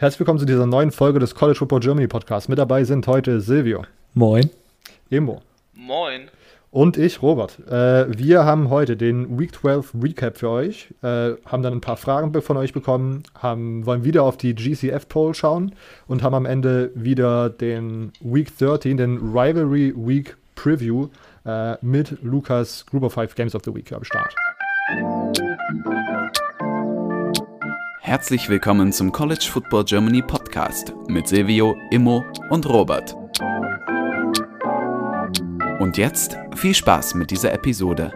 Herzlich willkommen zu dieser neuen Folge des College Football Germany Podcast. Mit dabei sind heute Silvio. Moin. Emo. Moin. Und ich, Robert. Äh, wir haben heute den Week 12 Recap für euch, äh, haben dann ein paar Fragen von euch bekommen, haben, wollen wieder auf die GCF Poll schauen und haben am Ende wieder den Week 13, den Rivalry Week Preview äh, mit Lukas Group of Five Games of the Week am Start. Herzlich willkommen zum College Football Germany Podcast mit Silvio, Immo und Robert. Und jetzt viel Spaß mit dieser Episode.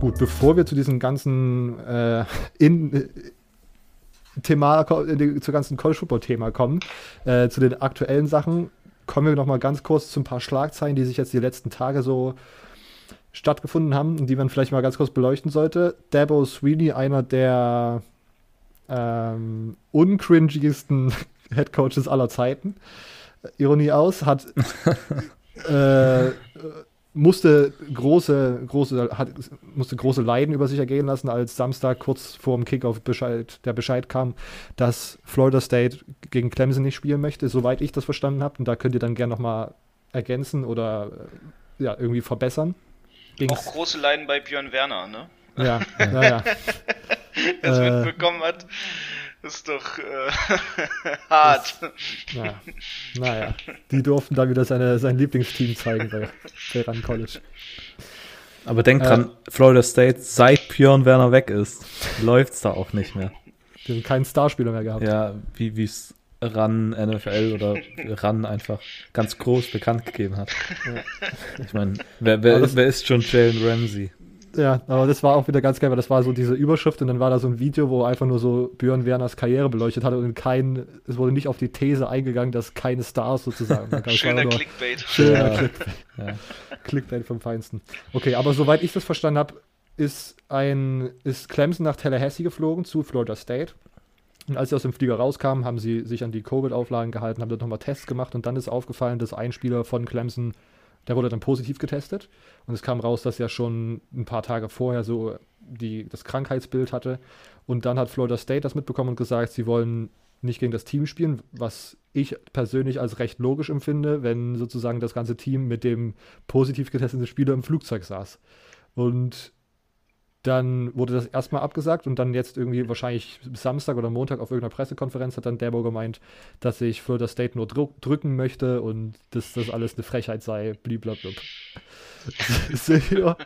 Gut, bevor wir zu diesem ganzen äh, in, äh, Thema, äh, zur ganzen College Football Thema kommen, äh, zu den aktuellen Sachen, kommen wir noch mal ganz kurz zu ein paar Schlagzeilen, die sich jetzt die letzten Tage so stattgefunden haben und die man vielleicht mal ganz kurz beleuchten sollte. Dabo Sweeney, einer der ähm, uncringigsten Headcoaches aller Zeiten, Ironie aus, hat äh, musste große, große, hat, musste große Leiden über sich ergehen lassen, als Samstag kurz vor dem Kickoff Bescheid, der Bescheid kam, dass Florida State gegen Clemson nicht spielen möchte, soweit ich das verstanden habe. Und da könnt ihr dann gerne nochmal ergänzen oder äh, ja, irgendwie verbessern. Ging's? Auch große Leiden bei Björn Werner, ne? Ja, naja. das äh, mitbekommen hat. Ist doch äh, hart. Das, ja. Naja, die durften dann wieder seine, sein Lieblingsteam zeigen bei, bei Run College. Aber denkt äh, dran, Florida State, seit Björn Werner weg ist, läuft es da auch nicht mehr. Die haben keinen Starspieler mehr gehabt. Ja, wie es Run NFL oder Run einfach ganz groß bekannt gegeben hat. Ja. Ich meine, wer, wer, wer, ist schon Jalen Ramsey? Ja, aber das war auch wieder ganz geil, weil das war so diese Überschrift und dann war da so ein Video, wo einfach nur so Björn Werners Karriere beleuchtet hat und kein, es wurde nicht auf die These eingegangen, dass keine Stars sozusagen. Schöner nur, Clickbait. Schöner ja. Clickbait. Ja. Clickbait vom Feinsten. Okay, aber soweit ich das verstanden habe, ist ein, ist Clemson nach Tallahassee geflogen zu Florida State. Und als sie aus dem Flieger rauskamen, haben sie sich an die Covid-Auflagen gehalten, haben dort nochmal Tests gemacht und dann ist aufgefallen, dass ein Spieler von Clemson der wurde dann positiv getestet und es kam raus, dass er schon ein paar Tage vorher so die, das Krankheitsbild hatte. Und dann hat Florida State das mitbekommen und gesagt, sie wollen nicht gegen das Team spielen, was ich persönlich als recht logisch empfinde, wenn sozusagen das ganze Team mit dem positiv getesteten Spieler im Flugzeug saß. Und dann wurde das erstmal abgesagt und dann jetzt irgendwie wahrscheinlich Samstag oder Montag auf irgendeiner Pressekonferenz hat dann Dabo gemeint, dass sich Florida State nur drücken möchte und dass das alles eine Frechheit sei, blablabla.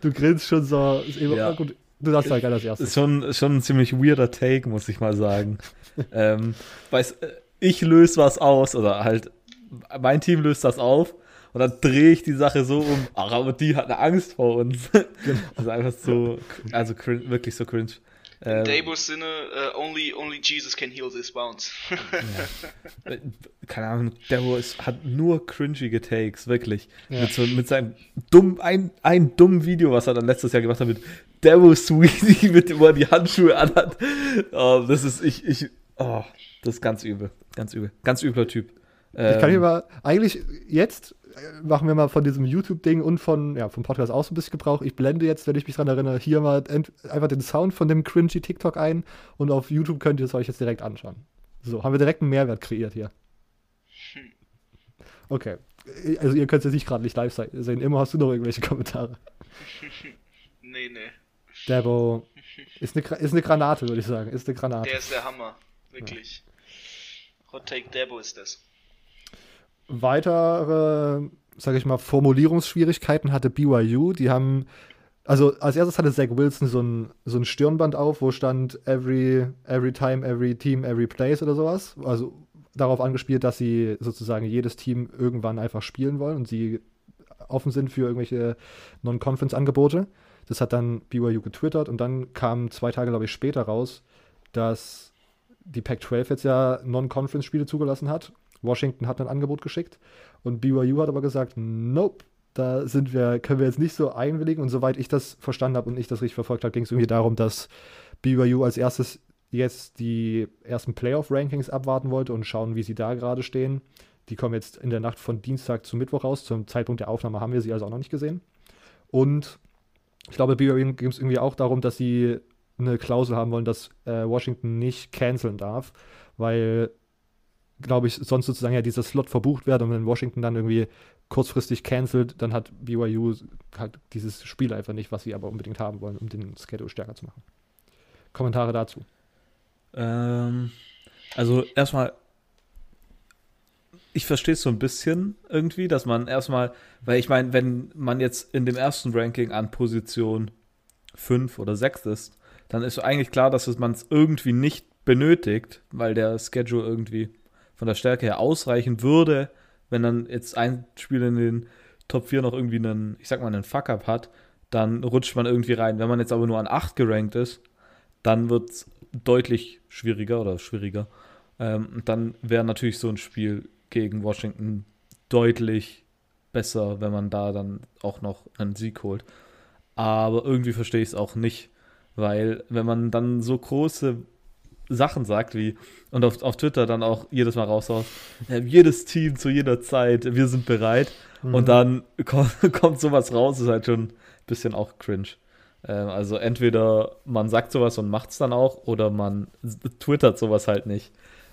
du grinst schon so. Ja. Gut, du darfst ja gerne das erste. Ist schon, schon ein ziemlich weirder Take, muss ich mal sagen. ähm, weiß, äh, ich löse was aus oder halt mein Team löst das auf und dann drehe ich die Sache so um, ach, aber die hat eine Angst vor uns. Genau. Also einfach so, also cringe, wirklich so cringe. In ähm, Dabos Sinne, uh, only, only Jesus can heal this bounce. ja. Keine Ahnung, Dabo ist, hat nur cringige Takes, wirklich. Ja. Mit, so, mit seinem dumm, ein, ein dummen Video, was er dann letztes Jahr gemacht hat mit Dabo Sweetie, mit dem er die Handschuhe anhat. Oh, das ist, ich, ich, oh, das ist ganz übel. Ganz übel. Ganz übler Typ. Ich kann hier ähm, mal, eigentlich jetzt machen wir mal von diesem YouTube-Ding und von, ja, vom Podcast auch so ein bisschen Gebrauch. Ich blende jetzt, wenn ich mich daran erinnere, hier mal einfach den Sound von dem cringy TikTok ein und auf YouTube könnt ihr es euch jetzt direkt anschauen. So, haben wir direkt einen Mehrwert kreiert hier. Okay. Also ihr könnt es jetzt nicht gerade nicht live sehen. Immer hast du noch irgendwelche Kommentare. nee, nee. Dabo ist eine, ist eine Granate, würde ich sagen. Ist eine Granate. Der ist der Hammer. Wirklich. Ja. Hot Take Dabo ist das weitere, sage ich mal, Formulierungsschwierigkeiten hatte BYU. Die haben, also als erstes hatte Zach Wilson so ein, so ein Stirnband auf, wo stand every, every time, every team, every place oder sowas. Also darauf angespielt, dass sie sozusagen jedes Team irgendwann einfach spielen wollen und sie offen sind für irgendwelche Non-Conference-Angebote. Das hat dann BYU getwittert und dann kam zwei Tage, glaube ich, später raus, dass die Pac-12 jetzt ja Non-Conference-Spiele zugelassen hat Washington hat ein Angebot geschickt und BYU hat aber gesagt, nope, da sind wir, können wir jetzt nicht so einwilligen. Und soweit ich das verstanden habe und ich das richtig verfolgt habe, ging es irgendwie darum, dass BYU als erstes jetzt die ersten Playoff-Rankings abwarten wollte und schauen, wie sie da gerade stehen. die kommen jetzt in der Nacht von Dienstag zu Mittwoch raus. Zum Zeitpunkt der Aufnahme haben wir sie also auch noch nicht gesehen. Und ich glaube, BYU geht es irgendwie auch darum, dass sie eine Klausel haben wollen, dass äh, Washington nicht canceln darf, weil, glaube ich, sonst sozusagen ja dieser Slot verbucht wird und wenn Washington dann irgendwie kurzfristig cancelt, dann hat BYU halt dieses Spiel einfach nicht, was sie aber unbedingt haben wollen, um den Schedule stärker zu machen. Kommentare dazu? Ähm, also erstmal, ich verstehe es so ein bisschen irgendwie, dass man erstmal, weil ich meine, wenn man jetzt in dem ersten Ranking an Position 5 oder 6 ist, dann ist eigentlich klar, dass man es irgendwie nicht benötigt, weil der Schedule irgendwie von der Stärke her ausreichen würde, wenn dann jetzt ein Spiel in den Top 4 noch irgendwie einen, ich sag mal, einen Fuck-Up hat, dann rutscht man irgendwie rein. Wenn man jetzt aber nur an 8 gerankt ist, dann wird es deutlich schwieriger oder schwieriger. Ähm, dann wäre natürlich so ein Spiel gegen Washington deutlich besser, wenn man da dann auch noch einen Sieg holt. Aber irgendwie verstehe ich es auch nicht, weil wenn man dann so große Sachen sagt wie und auf, auf Twitter dann auch jedes Mal raushaut, äh, jedes Team zu jeder Zeit, wir sind bereit mhm. und dann kommt, kommt sowas raus, ist halt schon ein bisschen auch cringe. Ähm, also entweder man sagt sowas und macht es dann auch oder man twittert sowas halt nicht.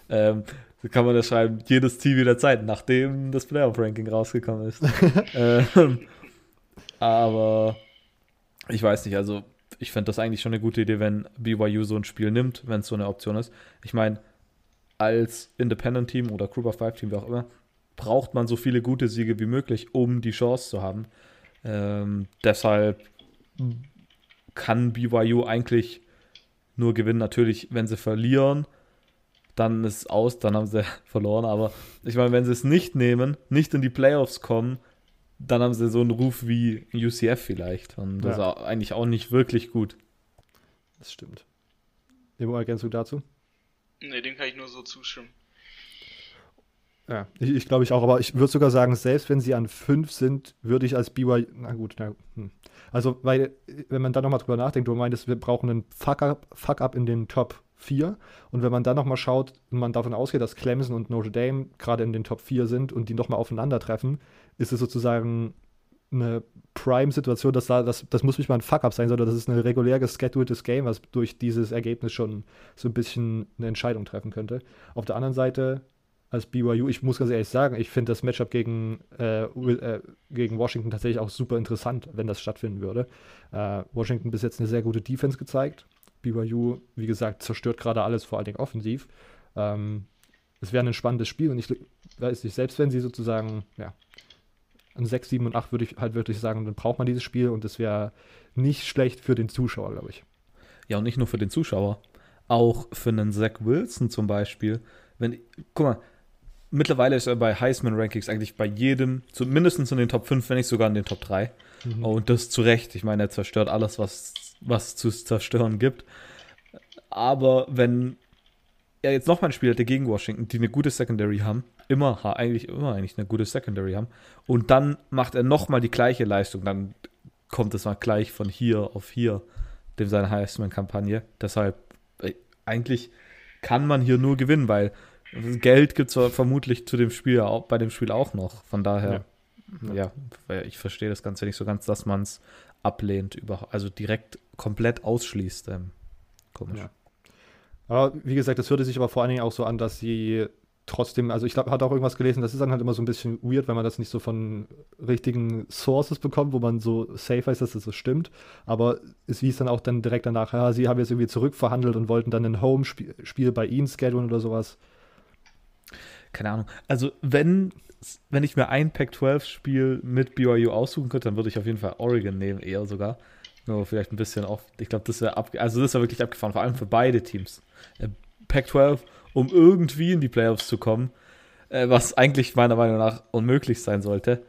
Ähm, kann man das schreiben, jedes Team jeder Zeit, nachdem das Playoff-Ranking rausgekommen ist. ähm, aber ich weiß nicht, also ich fände das eigentlich schon eine gute Idee, wenn BYU so ein Spiel nimmt, wenn es so eine Option ist. Ich meine, als Independent-Team oder Group of Five-Team, wie auch immer, braucht man so viele gute Siege wie möglich, um die Chance zu haben. Ähm, deshalb kann BYU eigentlich nur gewinnen. Natürlich, wenn sie verlieren, dann ist es aus, dann haben sie verloren. Aber ich meine, wenn sie es nicht nehmen, nicht in die Playoffs kommen, dann haben sie so einen Ruf wie UCF vielleicht. Und das ja. ist eigentlich auch nicht wirklich gut. Das stimmt. Emo, Ergänzung dazu? Ne, dem kann ich nur so zustimmen. Ja, ich, ich glaube ich auch, aber ich würde sogar sagen, selbst wenn sie an 5 sind, würde ich als BYU, na gut, na, hm. also, weil, wenn man da nochmal drüber nachdenkt, du meintest, wir brauchen einen Fuck-Up Fuck -up in den Top 4 und wenn man dann nochmal schaut und man davon ausgeht, dass Clemson und Notre Dame gerade in den Top 4 sind und die nochmal aufeinandertreffen, ist es sozusagen eine Prime-Situation, dass da, das, das muss nicht mal ein Fuck-Up sein, sondern das ist ein regulär geschedultes Game, was durch dieses Ergebnis schon so ein bisschen eine Entscheidung treffen könnte. Auf der anderen Seite, als BYU, ich muss ganz ehrlich sagen, ich finde das Matchup gegen, äh, äh, gegen Washington tatsächlich auch super interessant, wenn das stattfinden würde. Äh, Washington bis jetzt eine sehr gute Defense gezeigt. BYU, wie gesagt, zerstört gerade alles, vor allen Dingen offensiv. Ähm, es wäre ein spannendes Spiel und ich weiß nicht, selbst wenn sie sozusagen, ja, an 6, 7 und 8 würde ich halt wirklich sagen, dann braucht man dieses Spiel und das wäre nicht schlecht für den Zuschauer, glaube ich. Ja, und nicht nur für den Zuschauer, auch für einen Zach Wilson zum Beispiel. Wenn, guck mal, mittlerweile ist er bei Heisman-Rankings eigentlich bei jedem, zumindest in den Top 5, wenn nicht sogar in den Top 3. Mhm. Und das zu Recht. Ich meine, er zerstört alles, was, was zu zerstören gibt. Aber wenn er jetzt nochmal ein Spiel hätte gegen Washington, die eine gute Secondary haben, immer, eigentlich immer eigentlich eine gute Secondary haben, und dann macht er nochmal die gleiche Leistung, dann kommt es mal gleich von hier auf hier, dem seine Heisman-Kampagne. Deshalb, äh, eigentlich kann man hier nur gewinnen, weil Geld gibt es vermutlich zu dem Spiel auch, bei dem Spiel auch noch. Von daher, ja, ja ich verstehe das Ganze nicht so ganz, dass man es ablehnt, also direkt komplett ausschließt. Ähm, komisch. Ja. Aber wie gesagt, das hörte sich aber vor allen Dingen auch so an, dass sie trotzdem, also ich glaube, hat auch irgendwas gelesen, das ist dann halt immer so ein bisschen weird, wenn man das nicht so von richtigen Sources bekommt, wo man so safe weiß, dass das so stimmt. Aber es hieß dann auch dann direkt danach, ja, sie haben jetzt irgendwie zurückverhandelt und wollten dann ein Home-Spiel bei ihnen schedulen oder sowas. Keine Ahnung. Also wenn, wenn ich mir ein Pac-12-Spiel mit BYU aussuchen könnte, dann würde ich auf jeden Fall Oregon nehmen, eher sogar. Nur vielleicht ein bisschen auch, ich glaube, das wäre also das wäre wirklich abgefahren, vor allem für beide Teams. Äh, Pac-12, um irgendwie in die Playoffs zu kommen, äh, was eigentlich meiner Meinung nach unmöglich sein sollte,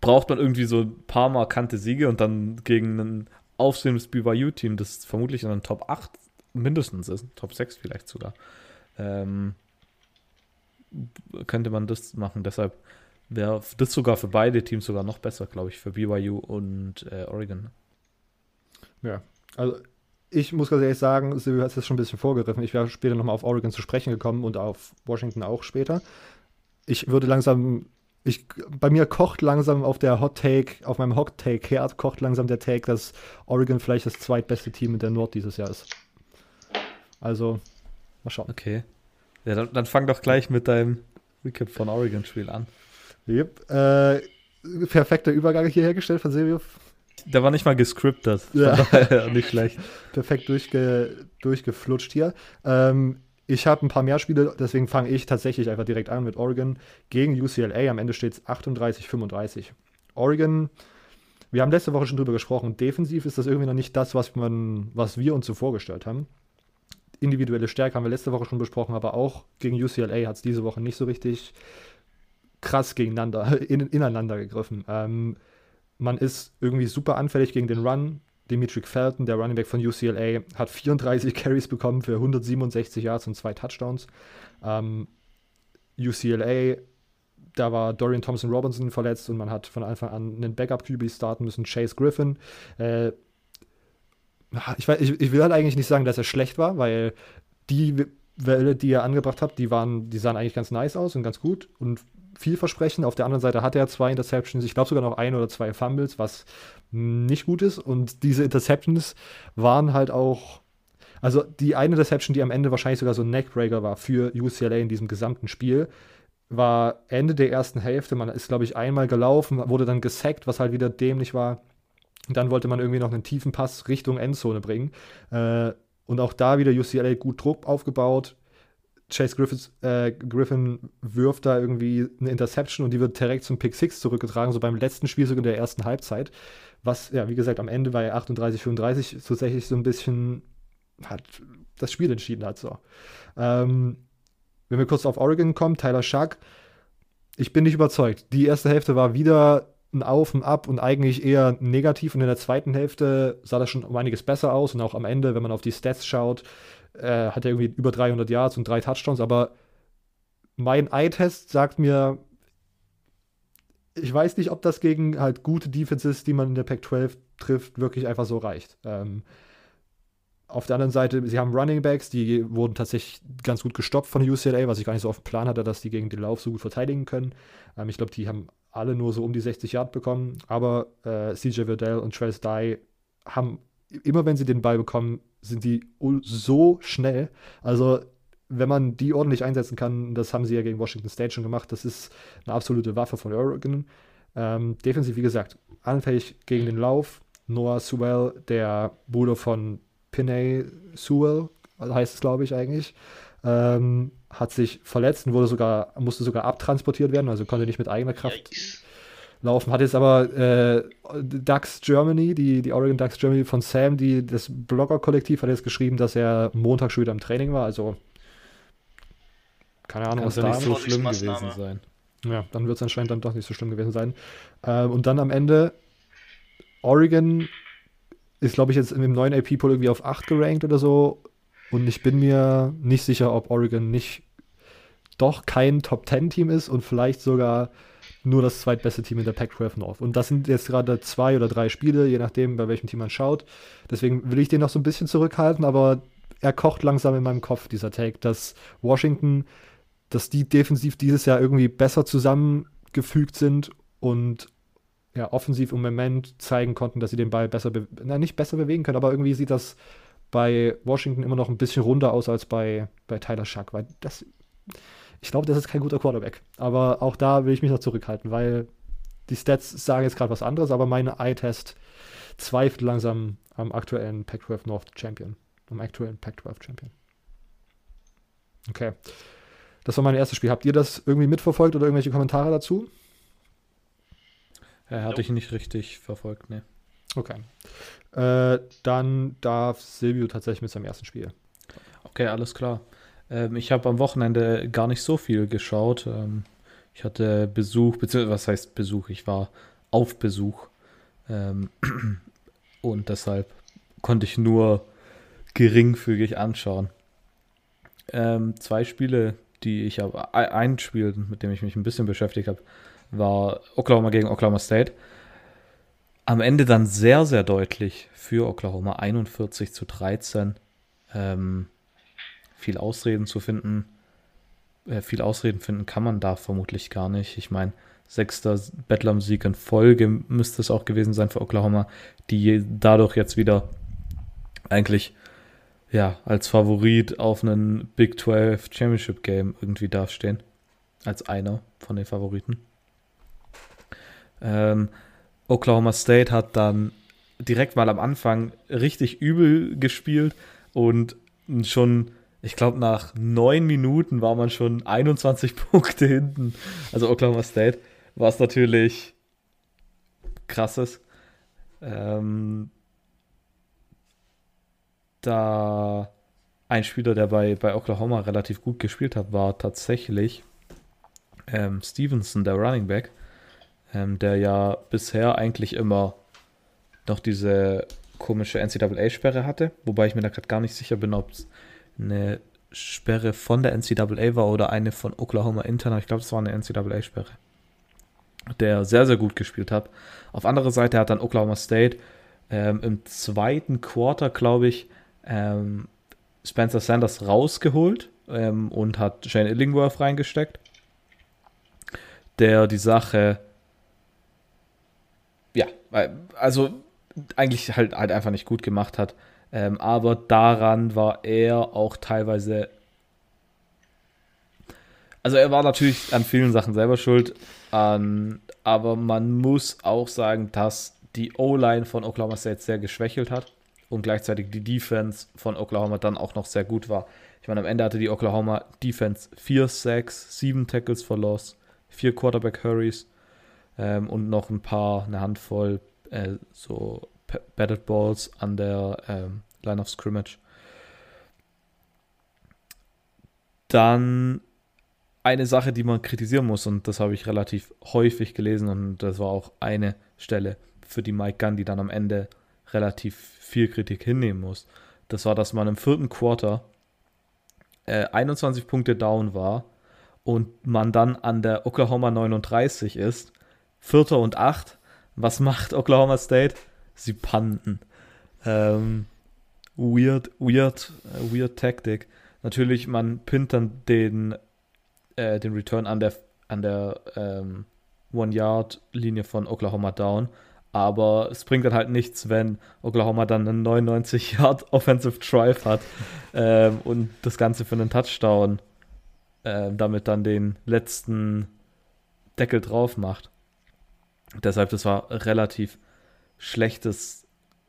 braucht man irgendwie so ein paar markante Siege und dann gegen ein aufsehendes BYU-Team, das vermutlich in den Top 8 mindestens ist, Top 6 vielleicht sogar, ähm, könnte man das machen. Deshalb wäre das sogar für beide Teams sogar noch besser, glaube ich, für BYU und äh, Oregon. Ja, also ich muss ganz ehrlich sagen, du hast es schon ein bisschen vorgegriffen. Ich wäre später nochmal auf Oregon zu sprechen gekommen und auf Washington auch später. ich würde langsam, ich, bei mir kocht langsam auf der Hot Take, auf meinem Hot Take Herd kocht langsam der Take, dass Oregon vielleicht das zweitbeste Team in der Nord dieses Jahr ist. Also, mal schauen. Okay. Ja, dann, dann fang doch gleich mit deinem Recap von Oregon-Spiel an. Yep. Äh, perfekter Übergang hier hergestellt von Silvio. Der war nicht mal gescriptet. Ja. nicht schlecht. Perfekt durchge, durchgeflutscht hier. Ähm, ich habe ein paar mehr Spiele, deswegen fange ich tatsächlich einfach direkt an mit Oregon gegen UCLA. Am Ende steht es 38-35. Oregon, wir haben letzte Woche schon drüber gesprochen, defensiv ist das irgendwie noch nicht das, was, man, was wir uns so vorgestellt haben. Individuelle Stärke haben wir letzte Woche schon besprochen, aber auch gegen UCLA hat es diese Woche nicht so richtig krass gegeneinander, in, ineinander gegriffen. Ähm, man ist irgendwie super anfällig gegen den Run. Dimitri Felton, der Running Back von UCLA, hat 34 Carries bekommen für 167 Yards und zwei Touchdowns. Ähm, UCLA, da war Dorian Thompson Robinson verletzt und man hat von Anfang an einen Backup-QB starten müssen, Chase Griffin. Äh, ich, ich, ich, will halt eigentlich nicht sagen, dass er schlecht war, weil die Welle, die er angebracht hat, die, waren, die sahen eigentlich ganz nice aus und ganz gut und vielversprechend. Auf der anderen Seite hat er zwei Interceptions, ich glaube sogar noch ein oder zwei Fumbles, was nicht gut ist. Und diese Interceptions waren halt auch, also die eine Interception, die am Ende wahrscheinlich sogar so ein Neckbreaker war für UCLA in diesem gesamten Spiel, war Ende der ersten Hälfte. Man ist, glaube ich, einmal gelaufen, wurde dann gesackt, was halt wieder dämlich war. Und dann wollte man irgendwie noch einen tiefen Pass Richtung Endzone bringen. Äh, und auch da wieder UCLA gut Druck aufgebaut. Chase Griffiths, äh, Griffin wirft da irgendwie eine Interception und die wird direkt zum Pick 6 zurückgetragen, so beim letzten Spiel sogar in der ersten Halbzeit. Was, ja, wie gesagt, am Ende bei 38, 35 tatsächlich so ein bisschen hat das Spiel entschieden hat. So. Ähm, wenn wir kurz auf Oregon kommen, Tyler Schack, ich bin nicht überzeugt. Die erste Hälfte war wieder ein Auf und Ab und eigentlich eher negativ. Und in der zweiten Hälfte sah das schon um einiges besser aus. Und auch am Ende, wenn man auf die Stats schaut, äh, hat er irgendwie über 300 Yards und drei Touchdowns. Aber mein Eye-Test sagt mir, ich weiß nicht, ob das gegen halt gute Defenses, die man in der Pac-12 trifft, wirklich einfach so reicht. Ähm, auf der anderen Seite, sie haben Running Backs, die wurden tatsächlich ganz gut gestoppt von UCLA, was ich gar nicht so auf dem Plan hatte, dass die gegen den Lauf so gut verteidigen können. Ähm, ich glaube, die haben alle nur so um die 60 Yard bekommen, aber äh, CJ Verdell und Travis Dye haben, immer wenn sie den Ball bekommen, sind die so schnell. Also, wenn man die ordentlich einsetzen kann, das haben sie ja gegen Washington State schon gemacht, das ist eine absolute Waffe von Oregon. Ähm, defensiv, wie gesagt, anfällig gegen den Lauf. Noah Sewell, der Bruder von Pinay Sewell, heißt es, glaube ich, eigentlich, ähm, hat sich verletzt und wurde sogar, musste sogar abtransportiert werden, also konnte nicht mit eigener Kraft Yikes. laufen. Hat jetzt aber äh, Ducks Germany, die, die Oregon Ducks Germany von Sam, die, das Blogger-Kollektiv hat jetzt geschrieben, dass er Montag schon wieder im Training war, also keine Ahnung, was da nicht so schlimm gewesen sein. Ja, dann wird es anscheinend dann doch nicht so schlimm gewesen sein. Ähm, und dann am Ende Oregon ist, glaube ich, jetzt im neuen AP-Pool irgendwie auf 8 gerankt oder so und ich bin mir nicht sicher, ob Oregon nicht doch kein Top-10-Team ist und vielleicht sogar nur das zweitbeste Team in der Pac-12 North. Und das sind jetzt gerade zwei oder drei Spiele, je nachdem, bei welchem Team man schaut. Deswegen will ich den noch so ein bisschen zurückhalten, aber er kocht langsam in meinem Kopf, dieser Take, dass Washington, dass die defensiv dieses Jahr irgendwie besser zusammengefügt sind und ja, offensiv im Moment zeigen konnten, dass sie den Ball besser, na, nicht besser bewegen können, aber irgendwie sieht das bei Washington immer noch ein bisschen runder aus als bei, bei Tyler Schack, weil das, ich glaube, das ist kein guter Quarterback. Aber auch da will ich mich noch zurückhalten, weil die Stats sagen jetzt gerade was anderes, aber meine Eye-Test zweifelt langsam am aktuellen Pac-12 North Champion, am aktuellen Pac-12 Champion. Okay. Das war mein erstes Spiel. Habt ihr das irgendwie mitverfolgt oder irgendwelche Kommentare dazu? Ja, hatte ich nicht richtig verfolgt, ne. Okay. Äh, dann darf Silvio tatsächlich mit seinem ersten Spiel. Okay, alles klar. Ähm, ich habe am Wochenende gar nicht so viel geschaut. Ähm, ich hatte Besuch, beziehungsweise was heißt Besuch? Ich war auf Besuch. Ähm, und deshalb konnte ich nur geringfügig anschauen. Ähm, zwei Spiele, die ich habe, ein Spiel, mit dem ich mich ein bisschen beschäftigt habe, war Oklahoma gegen Oklahoma State am Ende dann sehr, sehr deutlich für Oklahoma 41 zu 13. Ähm, viel Ausreden zu finden. äh, viel Ausreden finden kann man da vermutlich gar nicht. Ich meine, sechster Bedlam-Sieg in Folge müsste es auch gewesen sein für Oklahoma, die dadurch jetzt wieder eigentlich ja, als Favorit auf einen Big 12 Championship Game irgendwie dastehen. Als einer von den Favoriten. Ähm, Oklahoma State hat dann direkt mal am Anfang richtig übel gespielt und schon, ich glaube, nach neun Minuten war man schon 21 Punkte hinten. Also Oklahoma State war es natürlich krasses. Ähm, da ein Spieler, der bei, bei Oklahoma relativ gut gespielt hat, war tatsächlich ähm, Stevenson, der Running Back, ähm, der ja bisher eigentlich immer noch diese komische NCAA-Sperre hatte, wobei ich mir da gerade gar nicht sicher bin, ob es eine Sperre von der NCAA war oder eine von Oklahoma intern. Ich glaube, es war eine NCAA-Sperre, der sehr, sehr gut gespielt hat. Auf andere Seite hat dann Oklahoma State ähm, im zweiten Quarter, glaube ich, ähm, Spencer Sanders rausgeholt ähm, und hat Shane Illingworth reingesteckt, der die Sache, also eigentlich halt, halt einfach nicht gut gemacht hat. Ähm, aber daran war er auch teilweise. Also er war natürlich an vielen Sachen selber schuld, an, aber man muss auch sagen, dass die O-Line von Oklahoma State sehr geschwächelt hat und gleichzeitig die Defense von Oklahoma dann auch noch sehr gut war. Ich meine, am Ende hatte die Oklahoma Defense 4 Sacks, 7 Tackles for Loss, 4 Quarterback Hurries ähm, und noch ein paar, eine Handvoll äh, so Batted Balls an der ähm, Line of Scrimmage. Dann eine Sache, die man kritisieren muss, und das habe ich relativ häufig gelesen, und das war auch eine Stelle, für die Mike Gunn, die dann am Ende relativ viel Kritik hinnehmen muss. Das war, dass man im vierten Quarter äh, 21 Punkte down war und man dann an der Oklahoma 39 ist, Vierter und Acht. Was macht Oklahoma State? Sie panten. Ähm, weird, weird, äh, weird Taktik. Natürlich, man pinnt dann den, äh, den Return an der, an der ähm, One-Yard-Linie von Oklahoma down aber es bringt dann halt nichts, wenn Oklahoma dann einen 99 Yard Offensive Drive hat ähm, und das Ganze für einen Touchdown äh, damit dann den letzten Deckel drauf macht. Deshalb, das war relativ schlechtes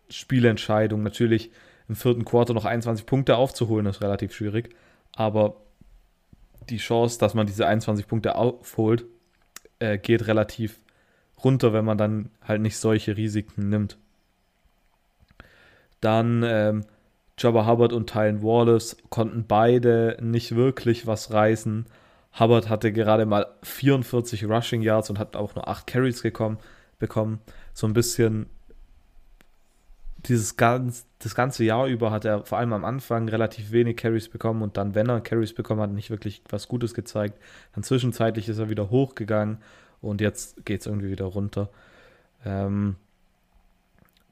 Spielentscheidung. Natürlich im vierten Quarter noch 21 Punkte aufzuholen, ist relativ schwierig. Aber die Chance, dass man diese 21 Punkte aufholt, äh, geht relativ runter, wenn man dann halt nicht solche Risiken nimmt. Dann ähm, Jabba Hubbard und Tylen Wallace konnten beide nicht wirklich was reißen. Hubbard hatte gerade mal 44 Rushing Yards und hat auch nur 8 Carries gekommen, bekommen. So ein bisschen dieses ganz, das ganze Jahr über hat er vor allem am Anfang relativ wenig Carries bekommen und dann, wenn er Carries bekommen hat, nicht wirklich was Gutes gezeigt. Dann zwischenzeitlich ist er wieder hochgegangen und jetzt geht es irgendwie wieder runter. Ähm,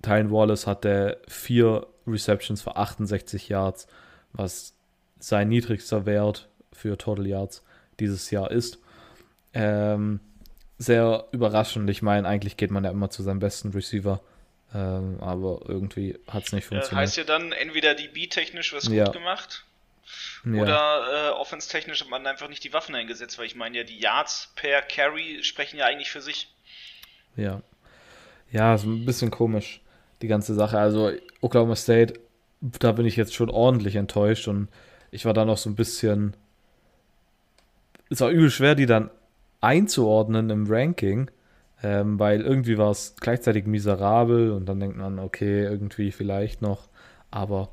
Tylen Wallace hatte vier Receptions für 68 Yards, was sein niedrigster Wert für Total Yards dieses Jahr ist. Ähm, sehr überraschend. Ich meine, eigentlich geht man ja immer zu seinem besten Receiver. Ähm, aber irgendwie hat es nicht funktioniert. Ja, heißt ja dann entweder die B-technisch was ja. gut gemacht ja. Oder äh, offense-technisch hat man einfach nicht die Waffen eingesetzt, weil ich meine ja, die Yards per Carry sprechen ja eigentlich für sich. Ja. Ja, ist ein bisschen komisch, die ganze Sache. Also Oklahoma State, da bin ich jetzt schon ordentlich enttäuscht und ich war da noch so ein bisschen. Es war übel schwer, die dann einzuordnen im Ranking, ähm, weil irgendwie war es gleichzeitig miserabel und dann denkt man, okay, irgendwie vielleicht noch, aber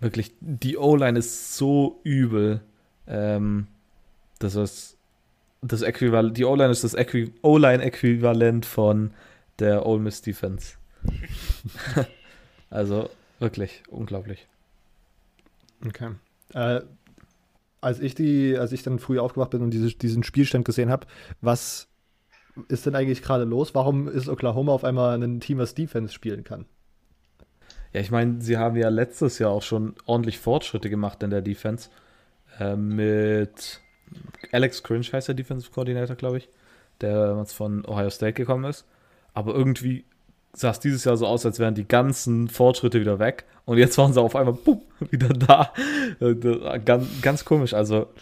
Wirklich, die O-Line ist so übel. Ähm, das ist das Äquivalent, die O-Line ist das O-Line-Äquivalent von der Ole Miss Defense. also wirklich unglaublich. Okay. Äh, als ich die, als ich dann früh aufgewacht bin und diese, diesen Spielstand gesehen habe, was ist denn eigentlich gerade los? Warum ist Oklahoma auf einmal ein Team, was Defense spielen kann? Ja, ich meine, sie haben ja letztes Jahr auch schon ordentlich Fortschritte gemacht in der Defense. Äh, mit Alex Cringe heißt der Defensive Coordinator, glaube ich, der von Ohio State gekommen ist. Aber irgendwie sah es dieses Jahr so aus, als wären die ganzen Fortschritte wieder weg. Und jetzt waren sie auf einmal boom, wieder da. Äh, ganz, ganz komisch. Also,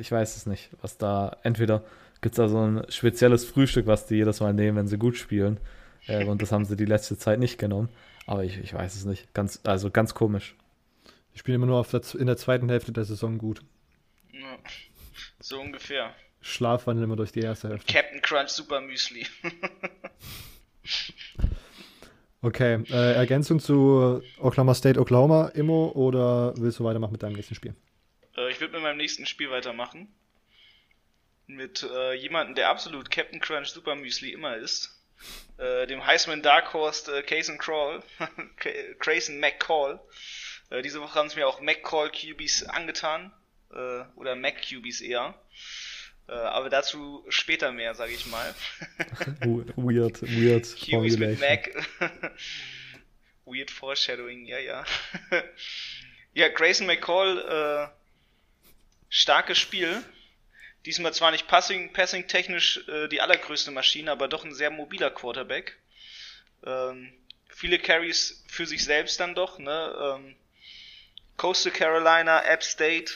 ich weiß es nicht, was da. Entweder gibt es da so ein spezielles Frühstück, was die jedes Mal nehmen, wenn sie gut spielen. Äh, und das haben sie die letzte Zeit nicht genommen. Aber ich, ich weiß es nicht. Ganz, also ganz komisch. Die spielen immer nur der, in der zweiten Hälfte der Saison gut. Ja, so ungefähr. Schlafwandeln immer durch die erste Hälfte. Captain Crunch Super Müsli. okay, äh, Ergänzung zu Oklahoma State, Oklahoma, Immo, oder willst du weitermachen mit deinem nächsten Spiel? Äh, ich würde mit meinem nächsten Spiel weitermachen. Mit äh, jemandem, der absolut Captain Crunch Super Müsli immer ist. Äh, dem Heisman Dark Horse äh, Cason Crawl, Grayson McCall. Äh, diese Woche haben es mir auch McCall QBs angetan. Äh, oder Mac QBs eher. Äh, aber dazu später mehr, sage ich mal. weird, weird. QBs mit Mac. weird Foreshadowing, ja, ja. ja, Grayson McCall, äh, starkes Spiel. Diesmal zwar nicht passing, passing technisch äh, die allergrößte Maschine, aber doch ein sehr mobiler Quarterback. Ähm, viele Carries für sich selbst dann doch, ne? Ähm, Coastal Carolina, App State,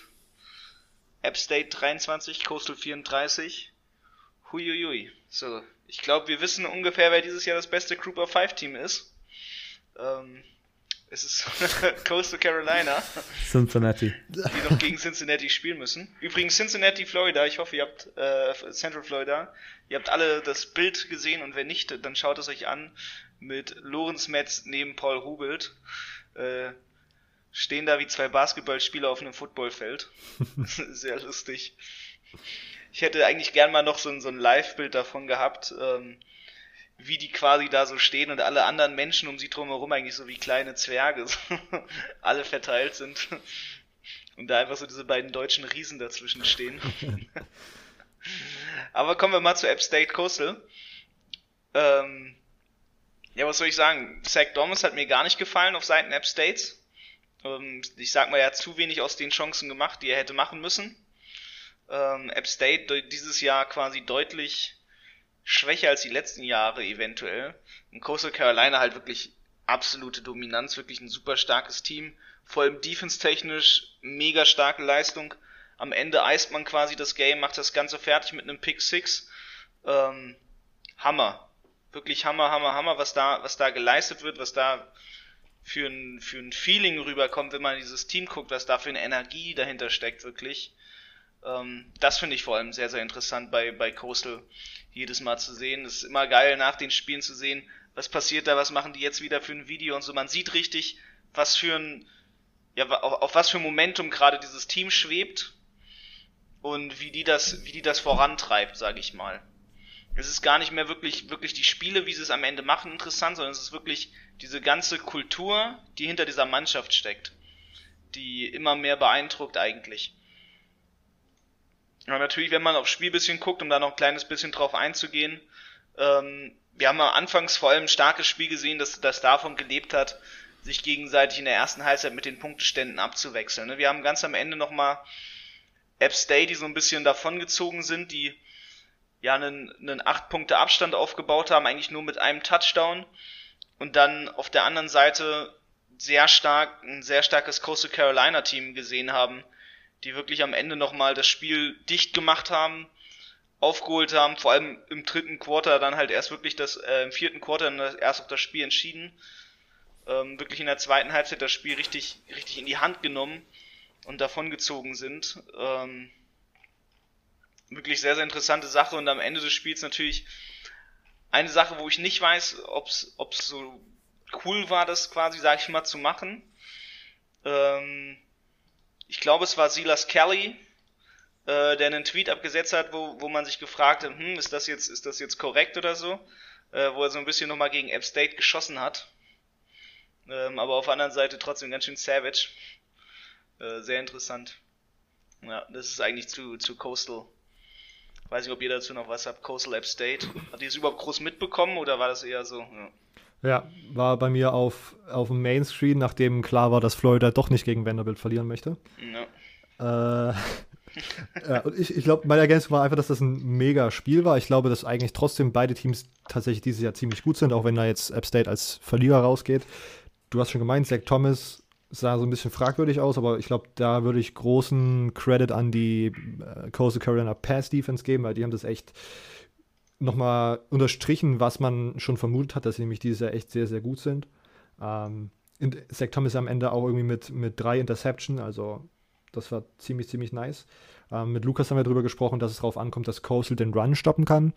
App State 23, Coastal 34. Huiuiui. So, ich glaube, wir wissen ungefähr, wer dieses Jahr das beste Group of 5 Team ist. Ähm, es ist Coastal Carolina. Cincinnati. Die noch gegen Cincinnati spielen müssen. Übrigens Cincinnati, Florida. Ich hoffe, ihr habt äh, Central Florida. Ihr habt alle das Bild gesehen und wenn nicht, dann schaut es euch an mit Lorenz Metz neben Paul Hubelt. Äh, stehen da wie zwei Basketballspieler auf einem Footballfeld. Sehr lustig. Ich hätte eigentlich gern mal noch so ein, so ein Live-Bild davon gehabt, ähm, wie die quasi da so stehen und alle anderen Menschen um sie drumherum eigentlich so wie kleine Zwerge alle verteilt sind. Und da einfach so diese beiden deutschen Riesen dazwischen stehen. Aber kommen wir mal zu App State Coastal. Ähm, ja, was soll ich sagen? Zach Thomas hat mir gar nicht gefallen auf Seiten App States. Ähm, ich sag mal, er hat zu wenig aus den Chancen gemacht, die er hätte machen müssen. Ähm, App State dieses Jahr quasi deutlich schwächer als die letzten Jahre eventuell. Und Coastal Carolina halt wirklich absolute Dominanz, wirklich ein super starkes Team. Vor allem defense-technisch mega starke Leistung. Am Ende eist man quasi das Game, macht das Ganze fertig mit einem Pick 6. Ähm, Hammer. Wirklich Hammer, Hammer, Hammer, was da, was da geleistet wird, was da für ein, für ein Feeling rüberkommt, wenn man dieses Team guckt, was da für eine Energie dahinter steckt, wirklich. Ähm, das finde ich vor allem sehr, sehr interessant bei, bei Coastal jedes Mal zu sehen. Es ist immer geil, nach den Spielen zu sehen, was passiert da, was machen die jetzt wieder für ein Video und so. Man sieht richtig, was für ein, ja, auf, auf was für Momentum gerade dieses Team schwebt und wie die das, wie die das vorantreibt, sage ich mal. Es ist gar nicht mehr wirklich, wirklich die Spiele, wie sie es am Ende machen, interessant, sondern es ist wirklich diese ganze Kultur, die hinter dieser Mannschaft steckt, die immer mehr beeindruckt eigentlich. Aber natürlich, wenn man aufs Spiel bisschen guckt, um da noch ein kleines bisschen drauf einzugehen, ähm, wir haben am Anfangs vor allem ein starkes Spiel gesehen, das, das davon gelebt hat, sich gegenseitig in der ersten Halbzeit mit den Punkteständen abzuwechseln. Ne? Wir haben ganz am Ende nochmal App State, die so ein bisschen davongezogen sind, die ja einen, einen 8 Punkte Abstand aufgebaut haben, eigentlich nur mit einem Touchdown. Und dann auf der anderen Seite sehr stark, ein sehr starkes Coastal Carolina Team gesehen haben, die wirklich am Ende nochmal das Spiel dicht gemacht haben, aufgeholt haben, vor allem im dritten Quarter dann halt erst wirklich das, äh, im vierten Quarter dann erst auf das Spiel entschieden. Ähm, wirklich in der zweiten Halbzeit das Spiel richtig, richtig in die Hand genommen und davongezogen sind. Ähm, wirklich sehr, sehr interessante Sache und am Ende des Spiels natürlich eine Sache, wo ich nicht weiß, ob es so cool war, das quasi, sag ich mal, zu machen. Ähm, ich glaube, es war Silas Kelly, äh, der einen Tweet abgesetzt hat, wo, wo man sich gefragt hat, hm, ist das jetzt, ist das jetzt korrekt oder so? Äh, wo er so ein bisschen nochmal gegen App State geschossen hat. Ähm, aber auf der anderen Seite trotzdem ganz schön savage. Äh, sehr interessant. Ja, das ist eigentlich zu, zu Coastal. Weiß nicht, ob ihr dazu noch was habt. Coastal App State. Hat ihr es überhaupt groß mitbekommen oder war das eher so? Ja. Ja, war bei mir auf, auf dem Mainscreen, nachdem klar war, dass Florida doch nicht gegen Vanderbilt verlieren möchte. Ja. Äh, ja, und ich, ich glaube, meine Ergänzung war einfach, dass das ein mega Spiel war. Ich glaube, dass eigentlich trotzdem beide Teams tatsächlich dieses Jahr ziemlich gut sind, auch wenn da jetzt App State als Verlierer rausgeht. Du hast schon gemeint, Zach Thomas sah so ein bisschen fragwürdig aus, aber ich glaube, da würde ich großen Credit an die äh, Coastal Carolina Pass Defense geben, weil die haben das echt nochmal unterstrichen, was man schon vermutet hat, dass sie nämlich dieses Jahr echt sehr, sehr gut sind. Ähm, Zach Thomas am Ende auch irgendwie mit, mit drei Interception, also das war ziemlich, ziemlich nice. Ähm, mit Lukas haben wir darüber gesprochen, dass es darauf ankommt, dass Coastal den Run stoppen kann,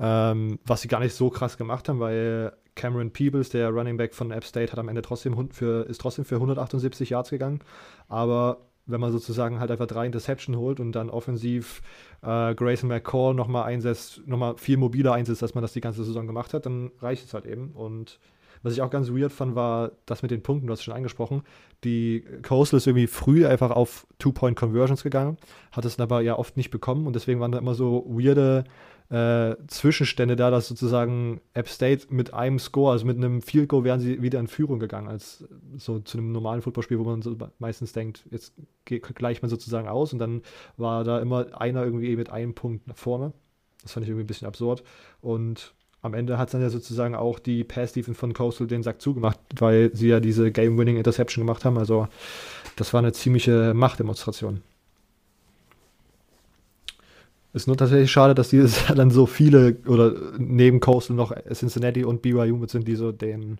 ähm, was sie gar nicht so krass gemacht haben, weil Cameron Peebles, der Running Back von App State, hat am Ende trotzdem für, ist trotzdem für 178 Yards gegangen. Aber wenn man sozusagen halt einfach drei Interception holt und dann offensiv äh, Grayson McCall nochmal einsetzt, nochmal viel mobiler einsetzt, als man das die ganze Saison gemacht hat, dann reicht es halt eben. Und was ich auch ganz weird fand, war das mit den Punkten, du hast es schon angesprochen. Die Coastal ist irgendwie früh einfach auf Two-Point-Conversions gegangen, hat es aber ja oft nicht bekommen und deswegen waren da immer so weirde äh, Zwischenstände da, dass sozusagen App State mit einem Score, also mit einem Field Goal, wären sie wieder in Führung gegangen, als so zu einem normalen Footballspiel, wo man so meistens denkt, jetzt gleicht man sozusagen aus und dann war da immer einer irgendwie mit einem Punkt nach vorne. Das fand ich irgendwie ein bisschen absurd. Und am Ende hat dann ja sozusagen auch die Pass-Defense von Coastal den Sack zugemacht, weil sie ja diese Game-Winning-Interception gemacht haben. Also das war eine ziemliche Machtdemonstration. Ist nur tatsächlich schade, dass dieses Jahr dann so viele oder neben Coastal noch Cincinnati und BYU mit sind, die so den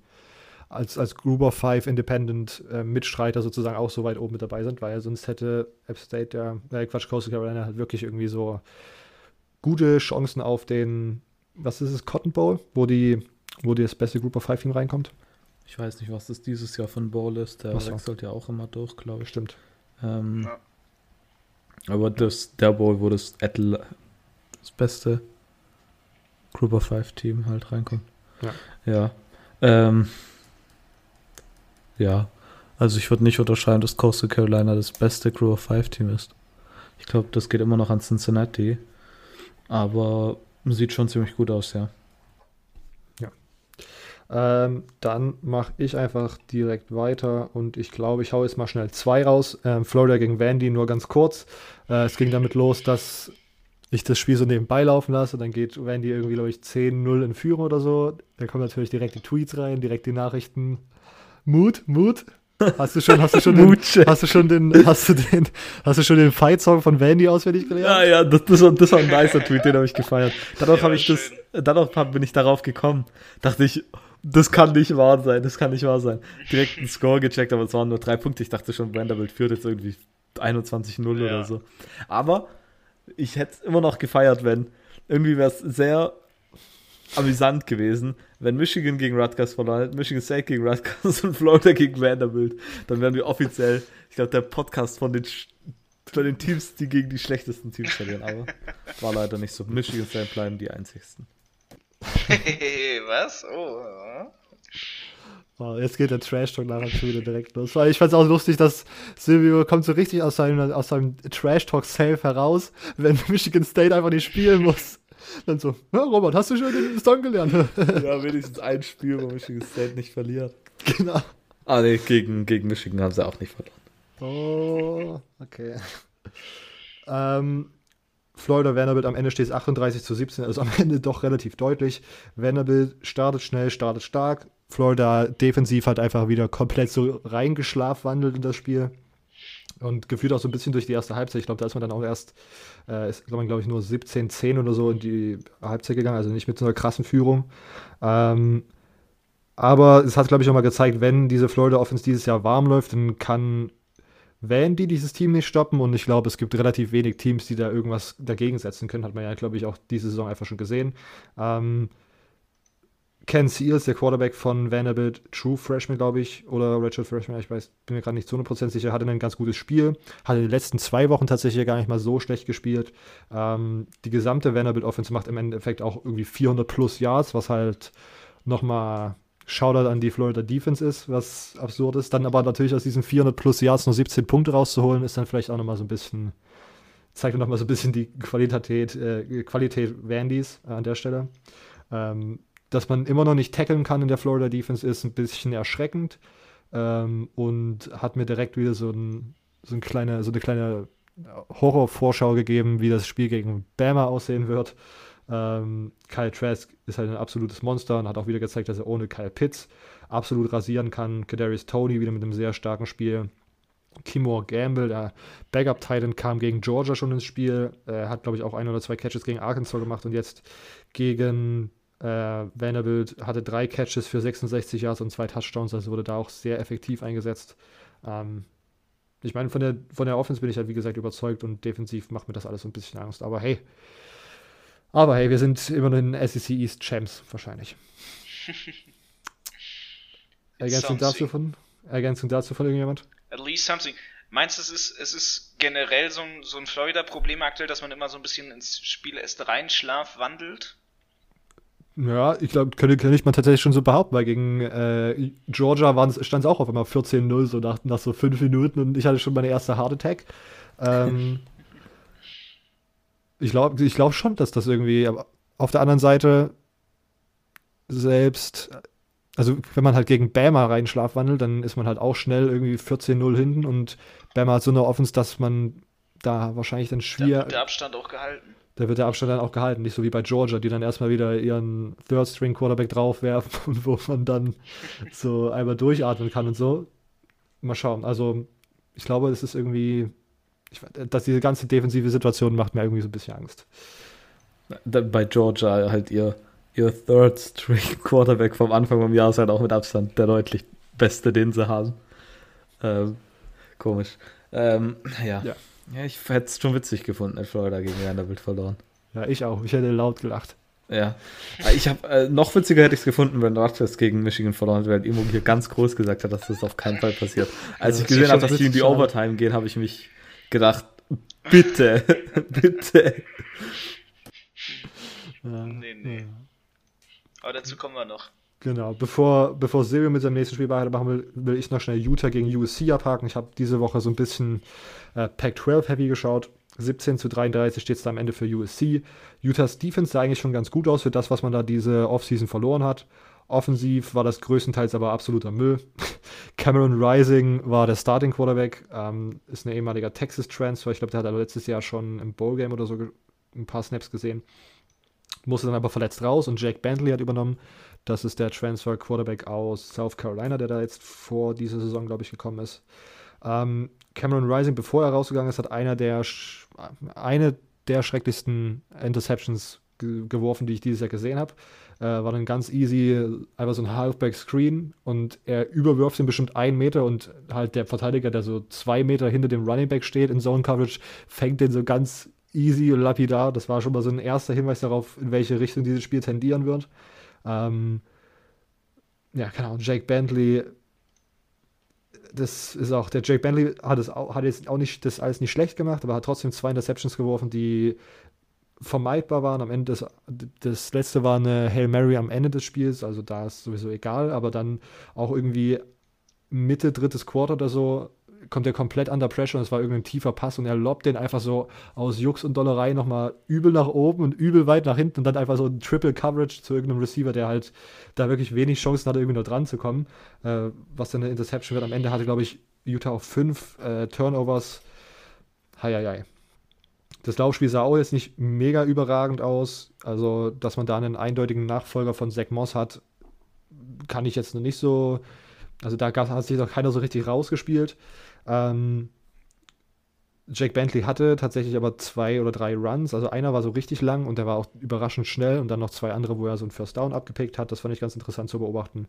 als, als Group of Five Independent äh, Mitstreiter sozusagen auch so weit oben mit dabei sind, weil sonst hätte App State, der, äh, Quatsch, Coastal Carolina halt wirklich irgendwie so gute Chancen auf den, was ist es, Cotton Bowl, wo die, wo das beste Group of Five Team reinkommt. Ich weiß nicht, was das dieses Jahr von Bowl ist, der wechselt ja auch immer durch, glaube ich. Stimmt. Ähm, ja. Aber das, der Bowl, wo das, Atl das beste Group of Five Team halt reinkommt. Ja. Ja. Ähm, ja. Also ich würde nicht unterscheiden, dass Coastal Carolina das beste Group of Five Team ist. Ich glaube, das geht immer noch an Cincinnati. Aber sieht schon ziemlich gut aus, ja. Ähm, dann mache ich einfach direkt weiter und ich glaube, ich haue jetzt mal schnell zwei raus. Ähm, Florida gegen Vandy, nur ganz kurz. Äh, es ging damit los, dass ich das Spiel so nebenbei laufen lasse. Dann geht Vandy irgendwie, glaube ich, 10-0 in Führung oder so. Da kommen natürlich direkt die Tweets rein, direkt die Nachrichten. Mut, Mut. Hast du schon, hast du schon den, hast du schon den, hast du den, hast du schon den Fight-Song von Vandy auswendig gelernt? Ja, ja, das, das, war, das war ein nicer Tweet, den habe ich gefeiert. Dadurch ja, habe ich das, dadurch bin ich darauf gekommen. Dachte ich, das kann nicht wahr sein, das kann nicht wahr sein. Direkt einen Score gecheckt, aber es waren nur drei Punkte. Ich dachte schon, Vanderbilt führt jetzt irgendwie 21-0 ja. oder so. Aber ich hätte es immer noch gefeiert, wenn irgendwie wäre es sehr amüsant gewesen, wenn Michigan gegen Rutgers verloren hätte, Michigan State gegen Rutgers und Florida gegen Vanderbilt. Dann wären wir offiziell, ich glaube, der Podcast von den, von den Teams, die gegen die schlechtesten Teams verlieren. Aber war leider nicht so. Michigan State bleiben die einzigsten. Was? Oh. Jetzt geht der Trash-Talk nachher schon wieder direkt los. Ich fand es auch lustig, dass Silvio kommt so richtig aus seinem, aus seinem Trash-Talk-Self heraus, wenn Michigan State einfach nicht spielen muss. Dann so, ja, Robert, hast du schon den Song gelernt? ja, wenigstens ein Spiel, wo Michigan State nicht verliert. Genau. Ah, nee, gegen, gegen Michigan haben sie auch nicht verloren. Oh, okay. Ähm, Florida Vanderbilt am Ende steht es 38 zu 17, also am Ende doch relativ deutlich. Vanderbilt startet schnell, startet stark. Florida defensiv hat einfach wieder komplett so reingeschlafwandelt in das Spiel. Und gefühlt auch so ein bisschen durch die erste Halbzeit. Ich glaube, da ist man dann auch erst, äh, ist glaube ich, nur 17-10 oder so in die Halbzeit gegangen, also nicht mit so einer krassen Führung. Ähm, aber es hat, glaube ich, auch mal gezeigt, wenn diese Florida Offense dieses Jahr warm läuft, dann kann werden die dieses Team nicht stoppen und ich glaube, es gibt relativ wenig Teams, die da irgendwas dagegen setzen können. Hat man ja, glaube ich, auch diese Saison einfach schon gesehen. Ähm, Ken Seals, der Quarterback von Vanderbilt, True Freshman, glaube ich, oder Richard Freshman, ich weiß, bin mir gerade nicht zu 100% sicher, hatte ein ganz gutes Spiel. Hat in den letzten zwei Wochen tatsächlich gar nicht mal so schlecht gespielt. Ähm, die gesamte Vanderbilt Offense macht im Endeffekt auch irgendwie 400 plus Yards, was halt nochmal Shoutout an die Florida Defense ist, was absurd ist. Dann aber natürlich aus diesen 400 plus Yards nur 17 Punkte rauszuholen, ist dann vielleicht auch nochmal so ein bisschen, zeigt nochmal so ein bisschen die Qualität, äh, Qualität Vandys äh, an der Stelle. Ähm, dass man immer noch nicht tackeln kann in der Florida Defense ist ein bisschen erschreckend ähm, und hat mir direkt wieder so, ein, so, ein kleine, so eine kleine Horrorvorschau gegeben, wie das Spiel gegen Bama aussehen wird. Ähm, Kyle Trask ist halt ein absolutes Monster und hat auch wieder gezeigt, dass er ohne Kyle Pitts absolut rasieren kann. Kadarius Tony wieder mit einem sehr starken Spiel. Kimor Gamble, der Backup-Titan, kam gegen Georgia schon ins Spiel. Er hat, glaube ich, auch ein oder zwei Catches gegen Arkansas gemacht und jetzt gegen äh, Vanderbilt hatte drei Catches für 66 Yards und zwei Touchdowns, also wurde da auch sehr effektiv eingesetzt. Ähm, ich meine, von der, von der Offense bin ich halt, wie gesagt, überzeugt und defensiv macht mir das alles so ein bisschen Angst. Aber hey, aber hey, wir sind immer noch in SEC East Champs wahrscheinlich. Ergänzung dazu von Ergänzung dazu von irgendjemand? At least something. Meinst du, es ist, es ist generell so ein, so ein Florida-Problem aktuell, dass man immer so ein bisschen ins Spiel erst reinschlaf wandelt? Ja, ich glaube, könnte, könnte ich mal tatsächlich schon so behaupten, weil gegen äh, Georgia stand es auch auf einmal 14-0, so nach, nach so fünf Minuten und ich hatte schon meine erste Heart Attack. Ähm, ich glaube ich glaub schon, dass das irgendwie, aber auf der anderen Seite selbst, also wenn man halt gegen Bama rein schlafwandelt, dann ist man halt auch schnell irgendwie 14-0 hinten und Bama hat so eine Offense, dass man da wahrscheinlich dann schwer. Da wird der Abstand auch gehalten. Da wird der Abstand dann auch gehalten, nicht so wie bei Georgia, die dann erstmal wieder ihren Third-String-Quarterback draufwerfen und wo man dann so einmal durchatmen kann und so. Mal schauen. Also, ich glaube, es ist irgendwie ich, dass diese ganze defensive Situation macht mir irgendwie so ein bisschen Angst. Bei Georgia halt ihr, ihr Third String Quarterback vom Anfang vom Jahr ist halt auch mit Abstand der deutlich beste, den sie haben. Ähm, komisch. Ähm, ja. ja. ja. ich hätte es schon witzig gefunden, in Florida gegen Vanderbilt verloren. Ja, ich auch. Ich hätte laut gelacht. Ja. Ich habe äh, noch witziger hätte ich es gefunden, wenn Rutgers gegen Michigan verloren wäre, Imo hier ganz groß gesagt hat, dass das auf keinen Fall passiert. Als ja, ich gesehen habe, dass die in die Overtime gehen, habe ich mich gedacht, bitte, bitte. Nee, nee. Aber dazu kommen wir noch. Genau, bevor, bevor Silvio mit seinem nächsten Spiel weitermachen will, will ich noch schnell Utah gegen USC abhaken. Ich habe diese Woche so ein bisschen äh, Pac-12 Heavy geschaut. 17 zu 33 steht es da am Ende für USC. Utahs Defense sah eigentlich schon ganz gut aus für das, was man da diese Offseason verloren hat. Offensiv war das größtenteils aber absoluter Müll. Cameron Rising war der Starting Quarterback, ähm, ist ein ehemaliger Texas Transfer. Ich glaube, der hat aber letztes Jahr schon im Bowl Game oder so ein paar Snaps gesehen. Musste dann aber verletzt raus und Jake Bentley hat übernommen. Das ist der Transfer Quarterback aus South Carolina, der da jetzt vor dieser Saison, glaube ich, gekommen ist. Ähm, Cameron Rising, bevor er rausgegangen ist, hat einer der eine der schrecklichsten Interceptions geworfen, die ich dieses Jahr gesehen habe. Äh, war dann ganz easy, einfach so ein Halfback-Screen und er überwirft ihn bestimmt einen Meter und halt der Verteidiger, der so zwei Meter hinter dem Running Back steht in Zone Coverage, fängt den so ganz easy und lapidar. Das war schon mal so ein erster Hinweis darauf, in welche Richtung dieses Spiel tendieren wird. Ähm, ja, keine Ahnung, Jake Bentley, das ist auch, der Jake Bentley hat, es auch, hat jetzt auch nicht das alles nicht schlecht gemacht, aber hat trotzdem zwei Interceptions geworfen, die vermeidbar waren. Am Ende des, das letzte war eine Hail Mary am Ende des Spiels, also da ist sowieso egal, aber dann auch irgendwie Mitte drittes Quarter oder so kommt er komplett under pressure und es war irgendein tiefer Pass und er lobt den einfach so aus Jux und Dollerei nochmal übel nach oben und übel weit nach hinten und dann einfach so ein Triple Coverage zu irgendeinem Receiver, der halt da wirklich wenig Chancen hatte, irgendwie nur dran zu kommen. Äh, was dann eine Interception wird. Am Ende hatte, glaube ich, Utah auch fünf äh, Turnovers. Hei. Das Laufspiel sah auch jetzt nicht mega überragend aus. Also, dass man da einen eindeutigen Nachfolger von Zach Moss hat, kann ich jetzt noch nicht so. Also, da hat sich noch keiner so richtig rausgespielt. Ähm, Jake Bentley hatte tatsächlich aber zwei oder drei Runs. Also einer war so richtig lang und der war auch überraschend schnell und dann noch zwei andere, wo er so ein First Down abgepickt hat. Das fand ich ganz interessant zu beobachten.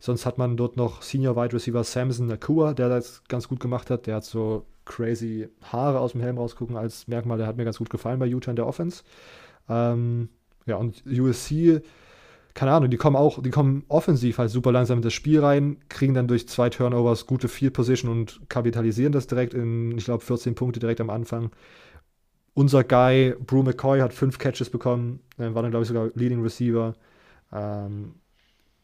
Sonst hat man dort noch Senior Wide Receiver Samson Nakua, der das ganz gut gemacht hat. Der hat so crazy Haare aus dem Helm rausgucken als Merkmal. Der hat mir ganz gut gefallen bei Utah in der Offense. Ähm, ja, und USC keine Ahnung, die kommen auch, die kommen offensiv halt super langsam in das Spiel rein, kriegen dann durch zwei Turnovers gute Field Position und kapitalisieren das direkt in, ich glaube, 14 Punkte direkt am Anfang. Unser Guy, Brew McCoy, hat fünf Catches bekommen, äh, war dann, glaube ich, sogar Leading Receiver. Ähm,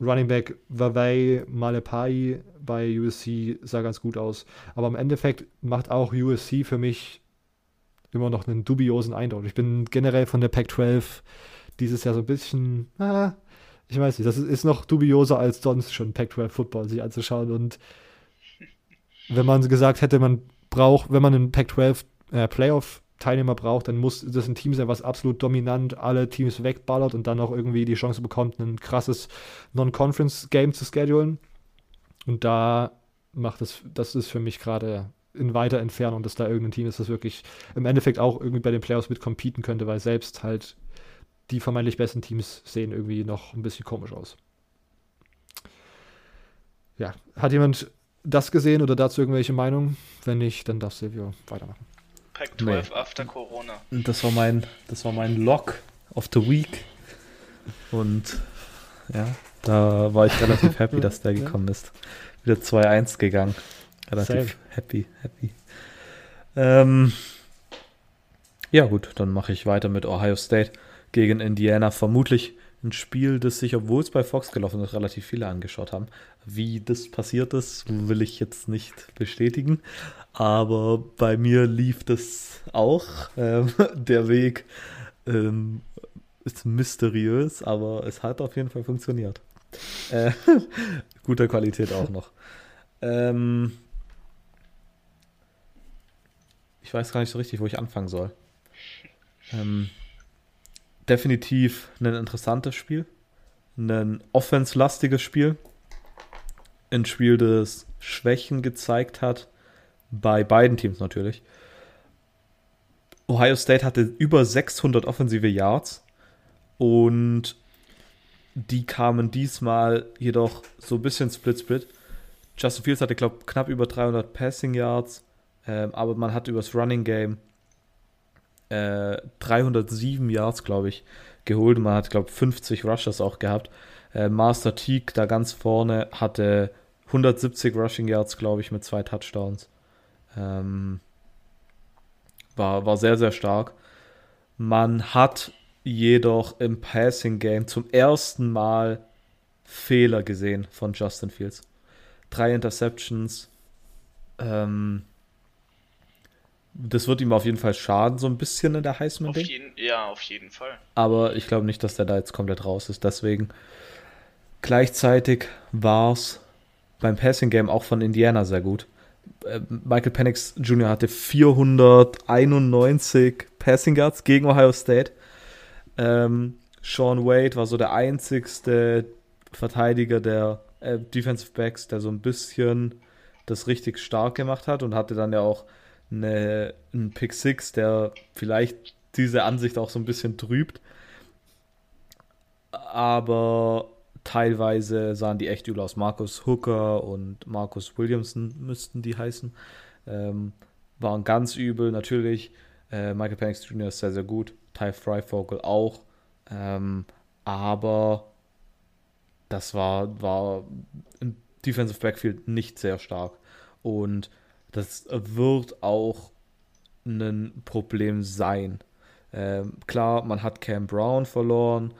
Running Back Vavey Malepai bei USC sah ganz gut aus. Aber im Endeffekt macht auch USC für mich immer noch einen dubiosen Eindruck. Ich bin generell von der Pac-12 dieses Jahr so ein bisschen, ah, ich weiß nicht, das ist, noch dubioser als sonst schon Pac-12 Football sich anzuschauen. Und wenn man gesagt hätte, man braucht, wenn man einen Pac-12 äh, Playoff-Teilnehmer braucht, dann muss das ein Team sein, was absolut dominant alle Teams wegballert und dann auch irgendwie die Chance bekommt, ein krasses Non-Conference-Game zu schedulen. Und da macht es, das ist für mich gerade in weiter Entfernung, dass da irgendein Team ist, das wirklich im Endeffekt auch irgendwie bei den Playoffs mit competen könnte, weil selbst halt die vermeintlich besten Teams sehen irgendwie noch ein bisschen komisch aus. Ja, hat jemand das gesehen oder dazu irgendwelche Meinungen? Wenn nicht, dann darf Silvio weitermachen. Pack 12 nee. after Corona. Das war mein, das war mein Lock of the Week. Und ja, da war ich relativ happy, dass der gekommen ist. Wieder 2-1 gegangen. Relativ Same. happy, happy. Ähm, ja, gut, dann mache ich weiter mit Ohio State gegen Indiana. Vermutlich ein Spiel, das sich, obwohl es bei Fox gelaufen ist, relativ viele angeschaut haben. Wie das passiert ist, will ich jetzt nicht bestätigen. Aber bei mir lief das auch. Ähm, der Weg ähm, ist mysteriös, aber es hat auf jeden Fall funktioniert. Äh, guter Qualität auch noch. Ähm, ich weiß gar nicht so richtig, wo ich anfangen soll. Ähm, definitiv ein interessantes Spiel. Ein offense-lastiges Spiel. Ein Spiel, das Schwächen gezeigt hat. Bei beiden Teams natürlich. Ohio State hatte über 600 offensive Yards. Und die kamen diesmal jedoch so ein bisschen Split-Split. Justin Fields hatte, glaube knapp über 300 Passing Yards. Ähm, aber man hat übers Running Game äh, 307 Yards, glaube ich, geholt. Man hat, glaube ich, 50 Rushers auch gehabt. Äh, Master Teague da ganz vorne hatte 170 Rushing Yards, glaube ich, mit zwei Touchdowns. Ähm, war, war sehr, sehr stark. Man hat jedoch im Passing Game zum ersten Mal Fehler gesehen von Justin Fields. Drei Interceptions. Ähm, das wird ihm auf jeden Fall schaden, so ein bisschen in der Heisman-Ding. Ja, auf jeden Fall. Aber ich glaube nicht, dass der da jetzt komplett raus ist. Deswegen gleichzeitig war es beim Passing-Game auch von Indiana sehr gut. Äh, Michael Penix Jr. hatte 491 Passing Yards gegen Ohio State. Ähm, Sean Wade war so der einzigste Verteidiger der äh, Defensive Backs, der so ein bisschen das richtig stark gemacht hat und hatte dann ja auch eine, ein Pick 6, der vielleicht diese Ansicht auch so ein bisschen trübt. Aber teilweise sahen die echt übel aus. Markus Hooker und Markus Williamson müssten die heißen. Ähm, waren ganz übel. Natürlich, äh, Michael Penix Jr. ist sehr, sehr gut. Ty Freifogel auch. Ähm, aber das war, war im Defensive Backfield nicht sehr stark. Und das wird auch ein Problem sein. Ähm, klar, man hat Cam Brown verloren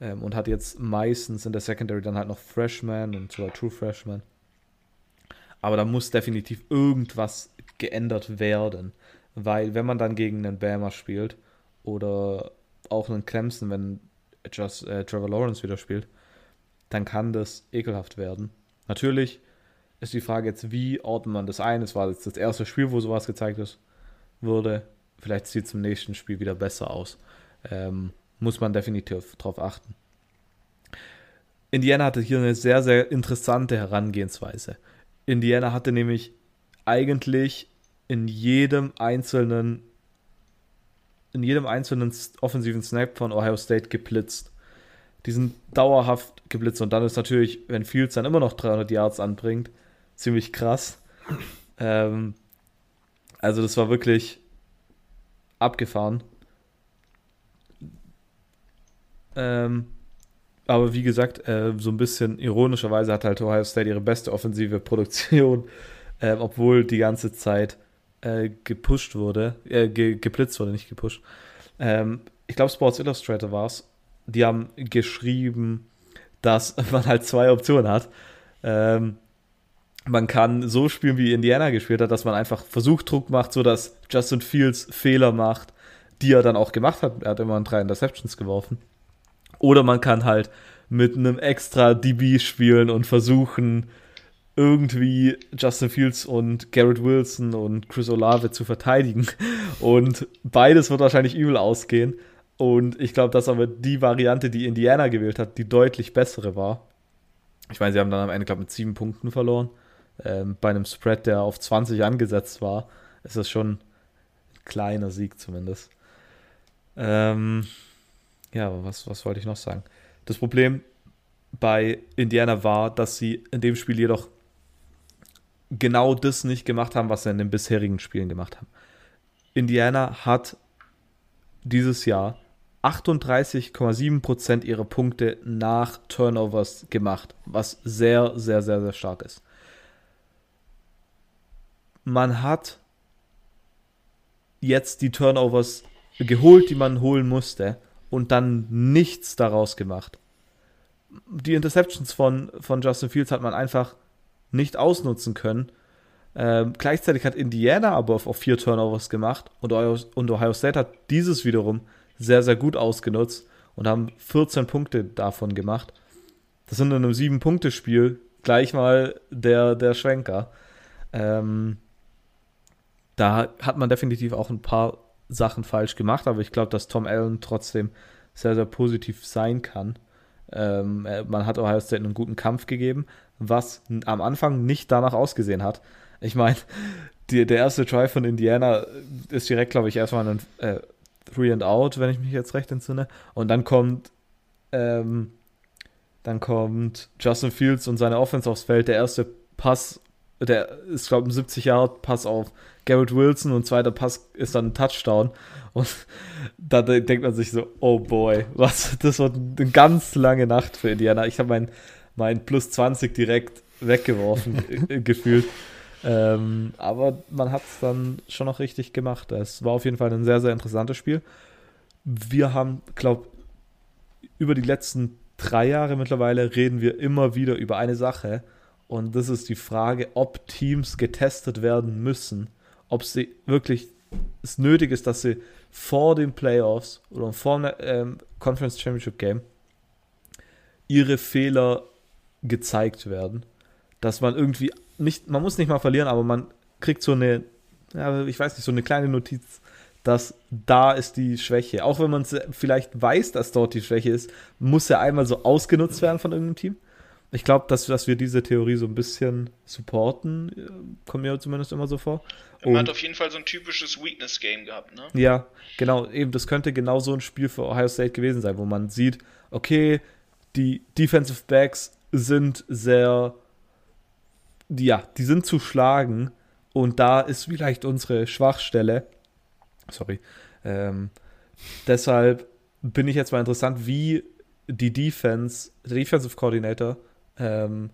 ähm, und hat jetzt meistens in der Secondary dann halt noch Freshman und zwar True Freshman. Aber da muss definitiv irgendwas geändert werden. Weil wenn man dann gegen einen Bama spielt oder auch einen Clemson, wenn just, äh, Trevor Lawrence wieder spielt, dann kann das ekelhaft werden. Natürlich ist die Frage jetzt, wie ordnet man das ein? Es war jetzt das erste Spiel, wo sowas gezeigt ist, wurde. Vielleicht sieht es im nächsten Spiel wieder besser aus. Ähm, muss man definitiv darauf achten. Indiana hatte hier eine sehr, sehr interessante Herangehensweise. Indiana hatte nämlich eigentlich in jedem einzelnen in jedem einzelnen offensiven Snap von Ohio State geblitzt. Die sind dauerhaft geblitzt und dann ist natürlich, wenn Fields dann immer noch 300 Yards anbringt, ziemlich krass. Ähm, also das war wirklich abgefahren. Ähm, aber wie gesagt, äh, so ein bisschen ironischerweise hat halt Ohio State ihre beste offensive Produktion, äh, obwohl die ganze Zeit äh, gepusht wurde, äh, ge geblitzt wurde, nicht gepusht. Ähm, ich glaube, Sports Illustrator war es. Die haben geschrieben, dass man halt zwei Optionen hat. Ähm, man kann so spielen, wie Indiana gespielt hat, dass man einfach Versuchdruck macht, sodass Justin Fields Fehler macht, die er dann auch gemacht hat. Er hat immer drei Interceptions geworfen. Oder man kann halt mit einem extra DB spielen und versuchen, irgendwie Justin Fields und Garrett Wilson und Chris Olave zu verteidigen. Und beides wird wahrscheinlich übel ausgehen. Und ich glaube, dass aber die Variante, die Indiana gewählt hat, die deutlich bessere war. Ich meine, sie haben dann am Ende, glaube ich, mit sieben Punkten verloren. Ähm, bei einem Spread, der auf 20 angesetzt war, ist das schon ein kleiner Sieg zumindest. Ähm, ja, aber was, was wollte ich noch sagen? Das Problem bei Indiana war, dass sie in dem Spiel jedoch genau das nicht gemacht haben, was sie in den bisherigen Spielen gemacht haben. Indiana hat dieses Jahr 38,7% ihrer Punkte nach Turnovers gemacht, was sehr, sehr, sehr, sehr stark ist. Man hat jetzt die Turnovers geholt, die man holen musste, und dann nichts daraus gemacht. Die Interceptions von, von Justin Fields hat man einfach nicht ausnutzen können. Ähm, gleichzeitig hat Indiana aber auf, auf vier Turnovers gemacht und Ohio, und Ohio State hat dieses wiederum sehr, sehr gut ausgenutzt und haben 14 Punkte davon gemacht. Das sind in einem 7-Punkte-Spiel gleich mal der, der Schwenker. Ähm, da hat man definitiv auch ein paar Sachen falsch gemacht, aber ich glaube, dass Tom Allen trotzdem sehr, sehr positiv sein kann. Ähm, man hat Ohio State einen guten Kampf gegeben, was am Anfang nicht danach ausgesehen hat. Ich meine, der erste Try von Indiana ist direkt, glaube ich, erstmal ein äh, Three and Out, wenn ich mich jetzt recht entsinne. Und dann kommt, ähm, dann kommt Justin Fields und seine Offense aufs Feld. Der erste Pass, der ist, glaube ich, ein 70 Yard Pass auf Garrett Wilson und zweiter Pass ist dann ein Touchdown. Und da denkt man sich so, oh boy, was, das wird eine ganz lange Nacht für Indiana. Ich habe mein, mein Plus 20 direkt weggeworfen, äh, gefühlt. Ähm, aber man hat es dann schon noch richtig gemacht. Es war auf jeden Fall ein sehr, sehr interessantes Spiel. Wir haben, glaube über die letzten drei Jahre mittlerweile reden wir immer wieder über eine Sache. Und das ist die Frage, ob Teams getestet werden müssen. Ob sie wirklich es nötig ist, dass sie vor den Playoffs oder vor dem ähm, Conference Championship Game ihre Fehler gezeigt werden. Dass man irgendwie nicht, man muss nicht mal verlieren, aber man kriegt so eine, ja, ich weiß nicht, so eine kleine Notiz, dass da ist die Schwäche. Auch wenn man vielleicht weiß, dass dort die Schwäche ist, muss er einmal so ausgenutzt werden von irgendeinem Team. Ich glaube, dass, dass wir diese Theorie so ein bisschen supporten, äh, kommt mir zumindest immer so vor. Und man hat auf jeden Fall so ein typisches Weakness-Game gehabt, ne? Ja, genau. Eben, das könnte genau so ein Spiel für Ohio State gewesen sein, wo man sieht, okay, die Defensive Backs sind sehr ja, die sind zu schlagen und da ist vielleicht unsere Schwachstelle. Sorry. Ähm, deshalb bin ich jetzt mal interessant, wie die Defense, der Defensive Coordinator, ähm,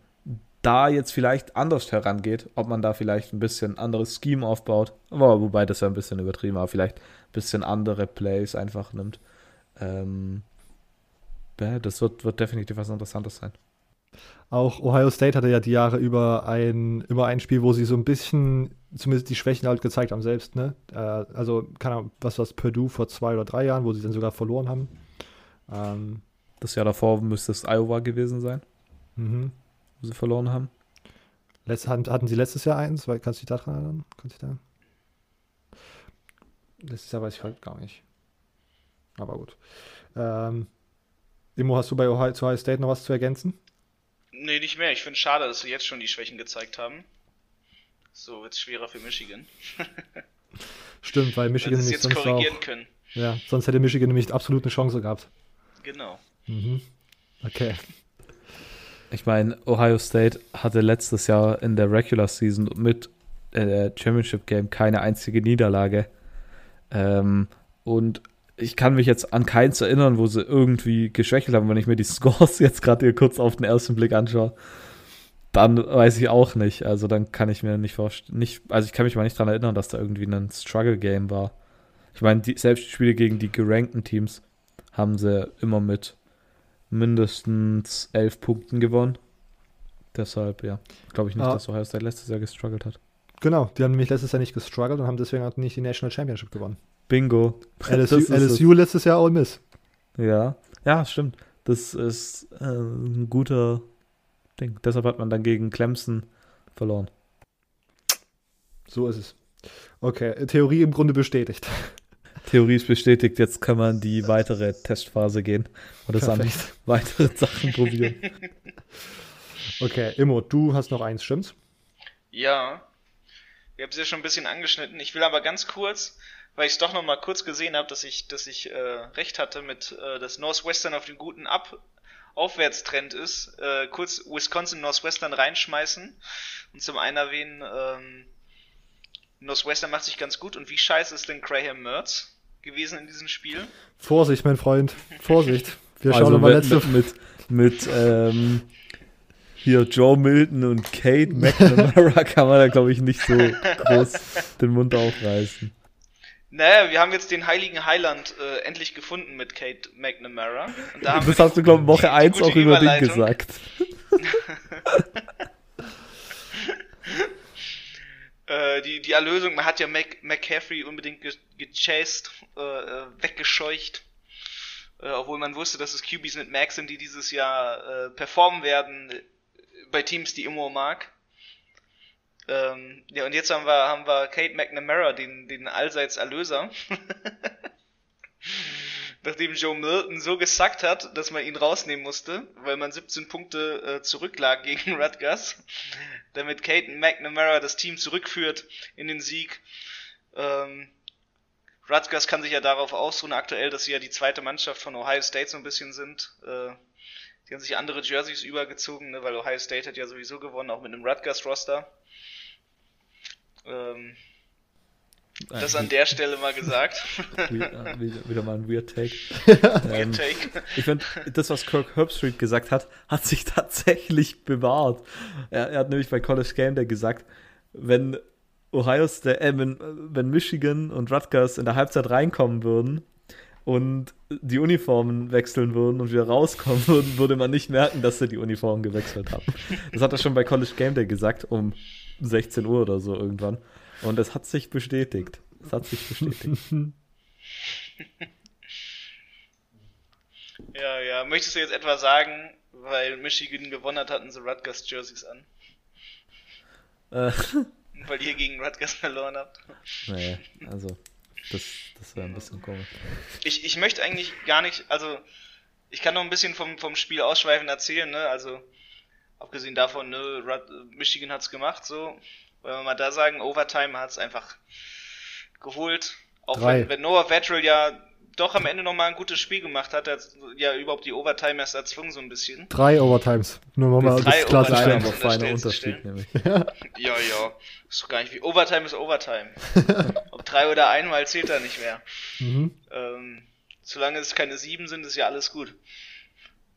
da jetzt vielleicht anders herangeht, ob man da vielleicht ein bisschen anderes Scheme aufbaut, aber wobei das ja ein bisschen übertrieben, aber vielleicht ein bisschen andere Plays einfach nimmt. Ähm, das wird, wird definitiv was Interessantes sein. Auch Ohio State hatte ja die Jahre über ein, über ein Spiel, wo sie so ein bisschen zumindest die Schwächen halt gezeigt haben selbst, ne? Äh, also, keine Ahnung, was war das Purdue vor zwei oder drei Jahren, wo sie dann sogar verloren haben. Ähm, das Jahr davor müsste es Iowa gewesen sein, mhm. wo sie verloren haben. Letzt, hatten sie letztes Jahr eins? Kannst du dich daran erinnern? Kannst du da? Letztes Jahr weiß ich halt gar nicht. Aber gut. Ähm, Immo, hast du bei Ohio, Ohio State noch was zu ergänzen? Nee, nicht mehr. Ich finde es schade, dass sie jetzt schon die Schwächen gezeigt haben. So wird es schwerer für Michigan. Stimmt, weil Michigan weil jetzt korrigieren auch, können. Ja, sonst hätte Michigan nämlich absolut eine Chance gehabt. Genau. Mhm. Okay. Ich meine, Ohio State hatte letztes Jahr in der Regular Season mit äh, der Championship Game keine einzige Niederlage. Ähm, und ich kann mich jetzt an keins erinnern, wo sie irgendwie geschwächelt haben, wenn ich mir die Scores jetzt gerade hier kurz auf den ersten Blick anschaue. Dann weiß ich auch nicht. Also dann kann ich mir nicht vorstellen, also ich kann mich mal nicht daran erinnern, dass da irgendwie ein Struggle-Game war. Ich meine, die, selbst Spiele gegen die gerankten Teams haben sie immer mit mindestens elf Punkten gewonnen. Deshalb, ja, glaube ich nicht, ah. dass Ohio State letztes Jahr gestruggelt hat. Genau, die haben nämlich letztes Jahr nicht gestruggelt und haben deswegen auch nicht die National Championship gewonnen. Bingo. LSU, LSU letztes Jahr All Miss. Ja, ja, stimmt. Das ist äh, ein guter Ding. Deshalb hat man dann gegen Clemson verloren. So ist es. Okay, Theorie im Grunde bestätigt. Theorie ist bestätigt, jetzt kann man die weitere Testphase gehen und das an weitere Sachen probieren. Okay, Immo, du hast noch eins, stimmt's? Ja. Wir haben es ja schon ein bisschen angeschnitten. Ich will aber ganz kurz, weil ich es doch noch mal kurz gesehen habe, dass ich, dass ich äh, recht hatte mit, äh, dass Northwestern auf dem guten Ab Aufwärtstrend ist, äh, kurz Wisconsin Northwestern reinschmeißen und zum einen erwähnen, ähm, Northwestern macht sich ganz gut und wie scheiße ist denn Graham Mertz gewesen in diesem Spiel? Vorsicht, mein Freund. Vorsicht. Wir schauen also nochmal mit, letzte mit, mit, mit ähm, hier Joe Milton und Kate McNamara kann man da, glaube ich, nicht so groß den Mund aufreißen. Naja, wir haben jetzt den heiligen Heiland äh, endlich gefunden mit Kate McNamara. Und da haben Das hast du, glaube ich, Woche die 1 gute auch über den gesagt. Äh, die, die Erlösung, man hat ja Mac, McCaffrey unbedingt ge gechased, äh, äh, weggescheucht. Äh, obwohl man wusste, dass es QBs mit Max sind, die dieses Jahr äh, performen werden äh, bei Teams, die Immo mag. Ähm, ja, und jetzt haben wir, haben wir Kate McNamara, den, den allseits Erlöser. Nachdem Joe Milton so gesackt hat, dass man ihn rausnehmen musste, weil man 17 Punkte äh, zurücklag gegen Rutgers, damit Kate McNamara das Team zurückführt in den Sieg. Ähm, Rutgers kann sich ja darauf ausruhen aktuell, dass sie ja die zweite Mannschaft von Ohio State so ein bisschen sind. Äh, die haben sich andere Jerseys übergezogen, ne, weil Ohio State hat ja sowieso gewonnen, auch mit einem Rutgers-Roster. Ähm, das an der Stelle mal gesagt. wieder, wieder, wieder mal ein Weird Take. Weird Ähm, Take. Ich finde, das, was Kirk Herbstreit gesagt hat, hat sich tatsächlich bewahrt. Er, er hat nämlich bei College Game Day gesagt, wenn Ohio State, äh, wenn, wenn Michigan und Rutgers in der Halbzeit reinkommen würden und die Uniformen wechseln würden und wieder rauskommen würden, würde man nicht merken, dass sie die Uniformen gewechselt haben. Das hat er schon bei College Game Day gesagt, um 16 Uhr oder so irgendwann. Und es hat sich bestätigt. Es hat sich bestätigt. Ja, ja. Möchtest du jetzt etwa sagen, weil Michigan gewonnen hat, hatten sie Rutgers Jerseys an? äh, Weil ihr gegen Rutgers verloren habt? nee, also, das, das wäre ein bisschen komisch. Ich, ich möchte eigentlich gar nicht, also ich kann noch ein bisschen vom, vom Spiel ausschweifend erzählen, ne? Also abgesehen davon, ne, Rut, Michigan hat's gemacht, so. Wenn wir mal da sagen, Overtime hat's einfach geholt. Auch Drei. wenn, wenn Noah Vettel ja doch am Ende nochmal ein gutes Spiel gemacht hat, hat ja überhaupt die Overtime erst erzwungen so ein bisschen. Drei Overtimes. Nur mal Drei das klarzustellen. Unterstellt feiner Unterschied, nämlich. Ja, ja. Ist doch gar nicht wie. Overtime ist Overtime. Ob drei oder einmal zählt da nicht mehr. Mhm. Ähm, solange es keine sieben sind, ist ja alles gut.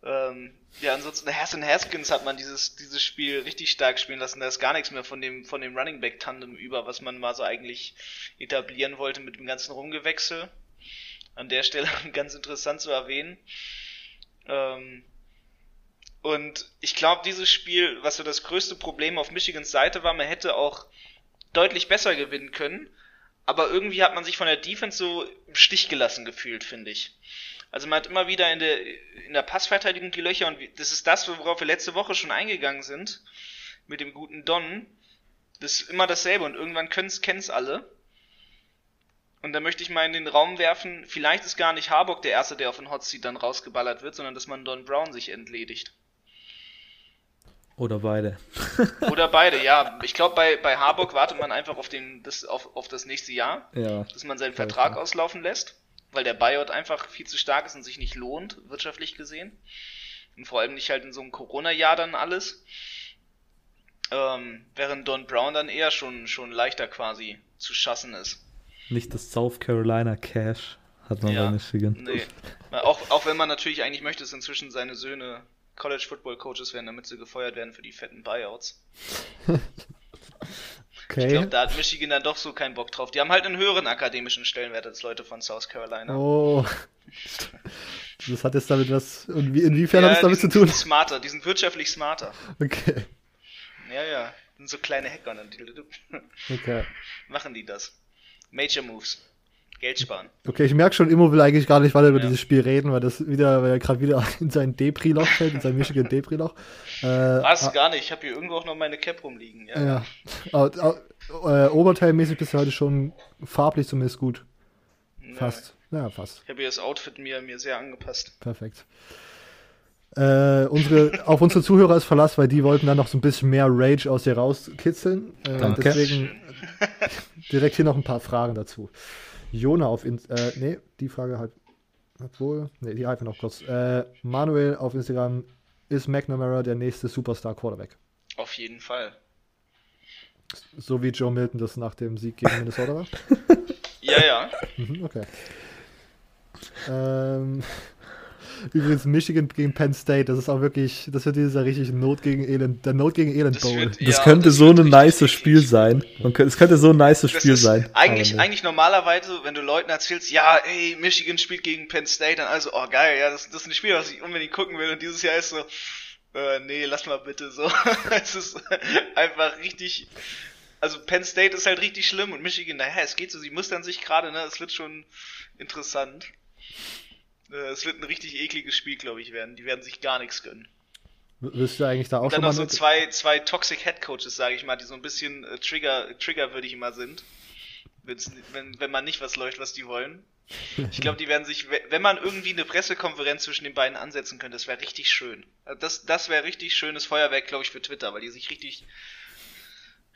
Ähm, ja, ansonsten Hassan Haskins hat man dieses, dieses Spiel richtig stark spielen lassen. Da ist gar nichts mehr von dem, von dem Running Back Tandem über, was man mal so eigentlich etablieren wollte mit dem ganzen Rumgewechsel. An der Stelle ganz interessant zu erwähnen. Ähm, und ich glaube, dieses Spiel, was so das größte Problem auf Michigans Seite war, man hätte auch deutlich besser gewinnen können. Aber irgendwie hat man sich von der Defense so im Stich gelassen gefühlt, finde ich. Also man hat immer wieder in der, in der Passverteidigung die Löcher und das ist das, worauf wir letzte Woche schon eingegangen sind. Mit dem guten Don. Das ist immer dasselbe und irgendwann können's, kennen's alle. Und da möchte ich mal in den Raum werfen, vielleicht ist gar nicht Harburg der Erste, der auf den Hot Seat dann rausgeballert wird, sondern dass man Don Brown sich entledigt. Oder beide. Oder beide, ja. Ich glaube, bei, bei Harburg wartet man einfach auf, den, das, auf, auf das nächste Jahr, Ja. dass man seinen Vertrag auslaufen lässt, weil der Buyout einfach viel zu stark ist und sich nicht lohnt, wirtschaftlich gesehen. Und vor allem nicht halt in so einem Corona-Jahr dann alles. Ähm, während Don Brown dann eher schon, schon leichter quasi zu schassen ist. Nicht das South Carolina Cash hat man Ja. bei Michigan. Nee. Auch, auch wenn man natürlich eigentlich möchte, dass inzwischen seine Söhne College Football Coaches werden, damit sie gefeuert werden für die fetten Buyouts. Ich Okay. glaube, da hat Michigan dann doch so keinen Bock drauf. Die haben halt einen höheren akademischen Stellenwert als Leute von South Carolina. Oh. Das hat jetzt damit was. Inwiefern hat es die damit zu sind tun? smarter, die sind wirtschaftlich smarter. Okay. Ja, ja. Sind so kleine Hacker dann die- Okay. machen die das. Major Moves. Geld sparen. Okay, ich merke schon, Immo will eigentlich gar nicht weiter über Ja. dieses Spiel reden, weil das wieder, weil er gerade wieder in sein Depri-Loch fällt, in sein Michigan Depri-Loch. Äh, Was? ah, Gar nicht. Ich habe hier irgendwo auch noch meine Cap rumliegen. Ja. ja. Ah, äh, Oberteilmäßig bist du heute schon farblich zumindest gut. Ja. Fast. Ja, fast. Ich habe hier das Outfit mir, mir sehr angepasst. Perfekt. Äh, unsere, auf unsere Zuhörer ist Verlass, weil die wollten dann noch so ein bisschen mehr Rage aus dir rauskitzeln. Äh, Danke. Deswegen direkt hier noch ein paar Fragen dazu. Jona auf In äh, nee, die Frage halt. Obwohl, nee, die einfach noch kurz. Äh, Manuel auf Instagram, ist McNamara der nächste Superstar Quarterback? Auf jeden Fall. So wie Joe Milton das nach dem Sieg gegen Minnesota war? Ja, ja. Mhm, okay. Ähm, übrigens Michigan gegen Penn State, das ist auch wirklich, das wird dieser richtig Not gegen Elend, der Not gegen Elend Das Bowl. wird- Das Ja, könnte das so ein eklig. Spiel sein. Es könnte so ein nices Das Spiel ist sein. Eigentlich, eigentlich normalerweise, wenn du Leuten erzählst, ja, ey, Michigan spielt gegen Penn State, dann also, oh geil, ja, das, das ist ein Spiel, was ich unbedingt gucken will. Und dieses Jahr ist so, äh, nee, lass mal bitte so. es ist einfach richtig. Also Penn State ist halt richtig schlimm und Michigan, naja, es geht so, sie mustern sich gerade, ne? Es wird schon interessant. Äh, es wird ein richtig ekliges Spiel, glaube ich, werden. Die werden sich gar nichts gönnen. W- Willst du eigentlich da auch Und dann schon noch so zwei, zwei Toxic Head Coaches, sage ich mal, die so ein bisschen äh, Trigger, triggerwürdig immer sind. Wenn, wenn man nicht was läuft, was die wollen. Ich glaube, die werden sich, we- wenn man irgendwie eine Pressekonferenz zwischen den beiden ansetzen könnte, das wäre richtig schön. Also Das, das wäre richtig schönes Feuerwerk, glaube ich, für Twitter, weil die sich richtig,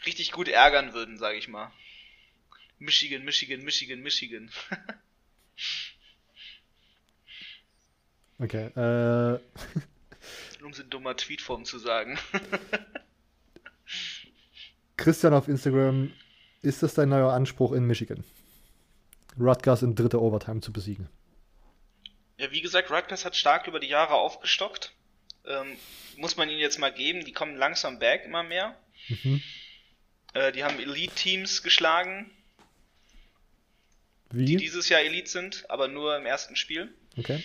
richtig gut ärgern würden, sage ich mal. Michigan, Michigan, Michigan, Michigan. Okay, äh, Um es in dummer Tweetform zu sagen. Christian auf Instagram, ist das dein neuer Anspruch in Michigan? Rutgers in dritter Overtime zu besiegen. Ja, wie gesagt, Rutgers hat stark über die Jahre aufgestockt. Ähm, muss man ihnen jetzt mal geben. Die kommen langsam back immer mehr. Mhm. Äh, die haben Elite-Teams geschlagen, die Wie? dieses Jahr Elite sind, aber nur im ersten Spiel. Okay.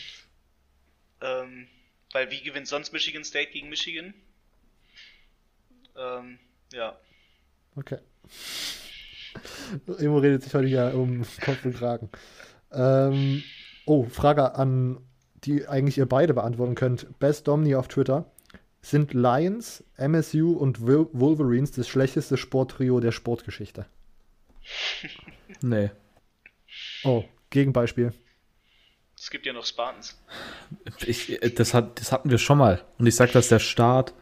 Ähm, weil wie gewinnt sonst Michigan State gegen Michigan? Ähm, ja. Okay. Emo redet sich heute ja um Kopf und Kragen. Ähm, oh, Frage an, die eigentlich ihr beide beantworten könnt. Best Domni auf Twitter. Sind Lions, MSU und Wol- Wolverines das schlechteste Sporttrio der Sportgeschichte? Nee. Oh, Gegenbeispiel. Es gibt ja noch Spartans. Ich, das, hat, das hatten wir schon mal. Und ich sag, dass der Start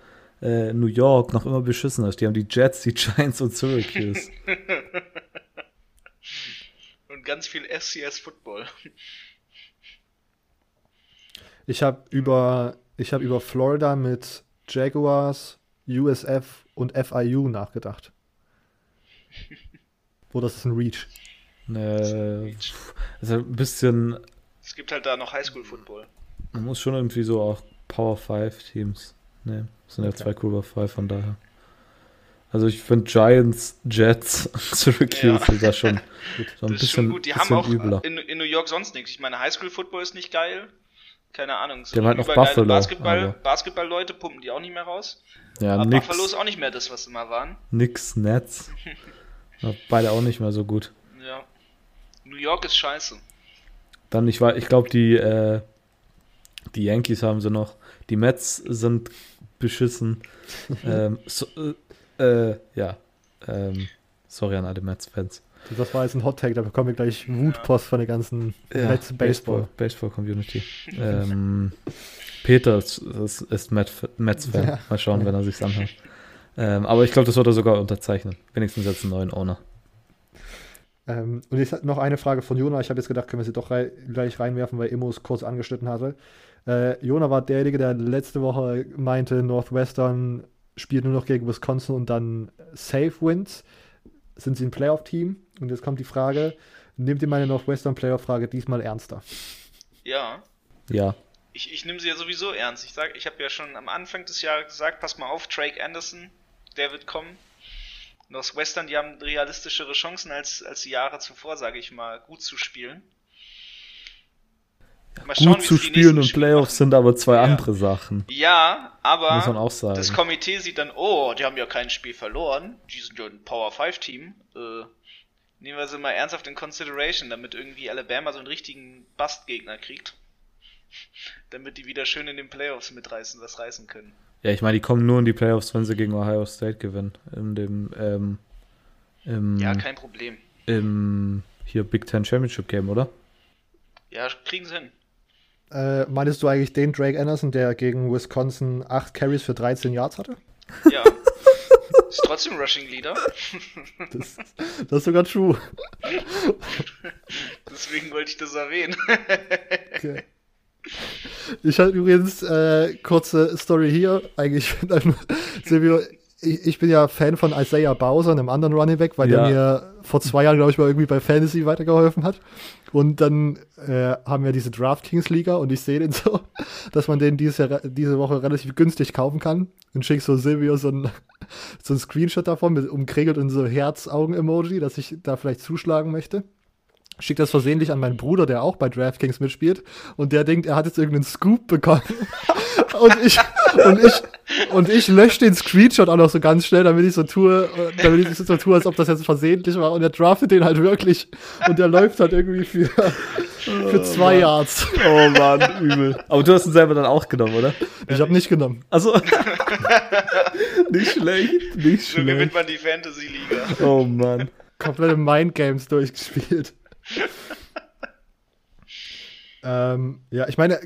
äh, New York noch immer beschissen ist. Die haben die Jets, die Giants und Syracuse. Und ganz viel FCS Football. Ich habe über, ich hab über Florida mit Jaguars, USF und FIU nachgedacht. Wo das ist ein Reach. äh, pff, das ist halt ein bisschen, Es gibt halt da noch Highschool Football. man muss schon irgendwie so auch Power 5 Teams. Ne, das sind ja Okay. zwei Power 5 von daher. Also ich finde Giants, Jets, Syracuse Ja. sind da schon so ein Das ist schon bisschen, gut. Die bisschen haben auch übler. in, in New York sonst nichts. Ich meine, Highschool Football ist nicht geil. Keine Ahnung. So Die haben halt noch Buffalo, Basketball, Basketball-Leute pumpen die auch nicht mehr raus. Ja, Aber nix, Buffalo ist auch nicht mehr das, was sie mal waren. nix, Nets. Beide auch nicht mehr so gut. Ja. New York ist scheiße. Dann, ich war, ich glaube, die, äh, die Yankees haben sie noch. Die Mets sind beschissen. ähm, so, äh, äh, ja. Ähm, sorry an alle Mets-Fans. Das war jetzt ein Hot Take, da bekommen wir gleich Wutpost von der ganzen Mets Baseball. Baseball-Community. ähm, Peter ist, ist, ist Met, Mets-Fan. Ja. Mal schauen, wenn er sich's anhört. Ähm, aber ich glaube, das wird er sogar unterzeichnen. Wenigstens jetzt einen neuen Owner. Ähm, und jetzt noch eine Frage von Jona. Ich habe jetzt gedacht, können wir sie doch rei gleich reinwerfen, weil Immo es kurz angeschnitten hatte. Äh, Jona war derjenige, der letzte Woche meinte, Northwestern spielt nur noch gegen Wisconsin und dann Safe Wins. Sind sie ein Playoff-Team? Und jetzt kommt die Frage, nehmt ihr meine Northwestern-Playoff-Frage diesmal ernster? Ja. Ja. Ich, ich nehme sie ja sowieso ernst. Ich sag, ich habe ja schon am Anfang des Jahres gesagt, pass mal auf, Drake Anderson, der wird kommen. Northwestern, die haben realistischere Chancen als, als die Jahre zuvor, sage ich mal, gut zu spielen. Mal schauen, Gut zu spielen und Playoffs sind aber zwei Ja. andere Sachen. Ja, aber Muss man auch sagen. das Komitee sieht dann, oh, die haben ja kein Spiel verloren. Die sind ja ein Power 5 Team. Äh, nehmen wir sie mal ernsthaft in Consideration, damit irgendwie Alabama so einen richtigen Bastgegner kriegt. damit die wieder schön in den Playoffs mitreißen, was reißen können. Ja, ich meine, die kommen nur in die Playoffs, wenn sie gegen Ohio State gewinnen. In dem, ähm, im, Ja, kein Problem. im hier Big Ten Championship Game, oder? Ja, kriegen sie hin. Äh, meinst du eigentlich den Drake Anderson, der gegen Wisconsin 8 Carries für 13 Yards hatte? Ja. Ist trotzdem Rushing Leader. Das, das ist sogar true. Deswegen wollte ich das erwähnen. Okay. Ich hatte übrigens äh, kurze Story hier. Eigentlich, Silvio, ich, ich bin ja Fan von Isaiah Bowser, einem anderen Running Back, weil Ja. der mir vor zwei Jahren, glaube ich, mal irgendwie bei Fantasy weitergeholfen hat. Und dann äh, haben wir diese DraftKings-Liga und ich sehe den so, dass man den dieses Jahr, diese Woche relativ günstig kaufen kann. Und schick so Silvio so ein, so ein Screenshot davon mit umkringelt und so Herz-Augen-Emoji, dass ich da vielleicht zuschlagen möchte. Schick das versehentlich an meinen Bruder, der auch bei DraftKings mitspielt. Und der denkt, er hat jetzt irgendeinen Scoop bekommen. und ich, und ich, und ich lösche den Screenshot auch noch so ganz schnell, damit ich so tue, äh, damit ich so tue, als ob das jetzt versehentlich war. Und er draftet den halt wirklich. Und der läuft halt irgendwie für, für zwei Yards. Oh Mann, übel. Aber du hast ihn selber dann auch genommen, oder? Ich habe nicht genommen. Also. nicht schlecht, nicht So gewinnt schlecht. man die Fantasy-Liga. Oh Mann. komplette Mindgames durchgespielt. Ähm, ja, ich meine,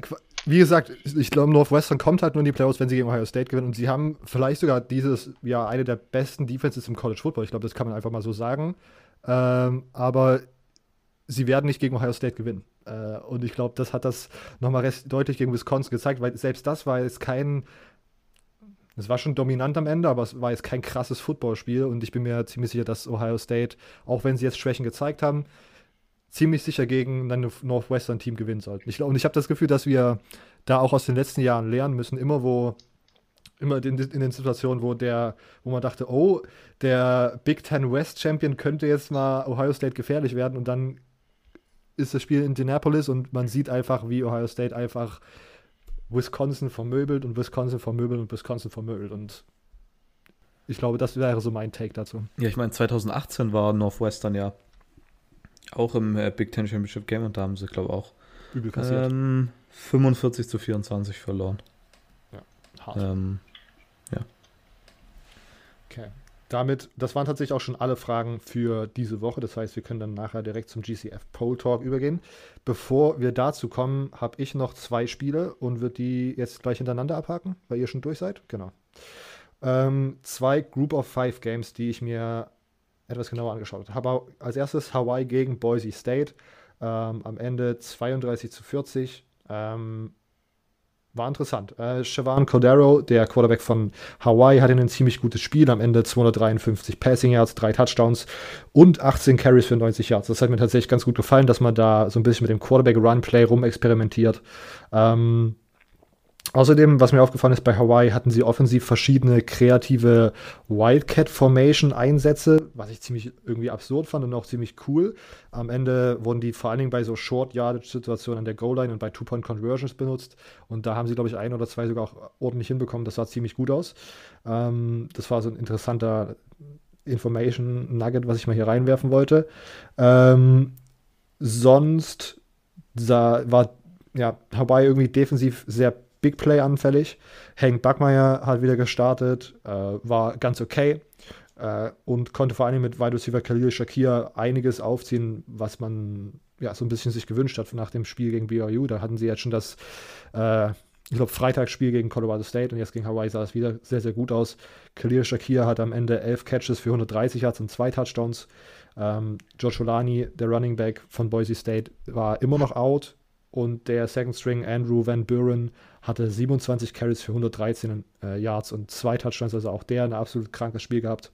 wie gesagt, ich glaube, Northwestern kommt halt nur in die Playoffs, wenn sie gegen Ohio State gewinnen. Und sie haben vielleicht sogar dieses Jahr eine der besten Defenses im College Football. Ich glaube, das kann man einfach mal so sagen. Ähm, aber sie werden nicht gegen Ohio State gewinnen. Äh, und ich glaube, das hat das nochmal deutlich gegen Wisconsin gezeigt, weil selbst das war jetzt kein. Es war schon dominant am Ende, aber es war jetzt kein krasses Footballspiel und ich bin mir ziemlich sicher, dass Ohio State, auch wenn sie jetzt Schwächen gezeigt haben, ziemlich sicher gegen ein Northwestern-Team gewinnen sollten. Ich, und ich habe das Gefühl, dass wir da auch aus den letzten Jahren lernen müssen, immer wo immer in, in den Situationen, wo der, wo man dachte, oh, der Big Ten West Champion könnte jetzt mal Ohio State gefährlich werden und dann ist das Spiel in Indianapolis und man sieht einfach, wie Ohio State einfach Wisconsin vermöbelt und Wisconsin vermöbelt und Wisconsin vermöbelt und ich glaube, das wäre so mein Take dazu. Ja, ich meine, 2018 war Northwestern ja auch im äh, Big Ten Championship Game und da haben sie, glaube ich, auch Übel kassiert. ähm, 45 zu 24 verloren. Hart. Ähm, Okay. Damit, das waren tatsächlich auch schon alle Fragen für diese Woche. Das heißt, wir können dann nachher direkt zum GCF Pole Talk übergehen. Bevor wir dazu kommen, habe ich noch zwei Spiele und würde die jetzt gleich hintereinander abhaken, weil ihr schon durch seid. Genau. Ähm, zwei Group of Five Games, die ich mir etwas genauer angeschaut habe. Als erstes Hawaii gegen Boise State. Ähm, am Ende 32 zu 40. Ähm, war interessant. Äh, Siobhan Cordero, der Quarterback von Hawaii, hatte ein ziemlich gutes Spiel. Am Ende 253 Passing Yards, drei Touchdowns und 18 Carries für 90 Yards. Das hat mir tatsächlich ganz gut gefallen, dass man da so ein bisschen mit dem Quarterback-Run-Play rumexperimentiert. Ähm, Außerdem, was mir aufgefallen ist, bei Hawaii hatten sie offensiv verschiedene kreative Wildcat-Formation-Einsätze, was ich ziemlich irgendwie absurd fand und auch ziemlich cool. Am Ende wurden die vor allen Dingen bei so Short-Yardage-Situationen an der Goal-Line und bei Two-Point-Conversions benutzt. Und da haben sie, glaube ich, ein oder zwei sogar auch ordentlich hinbekommen. Das sah ziemlich gut aus. Ähm, das war so ein interessanter Information-Nugget, was ich mal hier reinwerfen wollte. Ähm, sonst sah, war ja, Hawaii irgendwie defensiv sehr Big Play anfällig. Hank Backmeyer hat wieder gestartet, äh, war ganz okay äh, und konnte vor allem mit Wide Receiver Khalil Shakir einiges aufziehen, was man ja so ein bisschen sich gewünscht hat nach dem Spiel gegen BYU. Da hatten sie jetzt schon das, äh, ich glaube, Freitagsspiel gegen Colorado State und jetzt gegen Hawaii sah es wieder sehr, sehr gut aus. Khalil Shakir hat am Ende elf Catches für 130 Yards und zwei Touchdowns. Ähm, Josh Olani, der Running Back von Boise State, war immer noch out. Und der Second String Andrew Van Buren hatte 27 Carries für 113 äh, Yards und zwei Touchdowns, also auch der ein absolut krankes Spiel gehabt.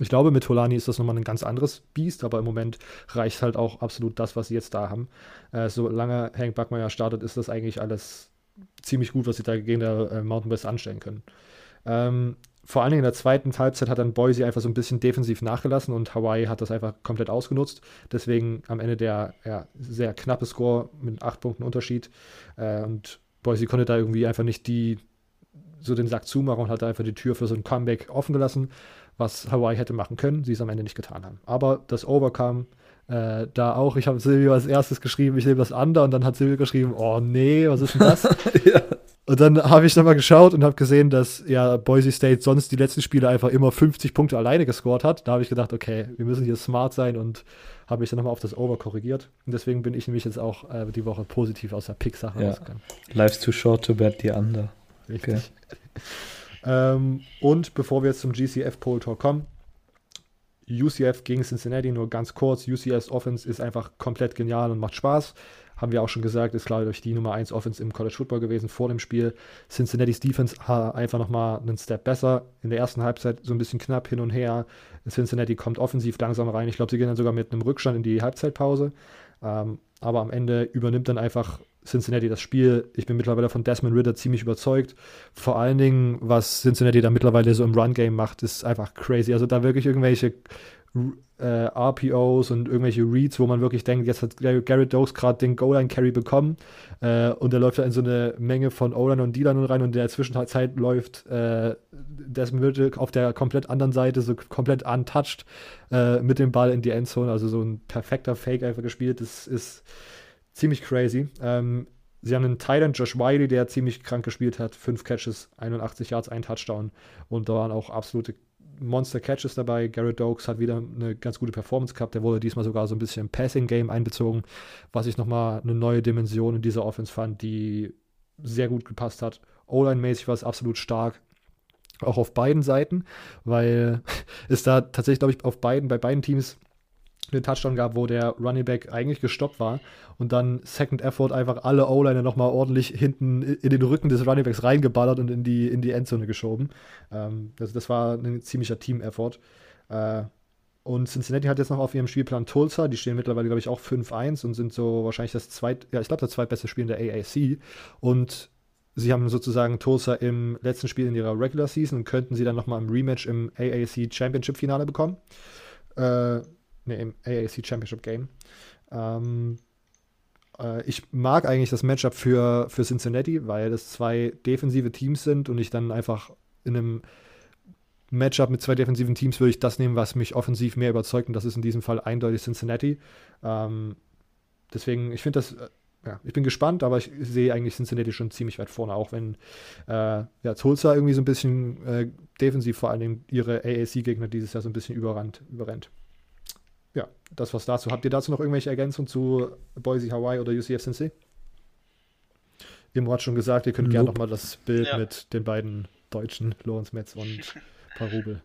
Ich glaube, mit Holani ist das nochmal ein ganz anderes Biest, aber im Moment reicht halt auch absolut das, was sie jetzt da haben. Äh, solange Hank Backmeyer startet, ist das eigentlich alles ziemlich gut, was sie da gegen der äh, Mountain West anstellen können. Ähm, vor allen Dingen in der zweiten Halbzeit hat dann Boise einfach so ein bisschen defensiv nachgelassen und Hawaii hat das einfach komplett ausgenutzt. Deswegen am Ende der ja, sehr knappe Score mit acht Punkten Unterschied. Äh, und Boise konnte da irgendwie einfach nicht die so den Sack zumachen und hat einfach die Tür für so ein Comeback offen gelassen, was Hawaii hätte machen können, sie es am Ende nicht getan haben. Aber das Overcome äh, da auch, ich habe Silvio als erstes geschrieben, ich nehme das Under und dann hat Silvio geschrieben, oh nee, was ist denn das? ja. Und dann habe ich nochmal geschaut und habe gesehen, dass ja Boise State sonst die letzten Spiele einfach immer 50 Punkte alleine gescored hat. Da habe ich gedacht, okay, wir müssen hier smart sein und habe mich dann nochmal auf das Over korrigiert. Und deswegen bin ich nämlich jetzt auch äh, die Woche positiv aus der Pick-Sache ja. rausgegangen. Life's too short to bet the under. Richtig. Okay. ähm, und bevor wir jetzt zum GCF Pole Talk kommen, UCF gegen Cincinnati nur ganz kurz. UCFs Offense ist einfach komplett genial und macht Spaß haben wir auch schon gesagt, ist glaube ich die Nummer 1 Offense im College Football gewesen vor dem Spiel. Cincinnati's Defense einfach nochmal einen Step besser. In der ersten Halbzeit so ein bisschen knapp hin und her. Cincinnati kommt offensiv langsam rein. Ich glaube, sie gehen dann sogar mit einem Rückstand in die Halbzeitpause. Ähm, aber am Ende übernimmt dann einfach Cincinnati das Spiel. Ich bin mittlerweile von Desmond Ritter ziemlich überzeugt. Vor allen Dingen, was Cincinnati da mittlerweile so im Run-Game macht, ist einfach crazy. Also da wirklich irgendwelche äh, RPOs und irgendwelche Reads, wo man wirklich denkt, jetzt hat Garrett Dokes gerade den Goal-Line-Carry bekommen äh, und er läuft da in so eine Menge von O-Line und D-Line rein und in der Zwischenzeit läuft äh, Desmond auf der komplett anderen Seite, so komplett untouched äh, mit dem Ball in die Endzone, also so ein perfekter Fake einfach gespielt, das ist ziemlich crazy. Ähm, Sie haben einen Titan, Josh Wiley, der ziemlich krank gespielt hat. Fünf Catches, 81 Yards, ein Touchdown. Und da waren auch absolute Monster Catches dabei. Garrett Dokes hat wieder eine ganz gute Performance gehabt. Der wurde diesmal sogar so ein bisschen im Passing-Game einbezogen, was ich nochmal eine neue Dimension in dieser Offense fand, die sehr gut gepasst hat. O-Line-mäßig war es absolut stark. Auch auf beiden Seiten, weil es da tatsächlich, glaube ich, auf beiden, bei beiden Teams einen Touchdown gab, wo der Running Back eigentlich gestoppt war und dann Second Effort einfach alle O-Liner nochmal ordentlich hinten in den Rücken des Running Backs reingeballert und in die, in die Endzone geschoben. Ähm, also das war ein ziemlicher Team-Effort. Äh, und Cincinnati hat jetzt noch auf ihrem Spielplan Tulsa, die stehen mittlerweile, glaube ich, auch 5-1 und sind so wahrscheinlich das zweit, ja, ich glaube, das zweitbeste Spiel in der AAC. Und sie haben sozusagen Tulsa im letzten Spiel in ihrer Regular Season und könnten sie dann nochmal im Rematch im AAC Championship Finale bekommen. Äh, im AAC Championship Game. Ähm, äh, ich mag eigentlich das Matchup für, für Cincinnati, weil es zwei defensive Teams sind und ich dann einfach in einem Matchup mit zwei defensiven Teams würde ich das nehmen, was mich offensiv mehr überzeugt und das ist in diesem Fall eindeutig Cincinnati. Ähm, deswegen, ich finde das, äh, ja, ich bin gespannt, aber ich sehe eigentlich Cincinnati schon ziemlich weit vorne, auch wenn äh, ja, Tulsa irgendwie so ein bisschen äh, defensiv vor allem ihre AAC-Gegner dieses Jahr so ein bisschen überrannt, überrennt ja, das was dazu. Habt ihr dazu noch irgendwelche Ergänzungen zu Boise, Hawaii oder UCF Sensei? Immo hat schon gesagt, ihr könnt gerne nochmal das Bild ja. mit den beiden Deutschen, Lorenz Metz und Parubel.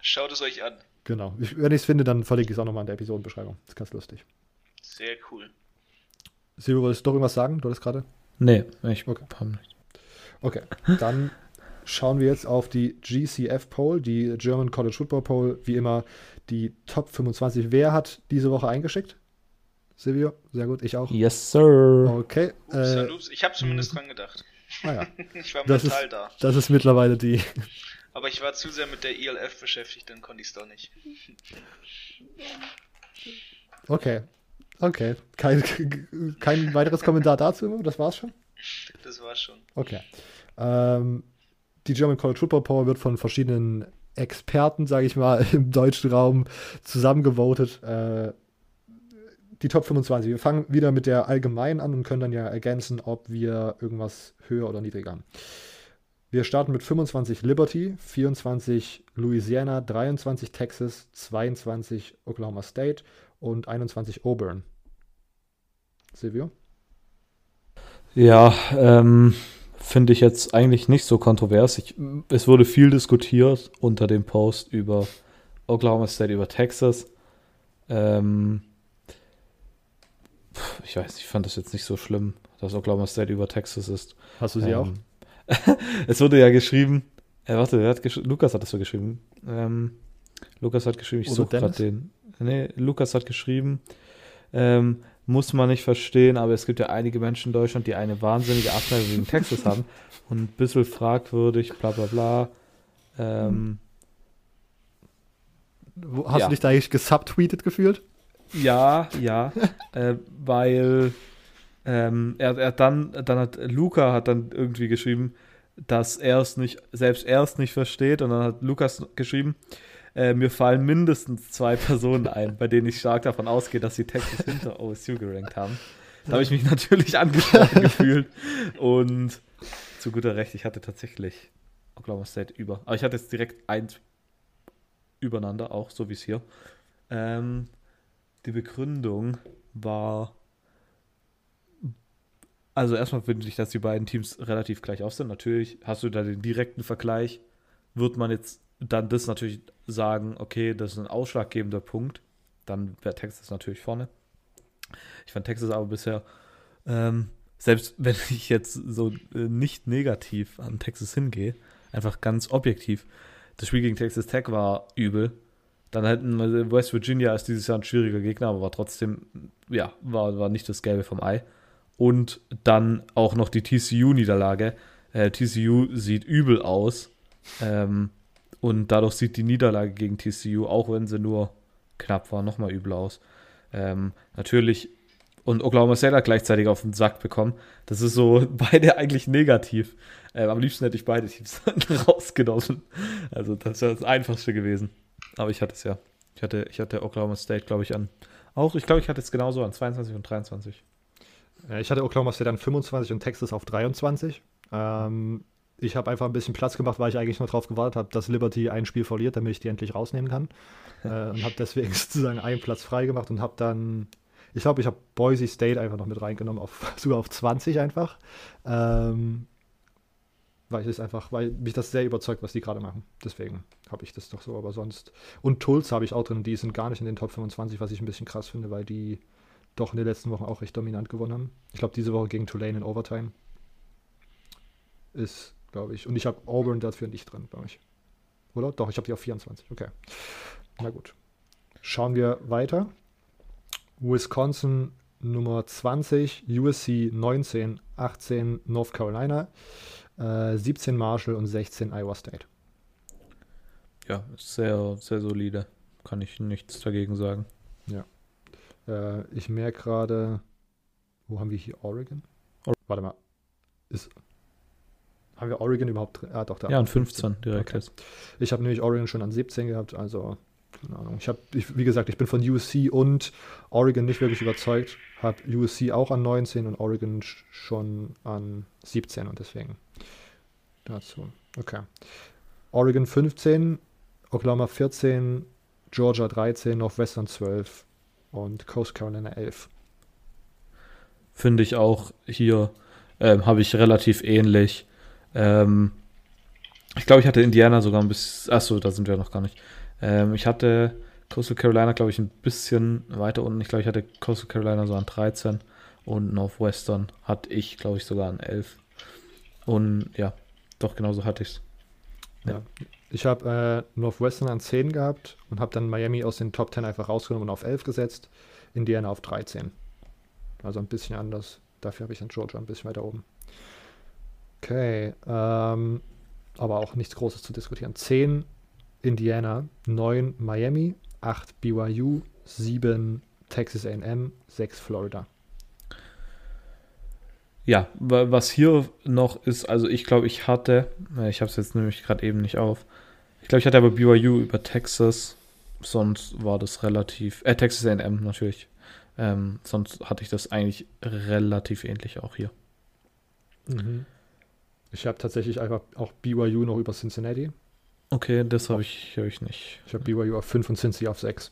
Schaut es euch an. Genau. Wenn ich es finde, dann verlinke ich es auch nochmal in der Episodenbeschreibung. Das ist ganz lustig. Sehr cool. Silvio, wolltest du doch irgendwas sagen? Du hattest gerade? Nee, ich okay. nicht. Okay, dann schauen wir jetzt auf die GCF Poll, die German College Football Poll. Wie immer die Top 25. Wer hat diese Woche eingeschickt? Silvio, sehr gut, ich auch. Yes, sir. Okay. Ups, äh, ups. Ich habe zumindest dran gedacht. Ah, ja. ich war das mental ist, da. Das ist mittlerweile die. Aber ich war zu sehr mit der ELF beschäftigt, dann konnte ich es doch nicht. Okay. Okay. Kein, kein weiteres Kommentar dazu, das war's schon? Das war's schon. Okay. Ähm, die German College Football Power wird von verschiedenen Experten, sage ich mal, im deutschen Raum zusammengevotet. Äh, die Top 25. Wir fangen wieder mit der allgemeinen an und können dann ja ergänzen, ob wir irgendwas höher oder niedriger haben. Wir starten mit 25 Liberty, 24 Louisiana, 23 Texas, 22 Oklahoma State und 21 Auburn. Silvio? Ja, ähm, finde ich jetzt eigentlich nicht so kontrovers. Ich, es wurde viel diskutiert unter dem Post über Oklahoma State, über Texas. Ähm, ich weiß, ich fand das jetzt nicht so schlimm, dass Oklahoma State über Texas ist. Hast du sie ähm, auch? es wurde ja geschrieben, äh, warte, hat gesch Lukas hat das so geschrieben. Ähm, Lukas hat geschrieben, ich suche gerade den. Nee, Lukas hat geschrieben, ähm, muss man nicht verstehen, aber es gibt ja einige Menschen in Deutschland, die eine wahnsinnige Abneigung gegen Texas haben und ein bisschen fragwürdig, bla bla bla. Ähm, Hast ja. du dich da eigentlich gesubtweetet gefühlt? Ja, ja, äh, weil ähm, er, er dann, dann hat Luca hat dann irgendwie geschrieben, dass er es nicht, selbst er es nicht versteht. Und dann hat Lukas geschrieben, äh, mir fallen mindestens zwei Personen ein, bei denen ich stark davon ausgehe, dass sie Texas hinter OSU gerankt haben. Da habe ich mich natürlich angesprochen gefühlt. Und zu guter Recht, ich hatte tatsächlich Oklahoma State über. Aber ich hatte jetzt direkt eins übereinander, auch so wie es hier. Ähm, die Begründung war. Also erstmal finde ich, dass die beiden Teams relativ gleich auf sind. Natürlich hast du da den direkten Vergleich. Wird man jetzt dann das natürlich sagen, okay, das ist ein ausschlaggebender Punkt, dann wäre Texas natürlich vorne. Ich fand Texas aber bisher, ähm, selbst wenn ich jetzt so äh, nicht negativ an Texas hingehe, einfach ganz objektiv, das Spiel gegen Texas Tech war übel. Dann hätten West Virginia ist dieses Jahr ein schwieriger Gegner, aber war trotzdem, ja, war, war nicht das Gelbe vom Ei. Und dann auch noch die TCU-Niederlage. Äh, TCU sieht übel aus. Ähm, und dadurch sieht die Niederlage gegen TCU, auch wenn sie nur knapp war, nochmal übel aus. Ähm, natürlich, und Oklahoma State hat gleichzeitig auf den Sack bekommen. Das ist so beide eigentlich negativ. Ähm, am liebsten hätte ich beide Teams rausgenommen. Also das wäre das Einfachste gewesen. Aber ich hatte es ja. Ich hatte, ich hatte Oklahoma State, glaube ich, an. Auch, ich glaube, ich hatte es genauso an 22 und 23. Ich hatte Oklahoma State an 25 und Texas auf 23. Ähm, ich habe einfach ein bisschen Platz gemacht, weil ich eigentlich nur darauf gewartet habe, dass Liberty ein Spiel verliert, damit ich die endlich rausnehmen kann. äh, und habe deswegen sozusagen einen Platz frei gemacht und habe dann, ich glaube, ich habe Boise State einfach noch mit reingenommen, auf, sogar auf 20 einfach. Ähm, weil ich es einfach, weil mich das sehr überzeugt, was die gerade machen. Deswegen habe ich das doch so, aber sonst. Und Tulsa habe ich auch drin, die sind gar nicht in den Top 25, was ich ein bisschen krass finde, weil die doch in den letzten Wochen auch recht dominant gewonnen haben. Ich glaube, diese Woche gegen Tulane in Overtime ist, glaube ich. Und ich habe Auburn dafür nicht drin, glaube ich. Oder? Doch, ich habe die auf 24. Okay. Na gut. Schauen wir weiter. Wisconsin Nummer 20, USC 19, 18 North Carolina, äh, 17 Marshall und 16 Iowa State. Ja, sehr, sehr solide. Kann ich nichts dagegen sagen. Ja. Äh, ich merke gerade, wo haben wir hier Oregon? Or Warte mal. Ist, haben wir Oregon überhaupt drin? Ah, doch, da. Ja, an 15 direkt. Okay. Ich habe nämlich Oregon schon an 17 gehabt, also keine Ahnung. Ich habe, wie gesagt, ich bin von USC und Oregon nicht wirklich überzeugt. Habe USC auch an 19 und Oregon schon an 17 und deswegen dazu. Okay. Oregon 15, Oklahoma 14, Georgia 13, Northwestern 12 und Coast Carolina 11. Finde ich auch hier, ähm, habe ich relativ ähnlich. Ähm, ich glaube, ich hatte Indiana sogar ein bisschen. Achso, da sind wir noch gar nicht. Ähm, ich hatte Coastal Carolina, glaube ich, ein bisschen weiter unten. Ich glaube, ich hatte Coastal Carolina so an 13 und Northwestern hatte ich, glaube ich, sogar an 11. Und ja, doch, genauso hatte ich es. Ja. ja. Ich habe äh, Northwestern an 10 gehabt und habe dann Miami aus den Top 10 einfach rausgenommen und auf 11 gesetzt. Indiana auf 13. Also ein bisschen anders. Dafür habe ich dann Georgia ein bisschen weiter oben. Okay. Ähm, aber auch nichts Großes zu diskutieren. 10 Indiana, 9 Miami, 8 BYU, 7 Texas AM, 6 Florida. Ja, was hier noch ist, also ich glaube, ich hatte, ich habe es jetzt nämlich gerade eben nicht auf, ich glaube, ich hatte aber BYU über Texas, sonst war das relativ, äh, Texas AM natürlich, ähm, sonst hatte ich das eigentlich relativ ähnlich auch hier. Mhm. Ich habe tatsächlich einfach auch BYU noch über Cincinnati. Okay, das habe ich, hab ich nicht. Ich habe BYU auf 5 und Cincinnati auf 6.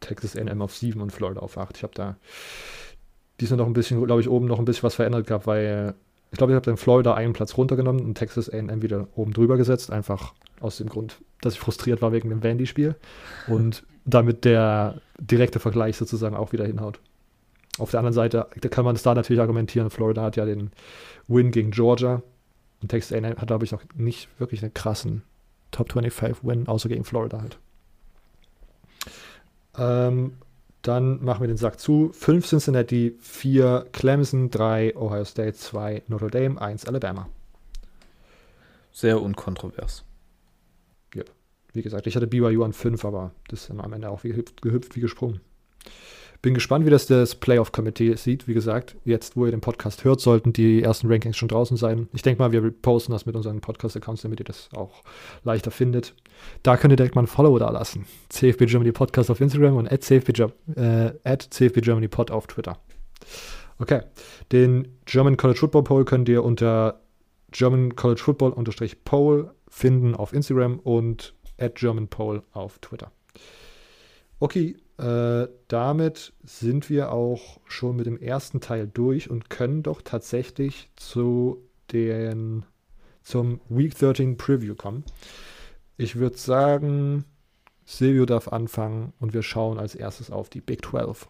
Texas A&M auf 7 und Florida auf 8. Ich habe da diesmal noch ein bisschen, glaube ich, oben noch ein bisschen was verändert gehabt, weil ich glaube, ich habe dann Florida einen Platz runtergenommen und Texas A&M wieder oben drüber gesetzt, einfach aus dem Grund, dass ich frustriert war wegen dem Vandy-Spiel und damit der direkte Vergleich sozusagen auch wieder hinhaut. Auf der anderen Seite da kann man es da natürlich argumentieren, Florida hat ja den Win gegen Georgia und Texas A&M hat, glaube ich, auch nicht wirklich einen krassen Top 25 Win, außer gegen Florida halt. Ähm, dann machen wir den Sack zu. 5 Cincinnati, 4 Clemson, 3 Ohio State, 2 Notre Dame, 1 Alabama. Sehr unkontrovers. Ja, wie gesagt, ich hatte BYU an 5, aber das ist am Ende auch wie gehüpft, gehüpft wie gesprungen. Bin gespannt, wie das das Playoff-Committee sieht. Wie gesagt, jetzt, wo ihr den Podcast hört, sollten die ersten Rankings schon draußen sein. Ich denke mal, wir posten das mit unseren Podcast-Accounts, damit ihr das auch leichter findet. Da könnt ihr direkt mal ein Follow da lassen. CFB Germany Podcast auf Instagram und at CFB, äh, at CFB Germany Pod auf Twitter. Okay, den German College Football Poll könnt ihr unter German College Football Poll finden auf Instagram und at German Poll auf Twitter. Okay, äh, damit sind wir auch schon mit dem ersten Teil durch und können doch tatsächlich zu den, zum Week 13 Preview kommen. Ich würde sagen, Silvio darf anfangen und wir schauen als erstes auf die Big 12.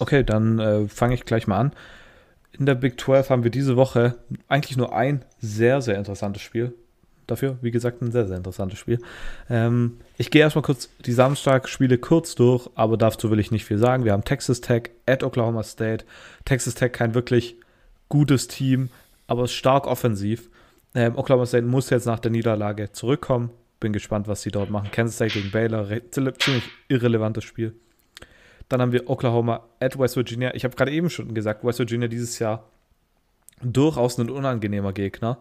Okay, dann äh, fange ich gleich mal an. In der Big 12 haben wir diese Woche eigentlich nur ein sehr, sehr interessantes Spiel. Dafür, wie gesagt, ein sehr, sehr interessantes Spiel. Ähm, ich gehe erstmal kurz die Samstag-Spiele kurz durch, aber dazu will ich nicht viel sagen. Wir haben Texas Tech at Oklahoma State. Texas Tech kein wirklich gutes Team, aber stark offensiv. Ähm, Oklahoma State muss jetzt nach der Niederlage zurückkommen. Bin gespannt, was sie dort machen. Kansas State gegen Baylor, ziemlich irrelevantes Spiel. Dann haben wir Oklahoma at West Virginia. Ich habe gerade eben schon gesagt, West Virginia dieses Jahr durchaus ein unangenehmer Gegner,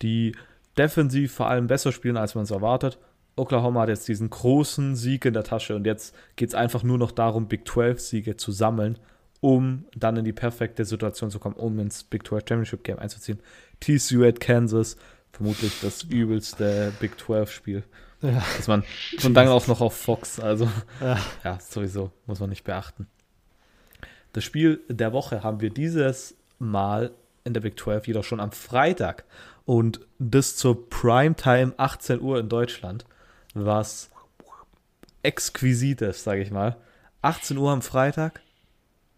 die defensiv vor allem besser spielen, als man es erwartet. Oklahoma hat jetzt diesen großen Sieg in der Tasche und jetzt geht es einfach nur noch darum, Big 12 Siege zu sammeln, um dann in die perfekte Situation zu kommen, um ins Big 12 Championship Game einzuziehen. TCU at Kansas, vermutlich das übelste Big 12 Spiel. Ja. Dass man, und dann auch noch auf Fox, also ja. ja, sowieso, muss man nicht beachten. Das Spiel der Woche haben wir dieses Mal in der Big 12 jedoch schon am Freitag und das zur Primetime 18 Uhr in Deutschland, was exquisit ist, sage ich mal. 18 Uhr am Freitag,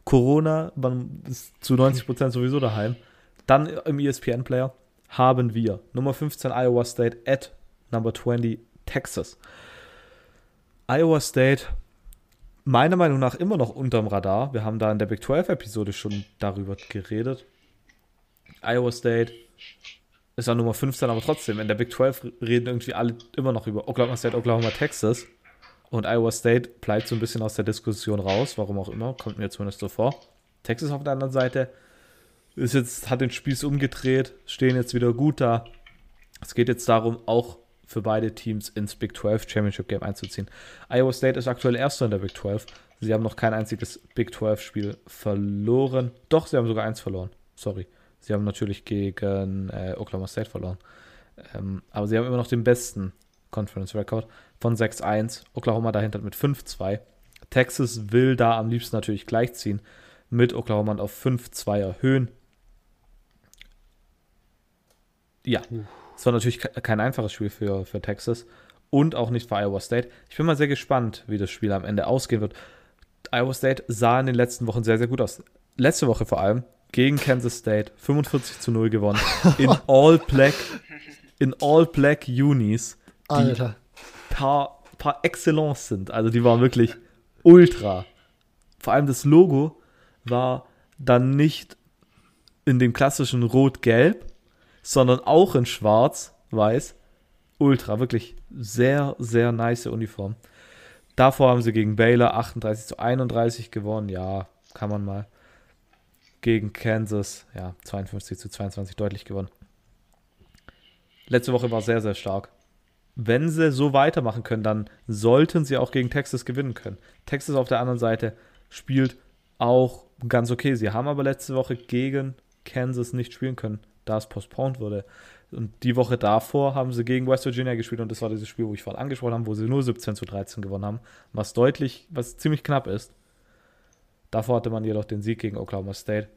Corona, man ist zu 90% sowieso daheim. Dann im ESPN-Player haben wir Nummer 15 Iowa State at Number 20 Texas. Iowa State, meiner Meinung nach immer noch unterm Radar. Wir haben da in der Big 12-Episode schon darüber geredet. Iowa State ist auch Nummer 15, aber trotzdem, in der Big 12 reden irgendwie alle immer noch über Oklahoma State, Oklahoma, Texas. Und Iowa State bleibt so ein bisschen aus der Diskussion raus, warum auch immer, kommt mir zumindest so vor. Texas auf der anderen Seite ist jetzt, hat den Spieß umgedreht, stehen jetzt wieder gut da. Es geht jetzt darum, auch für beide Teams ins Big 12 Championship Game einzuziehen. Iowa State ist aktuell Erster in der Big 12. Sie haben noch kein einziges Big 12 Spiel verloren. Doch, sie haben sogar eins verloren. Sorry. Sie haben natürlich gegen äh, Oklahoma State verloren. Ähm, aber sie haben immer noch den besten Conference Record von 6-1. Oklahoma dahinter mit 5-2. Texas will da am liebsten natürlich gleichziehen mit Oklahoma auf 5-2 erhöhen. Ja, es war natürlich kein einfaches Spiel für, für Texas und auch nicht für Iowa State. Ich bin mal sehr gespannt, wie das Spiel am Ende ausgehen wird. Iowa State sah in den letzten Wochen sehr, sehr gut aus. Letzte Woche vor allem gegen Kansas State 45 zu 0 gewonnen. In All Black, in All Black Unis, die Alter. Par, par excellence sind. Also die waren wirklich ultra. Vor allem das Logo war dann nicht in dem klassischen Rot-Gelb, sondern auch in schwarz, weiß. Ultra, wirklich sehr, sehr nice Uniform. Davor haben sie gegen Baylor 38 zu 31 gewonnen. Ja, kann man mal. Gegen Kansas, ja, 52 zu 22 deutlich gewonnen. Letzte Woche war sehr, sehr stark. Wenn sie so weitermachen können, dann sollten sie auch gegen Texas gewinnen können. Texas auf der anderen Seite spielt auch ganz okay. Sie haben aber letzte Woche gegen Kansas nicht spielen können da es postponed wurde. Und die Woche davor haben sie gegen West Virginia gespielt und das war dieses Spiel, wo ich vorhin angesprochen habe, wo sie nur 17 zu 13 gewonnen haben, was deutlich, was ziemlich knapp ist. Davor hatte man jedoch den Sieg gegen Oklahoma State.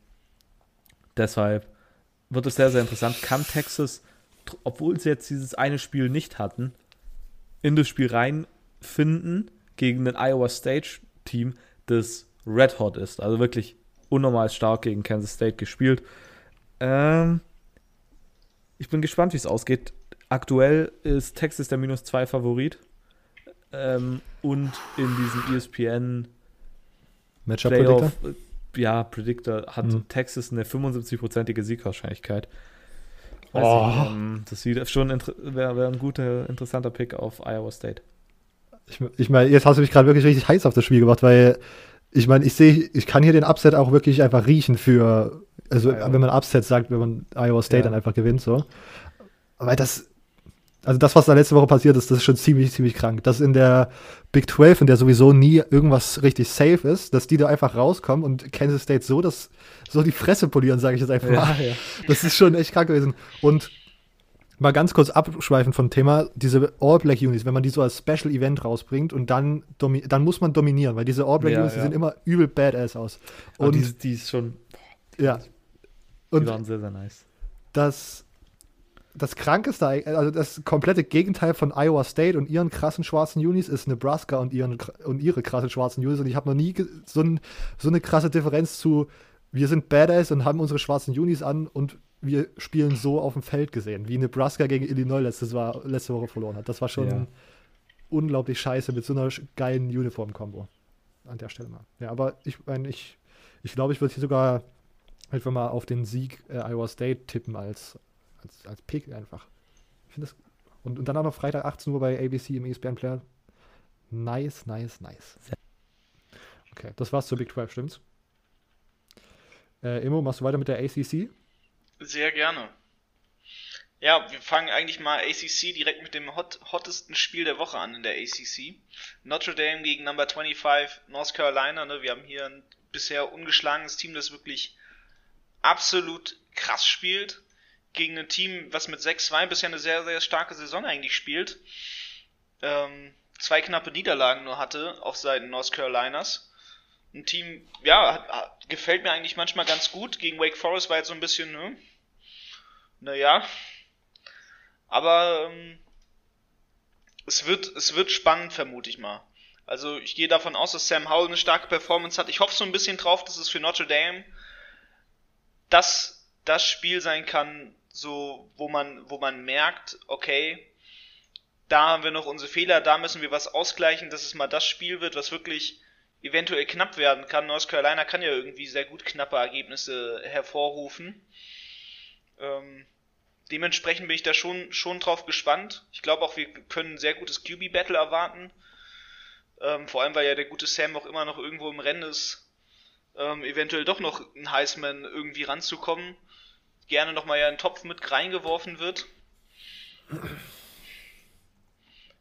Deshalb wird es sehr, sehr interessant. Kann Texas, obwohl sie jetzt dieses eine Spiel nicht hatten, in das Spiel reinfinden gegen ein Iowa State Team, das Red Hot ist. Also wirklich unnormal stark gegen Kansas State gespielt. Ähm, ich bin gespannt, wie es ausgeht. Aktuell ist Texas der minus 2 Favorit. Ähm, und in diesem ESPN Matchup Predictor? Ja, Predictor hat mhm. Texas eine 75-prozentige Siegwahrscheinlichkeit. Weiß oh. nicht, ähm, das wäre schon wäre wär ein guter, interessanter Pick auf Iowa State. Ich, ich meine, jetzt hast du mich gerade wirklich richtig heiß auf das Spiel gemacht, weil ich meine, ich sehe, ich kann hier den Upset auch wirklich einfach riechen für, also Ja. wenn man Upset sagt, wenn man Iowa State Ja. dann einfach gewinnt, so. Aber das, also das, was da letzte Woche passiert ist, das ist schon ziemlich, ziemlich krank. Dass in der Big 12, in der sowieso nie irgendwas richtig safe ist, dass die da einfach rauskommen und Kansas State so das, so die Fresse polieren, sage ich jetzt einfach mal. ja. Das ist schon echt krank gewesen. Und mal ganz kurz abschweifen vom Thema, diese All-Black Unis, wenn man die so als Special Event rausbringt und dann, dann muss man dominieren, weil diese All-Black Ja, Unis, die ja. sehen immer übel badass aus. Und Und die, die ist schon, ja. die Und waren sehr, sehr nice. das, das Krankeste, also das komplette Gegenteil von Iowa State und ihren krassen schwarzen Unis ist Nebraska und, ihren, und ihre krassen schwarzen Unis. Und ich habe noch nie so, ein, so eine krasse Differenz zu, wir sind Badass und haben unsere schwarzen Unis an und wir spielen so auf dem Feld gesehen, wie Nebraska gegen Illinois letztes war, letzte Woche verloren hat. Das war schon Ja. unglaublich scheiße mit so einer geilen Uniform-Kombo. An der Stelle mal. Ja, aber ich meine, ich, ich glaube, ich würde hier sogar einfach mal auf den Sieg äh, Iowa State tippen als, als, als Pick einfach. Ich finde das. Und, und dann auch noch Freitag 18 Uhr bei ABC im ESPN Player. Nice, nice, nice. Okay, das war's zur Big 12, stimmt's? Äh, Immo, machst du weiter mit der ACC? Sehr gerne. Ja, wir fangen eigentlich mal ACC direkt mit dem hot, hottesten Spiel der Woche an in der ACC. Notre Dame gegen Number 25 North Carolina. Ne? Wir haben hier ein bisher ungeschlagenes Team, das wirklich absolut krass spielt. Gegen ein Team, was mit 6-2 bisher eine sehr, sehr starke Saison eigentlich spielt. Ähm, zwei knappe Niederlagen nur hatte auf Seiten North Carolinas. Ein Team, ja, hat, hat, gefällt mir eigentlich manchmal ganz gut. Gegen Wake Forest war jetzt so ein bisschen, ne? Naja. Aber ähm, es, wird, es wird spannend, vermute ich mal. Also ich gehe davon aus, dass Sam Howell eine starke Performance hat. Ich hoffe so ein bisschen drauf, dass es für Notre Dame das, das Spiel sein kann, so wo man, wo man merkt, okay, da haben wir noch unsere Fehler, da müssen wir was ausgleichen, dass es mal das Spiel wird, was wirklich eventuell knapp werden kann. North Carolina kann ja irgendwie sehr gut knappe Ergebnisse hervorrufen. Ähm, dementsprechend bin ich da schon, schon drauf gespannt. Ich glaube auch, wir können ein sehr gutes QB-Battle erwarten. Ähm, vor allem, weil ja der gute Sam auch immer noch irgendwo im Rennen ist, ähm, eventuell doch noch ein Heisman irgendwie ranzukommen. Gerne nochmal ja in den Topf mit reingeworfen wird.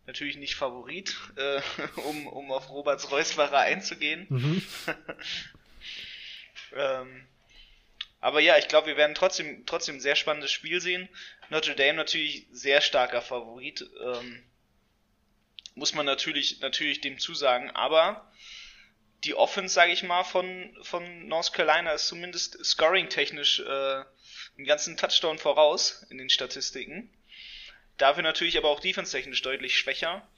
Natürlich nicht Favorit, äh, um, um auf Roberts Reusbacher einzugehen. Mhm. Ähm, aber ja, ich glaube, wir werden trotzdem, trotzdem ein sehr spannendes Spiel sehen. Notre Dame natürlich sehr starker Favorit. Ähm, muss man natürlich, natürlich dem zusagen. Aber die Offense, sage ich mal, von, von North Carolina ist zumindest scoring-technisch äh, einen ganzen Touchdown voraus in den Statistiken. Dafür natürlich aber auch defense-technisch deutlich schwächer.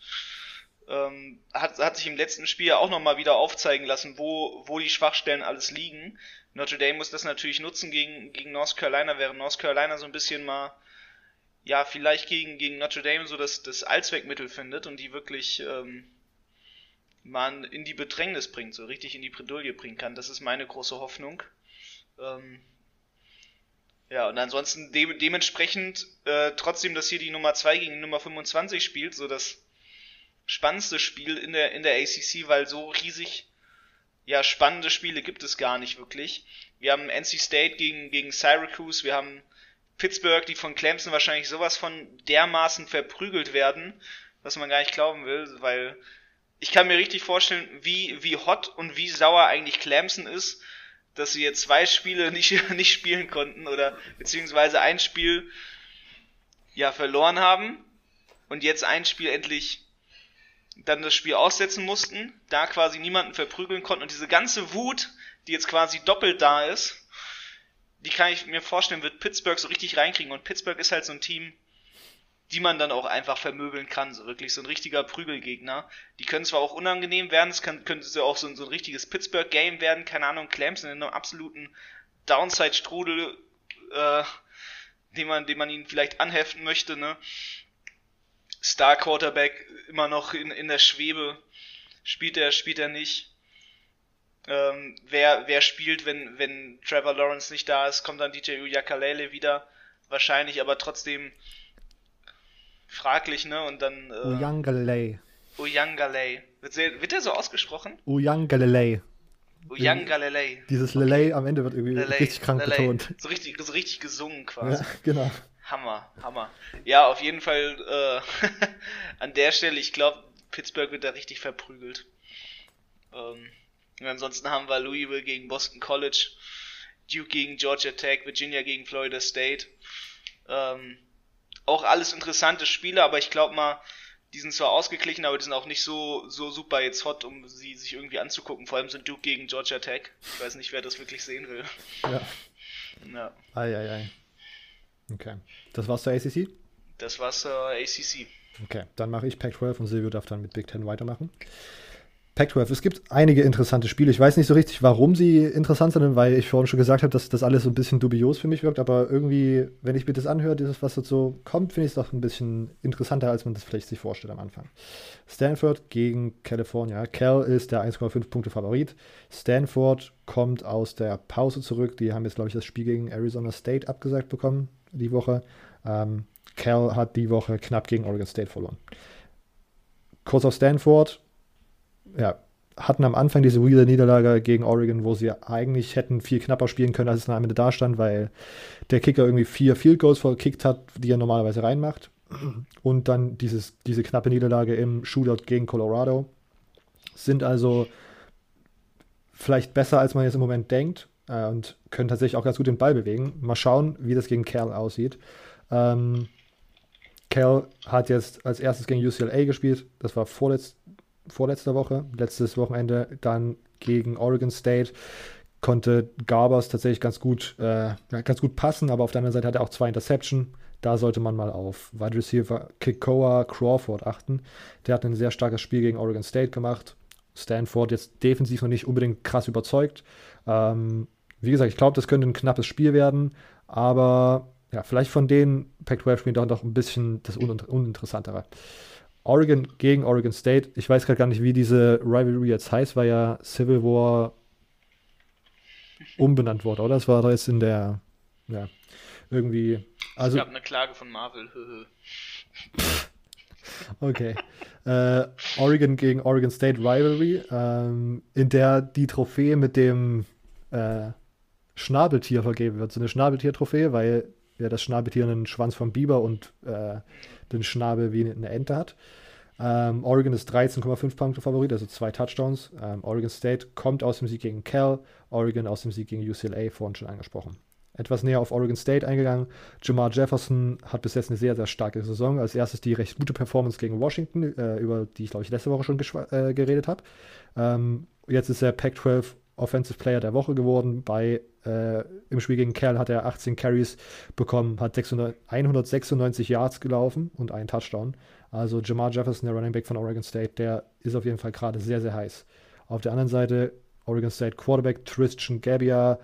Ähm, hat, hat sich im letzten Spiel auch nochmal wieder aufzeigen lassen, wo, wo die Schwachstellen alles liegen. Notre Dame muss das natürlich nutzen gegen, gegen North Carolina, während North Carolina so ein bisschen mal, ja, vielleicht gegen, gegen Notre Dame so das, das Allzweckmittel findet und die wirklich ähm, man in die Bedrängnis bringt, so richtig in die Bredouille bringen kann. Das ist meine große Hoffnung. Ähm, ja, und ansonsten de dementsprechend äh, trotzdem, dass hier die Nummer 2 gegen die Nummer 25 spielt, so das spannendste Spiel in der, in der ACC, weil so riesig, ja, spannende Spiele gibt es gar nicht wirklich. Wir haben NC State gegen, gegen Syracuse, wir haben Pittsburgh, die von Clemson wahrscheinlich sowas von dermaßen verprügelt werden, was man gar nicht glauben will, weil ich kann mir richtig vorstellen, wie, wie hot und wie sauer eigentlich Clemson ist, dass sie jetzt zwei Spiele nicht, nicht spielen konnten oder beziehungsweise ein Spiel ja verloren haben und jetzt ein Spiel endlich dann das Spiel aussetzen mussten, da quasi niemanden verprügeln konnten und diese ganze Wut, die jetzt quasi doppelt da ist, die kann ich mir vorstellen, wird Pittsburgh so richtig reinkriegen. Und Pittsburgh ist halt so ein Team, die man dann auch einfach vermöbeln kann, so wirklich so ein richtiger Prügelgegner. Die können zwar auch unangenehm werden, es kann, könnte so auch so ein, so ein richtiges Pittsburgh-Game werden, keine Ahnung, Clemson in einem absoluten Downside-Strudel, äh, den man, den man ihnen vielleicht anheften möchte, ne? Star Quarterback immer noch in, in der Schwebe. Spielt er, spielt er nicht. Ähm, wer, wer spielt, wenn, wenn Trevor Lawrence nicht da ist, kommt dann DJ Uyakalele wieder. Wahrscheinlich, aber trotzdem fraglich, ne? Und dann. Äh, Uyangalei. Uyangalei. Wird, der- wird der so ausgesprochen? Uyang Galilei. Uyangalei. Dieses Lelei am Ende wird irgendwie Lelei, richtig krank Lelei. betont. So richtig, so richtig gesungen quasi. Ja, genau. Hammer, Hammer. Ja, auf jeden Fall äh, an der Stelle, ich glaube, Pittsburgh wird da richtig verprügelt. Ähm, und ansonsten haben wir Louisville gegen Boston College, Duke gegen Georgia Tech, Virginia gegen Florida State. Ähm, auch alles interessante Spiele, aber ich glaube mal, die sind zwar ausgeglichen, aber die sind auch nicht so, so super jetzt hot, um sie sich irgendwie anzugucken. Vor allem sind Duke gegen Georgia Tech. Ich weiß nicht, wer das wirklich sehen will. Ja. Ja, Ei, ei, ei. Okay. Das war's zur ACC? das war's äh, ACC. Okay, dann mache ich Pac-12 und Silvio darf dann mit Big Ten weitermachen. Pac-12, es gibt einige interessante Spiele. Ich weiß nicht so richtig, warum sie interessant sind, weil ich vorhin schon gesagt habe, dass das alles so ein bisschen dubios für mich wirkt, aber irgendwie, wenn ich mir das anhöre, dieses, was dazu kommt, finde ich es doch ein bisschen interessanter, als man das vielleicht sich vorstellt am Anfang. Stanford gegen California. Cal ist der 1,5 Punkte Favorit. Stanford kommt aus der Pause zurück. Die haben jetzt, glaube ich, das Spiel gegen Arizona State abgesagt bekommen, die Woche. Ähm, Cal hat die Woche knapp gegen Oregon State verloren. Kurz auf Stanford. Ja, hatten am Anfang diese weirde Niederlage gegen Oregon, wo sie eigentlich hätten viel knapper spielen können, als es am Ende da stand, weil der Kicker irgendwie vier Field Goals verkickt hat, die er normalerweise reinmacht. Und dann dieses, diese knappe Niederlage im Shootout gegen Colorado. Sind also vielleicht besser, als man jetzt im Moment denkt äh, und können tatsächlich auch ganz gut den Ball bewegen. Mal schauen, wie das gegen Cal aussieht. Ähm, Cal hat jetzt als erstes gegen UCLA gespielt. Das war vorletz, vorletzte Woche, letztes Wochenende. Dann gegen Oregon State konnte Garbers tatsächlich ganz gut, äh, ganz gut passen, aber auf der anderen Seite hat er auch zwei Interception. Da sollte man mal auf Wide Receiver Kikoa Crawford achten. Der hat ein sehr starkes Spiel gegen Oregon State gemacht. Stanford jetzt defensiv noch nicht unbedingt krass überzeugt. Ähm, wie gesagt, ich glaube, das könnte ein knappes Spiel werden, aber ja, vielleicht von den Pac-12-Spielen doch noch ein bisschen das Uninter Uninteressantere. Oregon gegen Oregon State. Ich weiß gerade gar nicht, wie diese Rivalry jetzt heißt, weil ja Civil War umbenannt wurde, oder? Das war doch jetzt in der, ja, irgendwie. Also, es gab eine Klage von Marvel. Okay. äh, Oregon gegen Oregon State Rivalry, ähm, in der die Trophäe mit dem äh, Schnabeltier vergeben wird. So eine Schnabeltier-Trophäe, weil ja das Schnabeltier einen Schwanz vom Biber und äh, den Schnabel wie eine Ente hat. Ähm, Oregon ist 13,5 Punkte Favorit, also zwei Touchdowns. Ähm, Oregon State kommt aus dem Sieg gegen Cal, Oregon aus dem Sieg gegen UCLA, vorhin schon angesprochen. Etwas näher auf Oregon State eingegangen. Jamar Jefferson hat bis jetzt eine sehr, sehr starke Saison. Als erstes die recht gute Performance gegen Washington, äh, über die ich, glaube ich, letzte Woche schon äh, geredet habe. Ähm, jetzt ist er Pac-12 Offensive Player der Woche geworden. Bei, äh, Im Spiel gegen Cal hat er 18 Carries bekommen, hat 600, 196 Yards gelaufen und einen Touchdown. Also Jamar Jefferson, der Running Back von Oregon State, der ist auf jeden Fall gerade sehr, sehr heiß. Auf der anderen Seite Oregon State Quarterback Tristan Gabbia,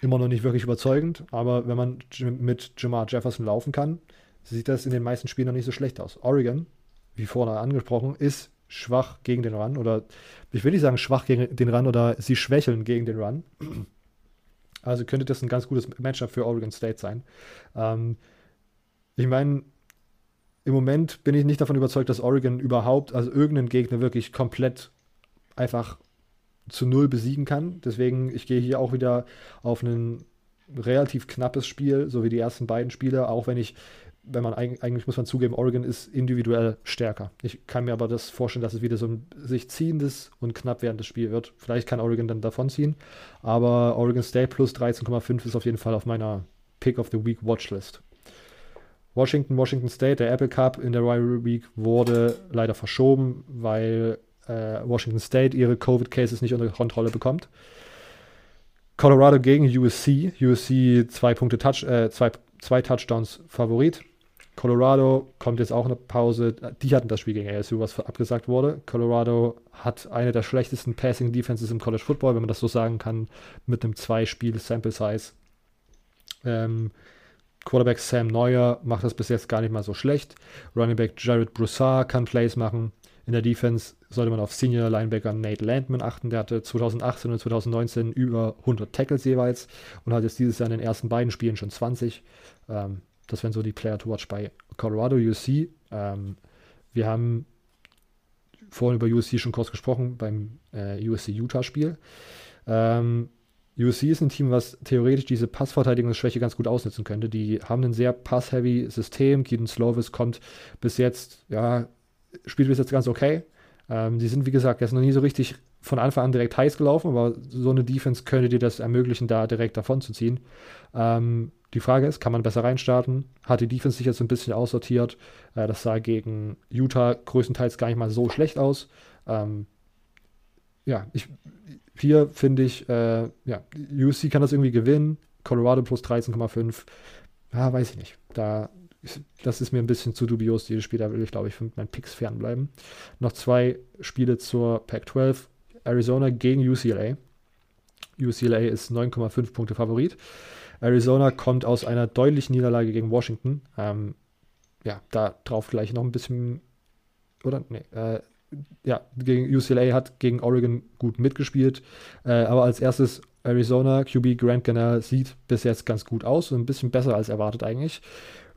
immer noch nicht wirklich überzeugend, aber wenn man mit Jamar Jefferson laufen kann, sieht das in den meisten Spielen noch nicht so schlecht aus. Oregon, wie vorher angesprochen, ist schwach gegen den Run oder ich will nicht sagen schwach gegen den Run oder sie schwächeln gegen den Run. Also könnte das ein ganz gutes Matchup für Oregon State sein. Ähm, ich meine, im Moment bin ich nicht davon überzeugt, dass Oregon überhaupt, also irgendeinen Gegner wirklich komplett einfach zu null besiegen kann. Deswegen, ich gehe hier auch wieder auf ein relativ knappes Spiel, so wie die ersten beiden Spiele, auch wenn ich, wenn man eigentlich muss man zugeben, Oregon ist individuell stärker. Ich kann mir aber das vorstellen, dass es wieder so ein sich ziehendes und knapp währendes Spiel wird. Vielleicht kann Oregon dann davonziehen, aber Oregon State plus 13,5 ist auf jeden Fall auf meiner Pick of the Week Watchlist. Washington, Washington State, der Apple Cup in der Rivalry Week wurde leider verschoben, weil äh, Washington State ihre Covid-Cases nicht unter Kontrolle bekommt. Colorado gegen USC. USC zwei Punkte Touch, äh, zwei, zwei Touchdowns Favorit. Colorado kommt jetzt auch eine Pause. Die hatten das Spiel gegen ASU, was abgesagt wurde. Colorado hat eine der schlechtesten Passing Defenses im College Football, wenn man das so sagen kann, mit einem Zwei-Spiel-Sample-Size. Ähm, Quarterback Sam Neuer macht das bis jetzt gar nicht mal so schlecht. Running Back Jared Broussard kann Plays machen. In der Defense sollte man auf Senior Linebacker Nate Landman achten. Der hatte 2018 und 2019 über 100 Tackles jeweils und hat jetzt dieses Jahr in den ersten beiden Spielen schon 20. Ähm, das wären so die Player to watch bei Colorado UC. Ähm, wir haben vorhin über USC schon kurz gesprochen beim äh, USC-Utah-Spiel. Ähm, USC ist ein Team, was theoretisch diese Passverteidigungsschwäche ganz gut ausnutzen könnte. Die haben ein sehr pass-heavy System. Keaton Slovis kommt bis jetzt, ja, spielt bis jetzt ganz okay. Ähm, die sind, wie gesagt, jetzt noch nie so richtig von Anfang an direkt heiß gelaufen, aber so eine Defense könnte dir das ermöglichen, da direkt davon zu ziehen. Ähm, die Frage ist, kann man besser reinstarten? Hat die Defense sich jetzt ein bisschen aussortiert? Äh, das sah gegen Utah größtenteils gar nicht mal so schlecht aus. Ähm, ja, ich, hier finde ich, äh, ja, UC kann das irgendwie gewinnen. Colorado plus 13,5. Ja, weiß ich nicht. Da, das ist mir ein bisschen zu dubios, dieses Spiel. Da will ich, glaube ich, von meinen Picks fernbleiben. Noch zwei Spiele zur Pac-12. Arizona gegen UCLA. UCLA ist 9,5 Punkte Favorit. Arizona kommt aus einer deutlichen Niederlage gegen Washington. Ähm, ja, da drauf gleich noch ein bisschen. Oder? Nee. Äh, ja, gegen UCLA hat gegen Oregon gut mitgespielt. Äh, aber als erstes Arizona, QB Grant Canal sieht bis jetzt ganz gut aus ein bisschen besser als erwartet eigentlich.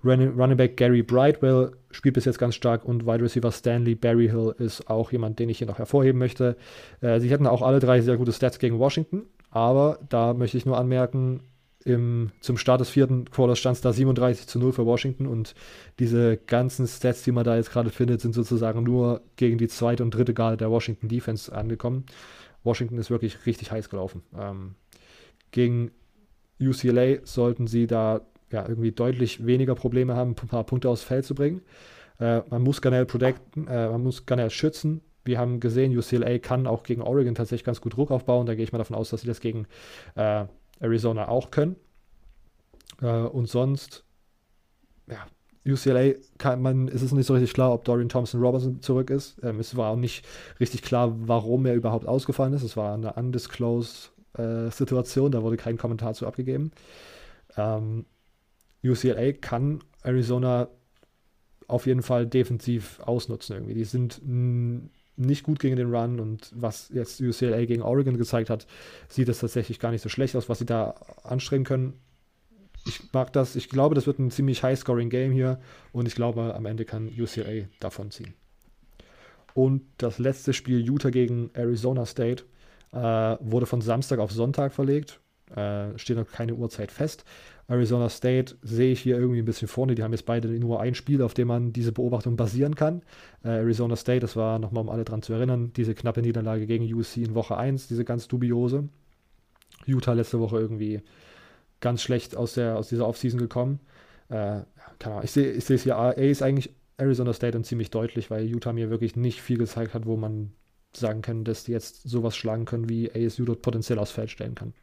Running, Back Gary Brightwell spielt bis jetzt ganz stark und Wide Receiver Stanley Berryhill ist auch jemand, den ich hier noch hervorheben möchte. Äh, sie hatten auch alle drei sehr gute Stats gegen Washington, aber da möchte ich nur anmerken, im, zum Start des vierten Quarters stand es da 37 zu 0 für Washington und diese ganzen Stats, die man da jetzt gerade findet, sind sozusagen nur gegen die zweite und dritte Garde der Washington Defense angekommen. Washington ist wirklich richtig heiß gelaufen. Ähm, gegen UCLA sollten sie da ja, irgendwie deutlich weniger Probleme haben, ein paar Punkte aufs Feld zu bringen. Äh, man muss Garnell protecten, äh, man muss Garnell schützen. Wir haben gesehen, UCLA kann auch gegen Oregon tatsächlich ganz gut Druck aufbauen. Da gehe ich mal davon aus, dass sie das gegen äh, Arizona auch können. Äh, und sonst, ja, UCLA kann man, ist es nicht so richtig klar, ob Dorian Thompson Robertson zurück ist. Ähm, es war auch nicht richtig klar, warum er überhaupt ausgefallen ist. Es war eine undisclosed äh, Situation, da wurde kein Kommentar zu abgegeben. Ähm, UCLA kann Arizona auf jeden Fall defensiv ausnutzen irgendwie. Die sind nicht gut gegen den Run und was jetzt UCLA gegen Oregon gezeigt hat, sieht es tatsächlich gar nicht so schlecht aus, was sie da anstrengen können. Ich mag das, ich glaube, das wird ein ziemlich high-scoring-Game hier und ich glaube, am Ende kann UCLA davon ziehen. Und das letzte Spiel Utah gegen Arizona State äh, wurde von Samstag auf Sonntag verlegt. Äh, steht noch keine Uhrzeit fest. Arizona State sehe ich hier irgendwie ein bisschen vorne. Die haben jetzt beide nur ein Spiel, auf dem man diese Beobachtung basieren kann. Äh, Arizona State, das war nochmal, um alle dran zu erinnern, diese knappe Niederlage gegen UC in Woche 1, diese ganz dubiose. Utah letzte Woche irgendwie ganz schlecht aus, der, aus dieser Offseason gekommen. Äh, keine Ahnung, ich sehe ich es hier, A ist eigentlich Arizona State und ziemlich deutlich, weil Utah mir wirklich nicht viel gezeigt hat, wo man sagen kann, dass die jetzt sowas schlagen können, wie ASU dort potenziell aufs Feld stellen kann.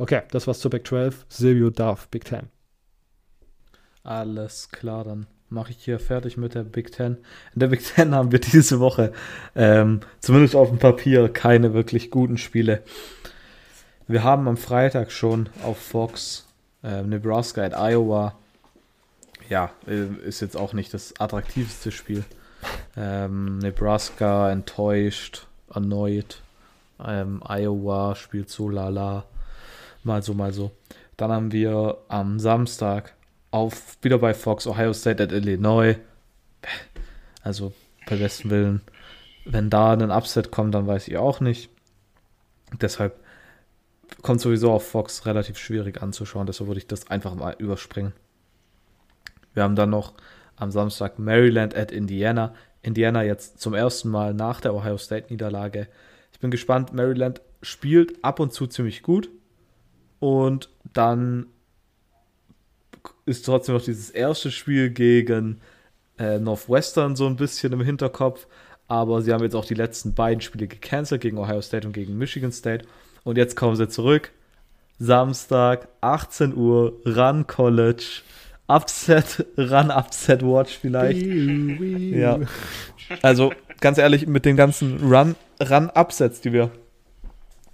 Okay, das war's zur Big 12. Silvio darf Big 10. Alles klar, dann mache ich hier fertig mit der Big 10. In der Big 10 haben wir diese Woche ähm, zumindest auf dem Papier keine wirklich guten Spiele. Wir haben am Freitag schon auf Fox äh, Nebraska at Iowa. Ja, äh, ist jetzt auch nicht das attraktivste Spiel. Ähm, Nebraska enttäuscht, erneut. Ähm, Iowa spielt so lala. Mal so, mal so. Dann haben wir am Samstag auf wieder bei Fox Ohio State at Illinois. Also bei besten Willen, wenn da ein Upset kommt, dann weiß ich auch nicht. Deshalb kommt sowieso auf Fox relativ schwierig anzuschauen, deshalb würde ich das einfach mal überspringen. Wir haben dann noch am Samstag Maryland at Indiana. Indiana jetzt zum ersten Mal nach der Ohio State Niederlage. Ich bin gespannt. Maryland spielt ab und zu ziemlich gut. Und dann ist trotzdem noch dieses erste Spiel gegen äh, Northwestern so ein bisschen im Hinterkopf. Aber sie haben jetzt auch die letzten beiden Spiele gecancelt, gegen Ohio State und gegen Michigan State. Und jetzt kommen sie zurück. Samstag, 18 Uhr, Run College. Upset, Run Upset Watch vielleicht. ja. Also ganz ehrlich, mit den ganzen Run, Run Upsets, die wir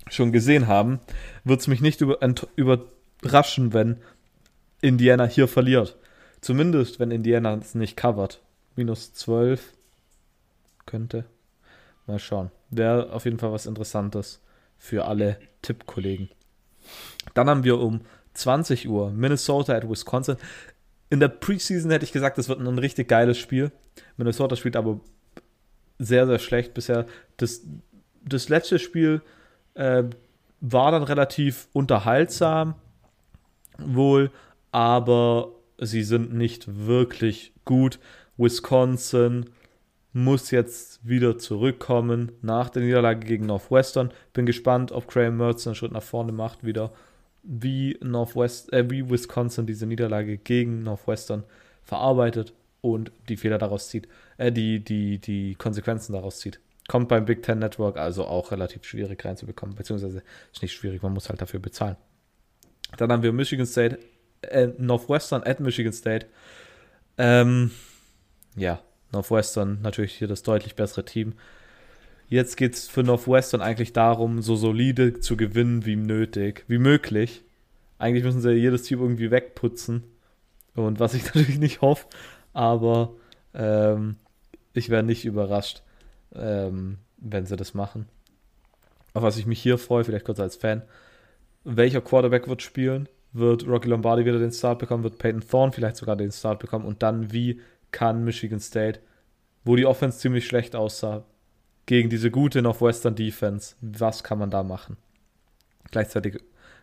schon gesehen haben, wird es mich nicht über, überraschen, wenn Indiana hier verliert. Zumindest, wenn Indiana es nicht covert. Minus 12 könnte. Mal schauen. Wäre auf jeden Fall was Interessantes für alle Tippkollegen. Dann haben wir um 20 Uhr Minnesota at Wisconsin. In der Preseason hätte ich gesagt, das wird ein richtig geiles Spiel. Minnesota spielt aber sehr, sehr schlecht bisher. Das, das letzte Spiel äh, war dann relativ unterhaltsam, wohl, aber sie sind nicht wirklich gut. Wisconsin muss jetzt wieder zurückkommen nach der Niederlage gegen Northwestern. Bin gespannt, ob Graham Mertz einen Schritt nach vorne macht wieder, wie Northwest, äh, wie Wisconsin diese Niederlage gegen Northwestern verarbeitet und die Fehler daraus zieht, äh, die, die, die Konsequenzen daraus zieht. Kommt beim Big Ten Network also auch relativ schwierig reinzubekommen, beziehungsweise ist nicht schwierig, man muss halt dafür bezahlen. Dann haben wir Michigan State, äh, Northwestern at Michigan State. Ähm, ja, Northwestern natürlich hier das deutlich bessere Team. Jetzt geht es für Northwestern eigentlich darum, so solide zu gewinnen wie nötig, wie möglich. Eigentlich müssen sie jedes Team irgendwie wegputzen. Und was ich natürlich nicht hoffe, aber ähm, ich wäre nicht überrascht, ähm, wenn sie das machen. Auf was ich mich hier freue, vielleicht kurz als Fan, welcher Quarterback wird spielen? Wird Rocky Lombardi wieder den Start bekommen? Wird Peyton Thorne vielleicht sogar den Start bekommen? Und dann, wie kann Michigan State, wo die Offense ziemlich schlecht aussah, gegen diese gute Northwestern Defense, was kann man da machen? Gleichzeitig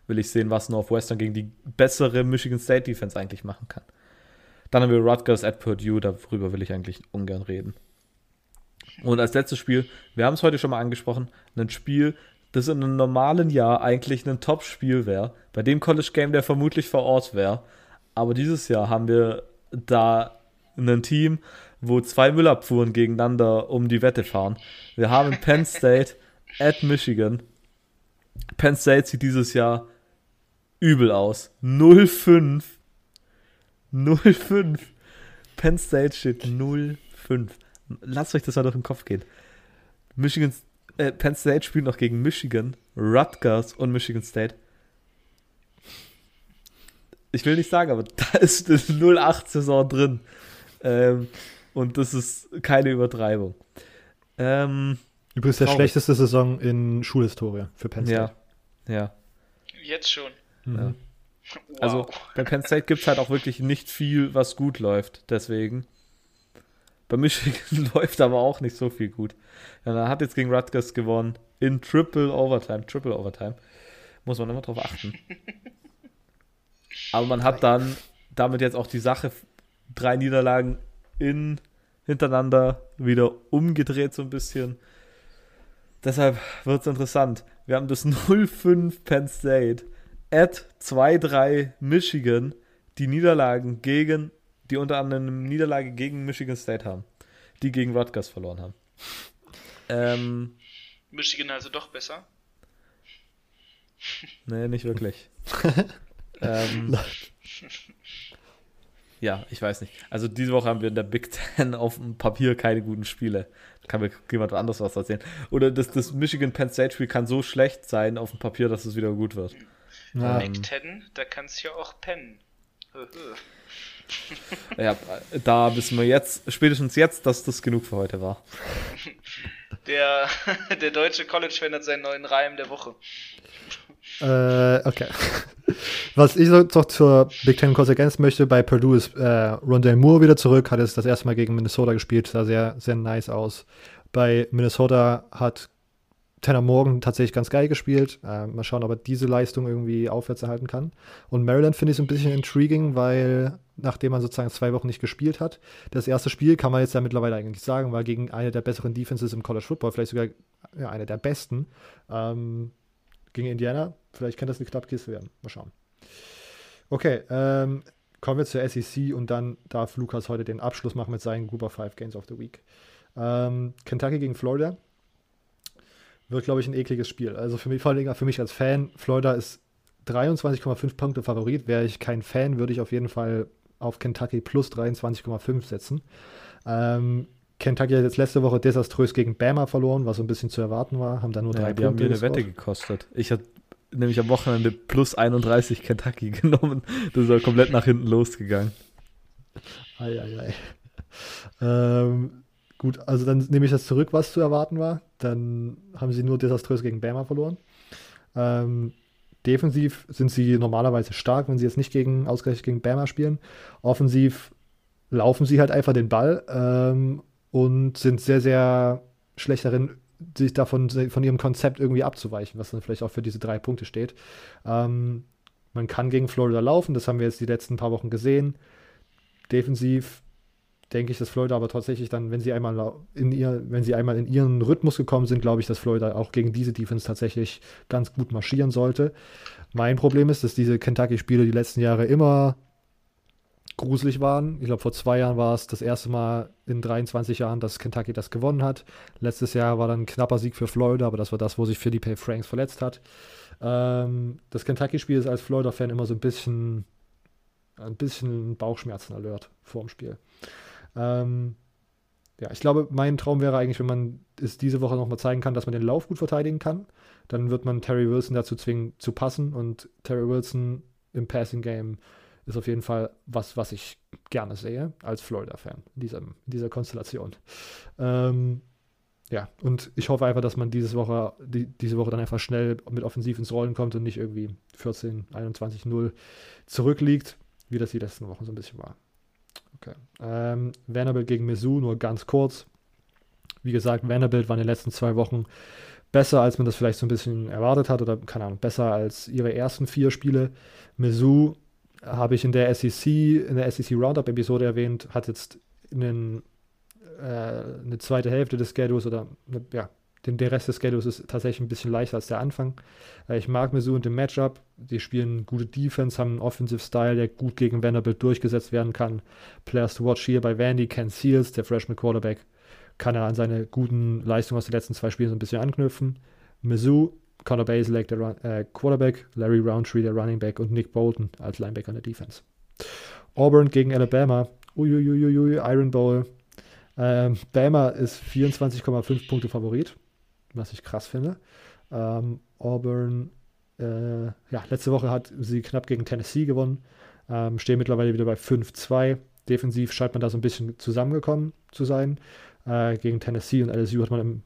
will ich sehen, was Northwestern gegen die bessere Michigan State Defense eigentlich machen kann. Dann haben wir Rutgers at Purdue, darüber will ich eigentlich ungern reden. Und als letztes Spiel, wir haben es heute schon mal angesprochen, ein Spiel, das in einem normalen Jahr eigentlich ein Top-Spiel wäre, bei dem College Game, der vermutlich vor Ort wäre. Aber dieses Jahr haben wir da ein Team, wo zwei Müllabfuhren gegeneinander um die Wette fahren. Wir haben Penn State at Michigan. Penn State sieht dieses Jahr übel aus. 0-5 0-5. Penn State steht 0-5. Lasst euch das mal durch den Kopf gehen. Michigan, äh, Penn State spielt noch gegen Michigan, Rutgers und Michigan State. Ich will nicht sagen, aber da ist eine 0-8-Saison drin. Ähm, und das ist keine Übertreibung. Ähm, Übrigens der schlechteste Saison in Schulhistorie für Penn State. Ja. ja. Jetzt schon. Mhm. Ja. Also wow. bei Penn State gibt es halt auch wirklich nicht viel, was gut läuft. Deswegen. Bei Michigan läuft aber auch nicht so viel gut. Ja, er hat jetzt gegen Rutgers gewonnen. In Triple Overtime. Triple Overtime. Muss man immer drauf achten. aber man hat dann damit jetzt auch die Sache, drei Niederlagen in, hintereinander wieder umgedreht so ein bisschen. Deshalb wird es interessant. Wir haben das 0-5 Penn State at 2-3 Michigan die Niederlagen gegen, die unter anderem eine Niederlage gegen Michigan State haben, die gegen Rutgers verloren haben. Ähm, Michigan also doch besser? Nee, nicht wirklich. ähm, ja, ich weiß nicht. Also diese Woche haben wir in der Big Ten auf dem Papier keine guten Spiele. Da kann mir jemand anderes was erzählen. Oder das, das Michigan-Penn State-Spiel kann so schlecht sein auf dem Papier, dass es wieder gut wird. Big Ten, da kannst du ja auch pennen. Ja, da wissen wir jetzt, spätestens jetzt, dass das genug für heute war. Der, der deutsche College-Fan hat seinen neuen Reim der Woche. Äh, okay. Was ich noch zur Big Ten kurz ergänzen möchte, bei Purdue ist äh, Rondell Moore wieder zurück, hat es das erste Mal gegen Minnesota gespielt, sah sehr, sehr nice aus. Bei Minnesota hat Tanner Morgan tatsächlich ganz geil gespielt. Äh, mal schauen, ob er diese Leistung irgendwie aufrechterhalten kann. Und Maryland finde ich so ein bisschen intriguing, weil nachdem man sozusagen zwei Wochen nicht gespielt hat, das erste Spiel kann man jetzt ja mittlerweile eigentlich sagen, war gegen eine der besseren Defenses im College Football, vielleicht sogar ja, eine der besten. Ähm, gegen Indiana. Vielleicht kann das eine Klappkiste werden. Mal schauen. Okay, ähm, kommen wir zur SEC und dann darf Lukas heute den Abschluss machen mit seinen of Five Games of the Week. Ähm, Kentucky gegen Florida wird, glaube ich, ein ekliges Spiel. Also für mich, vor allem für mich als Fan, Florida ist 23,5 Punkte Favorit. Wäre ich kein Fan, würde ich auf jeden Fall auf Kentucky plus 23,5 setzen. Ähm, Kentucky hat jetzt letzte Woche desaströs gegen Bama verloren, was so ein bisschen zu erwarten war. Haben dann nur ja, drei die Punkte. Die haben mir eine Wette gekostet. Ich hatte nämlich am Wochenende plus 31 Kentucky genommen. Das ist komplett nach hinten losgegangen. Eieiei. Ähm, gut, also dann nehme ich das zurück, was zu erwarten war. Dann haben sie nur desaströs gegen Bama verloren. Ähm, defensiv sind sie normalerweise stark, wenn sie jetzt nicht gegen, ausgerechnet gegen Bama spielen. Offensiv laufen sie halt einfach den Ball. Ähm, und sind sehr, sehr schlecht darin, sich davon von ihrem Konzept irgendwie abzuweichen, was dann vielleicht auch für diese drei Punkte steht. Ähm, man kann gegen Florida laufen, das haben wir jetzt die letzten paar Wochen gesehen. Defensiv denke ich, dass Florida aber tatsächlich dann, wenn sie einmal in ihr, wenn sie einmal in ihren Rhythmus gekommen sind, glaube ich, dass Florida auch gegen diese Defense tatsächlich ganz gut marschieren sollte. Mein Problem ist, dass diese Kentucky-Spiele die letzten Jahre immer gruselig waren. Ich glaube, vor zwei Jahren war es das erste Mal in 23 Jahren, dass Kentucky das gewonnen hat. Letztes Jahr war dann ein knapper Sieg für Florida, aber das war das, wo sich Philippe Franks verletzt hat. Ähm, das Kentucky-Spiel ist als Florida-Fan immer so ein bisschen ein bisschen Bauchschmerzen-Alert vor dem Spiel. Ähm, ja, ich glaube, mein Traum wäre eigentlich, wenn man es diese Woche nochmal zeigen kann, dass man den Lauf gut verteidigen kann. Dann wird man Terry Wilson dazu zwingen, zu passen. Und Terry Wilson im Passing Game ist auf jeden Fall was, was ich gerne sehe als Florida-Fan in, in dieser Konstellation. Ähm, ja, und ich hoffe einfach, dass man diese Woche, die, diese Woche dann einfach schnell mit offensiv ins Rollen kommt und nicht irgendwie 14, 21, 0 zurückliegt, wie das die letzten Wochen so ein bisschen war. Okay. Ähm, Vanderbilt gegen Mizzou, nur ganz kurz. Wie gesagt, Vanderbilt war in den letzten zwei Wochen besser, als man das vielleicht so ein bisschen erwartet hat oder keine Ahnung, besser als ihre ersten vier Spiele. Mizzou habe ich in der SEC, in der SEC Roundup-Episode erwähnt, hat jetzt einen, äh, eine zweite Hälfte des Schedules oder eine, ja, den, der Rest des Schedules ist tatsächlich ein bisschen leichter als der Anfang. Äh, ich mag Mizzou und dem Matchup. Die spielen gute Defense, haben einen Offensive Style, der gut gegen Vanderbilt durchgesetzt werden kann. Players to watch hier bei Vandy, Ken Seals, der Freshman Quarterback, kann er an seine guten Leistungen aus den letzten zwei Spielen so ein bisschen anknüpfen. Mizzou, Connor Baselak, der Run äh, Quarterback, Larry Roundtree, der Running Back und Nick Bolton als Linebacker in der Defense. Auburn gegen Alabama. Uiuiuiui, Iron Bowl. Ähm, Bama ist 24,5 Punkte Favorit was ich krass finde. Ähm, Auburn, äh, ja, letzte Woche hat sie knapp gegen Tennessee gewonnen, ähm, stehen mittlerweile wieder bei 5-2. Defensiv scheint man da so ein bisschen zusammengekommen zu sein. Äh, gegen Tennessee und LSU hat man im,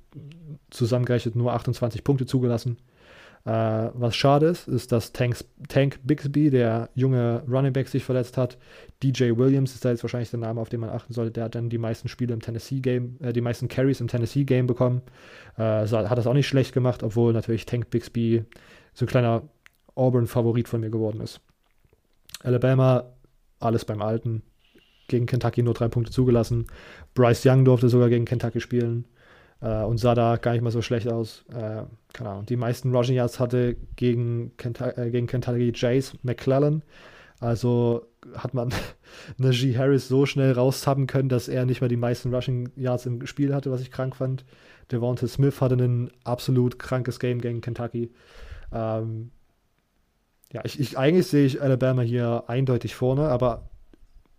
zusammengerechnet nur 28 Punkte zugelassen. Äh, was schade ist, ist, dass Tanks, Tank Bixby, der junge Running Back, sich verletzt hat. DJ Williams ist da jetzt wahrscheinlich der Name, auf den man achten sollte. Der hat dann die meisten Spiele im Tennessee-Game, äh, die meisten Carries im Tennessee-Game bekommen. Äh, hat das auch nicht schlecht gemacht, obwohl natürlich Tank Bixby so ein kleiner Auburn-Favorit von mir geworden ist. Alabama, alles beim Alten. Gegen Kentucky nur drei Punkte zugelassen. Bryce Young durfte sogar gegen Kentucky spielen äh, und sah da gar nicht mal so schlecht aus. Äh, keine Ahnung. Die meisten Rushing Yards hatte gegen, Kentucky, äh, gegen Kentucky Jace McClellan. Also hat man Najee Harris so schnell raushaben können, dass er nicht mehr die meisten Rushing Yards im Spiel hatte, was ich krank fand. Devonta Smith hatte ein absolut krankes Game gegen Kentucky. Ähm, ja, ich, ich, eigentlich sehe ich Alabama hier eindeutig vorne, aber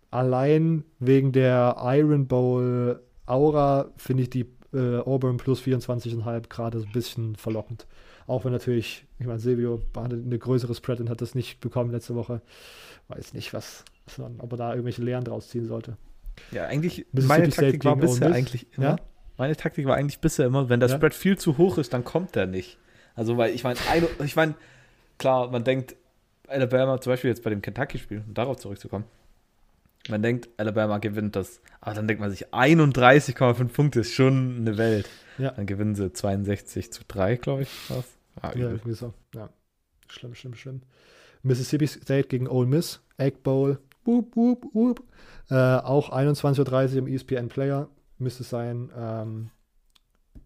allein wegen der Iron Bowl Aura finde ich die äh, Auburn plus 24,5 gerade so ein bisschen verlockend. Auch wenn natürlich, ich meine, Silvio eine größere Spread und hat das nicht bekommen letzte Woche. Weiß nicht, was, was man, ob er da irgendwelche Lehren draus ziehen sollte. Ja, eigentlich, meine Taktik war bisher eigentlich immer, ja? meine Taktik war eigentlich bisher immer, wenn der ja? Spread viel zu hoch ist, dann kommt der nicht. Also, weil ich meine, ich meine, klar, man denkt, Alabama, zum Beispiel jetzt bei dem Kentucky-Spiel, um darauf zurückzukommen, man denkt, Alabama gewinnt das. Aber dann denkt man sich, 31,5 Punkte ist schon eine Welt. Ja. Dann gewinnen sie 62 zu 3, glaube ich. Was? Ah, ja, irgendwie so. Ja. Schlimm, schlimm, schlimm. Mississippi State gegen Ole Miss. Egg Bowl. Boop, boop, boop. Äh, auch 21.30 Uhr im ESPN Player müsste es sein. Ähm,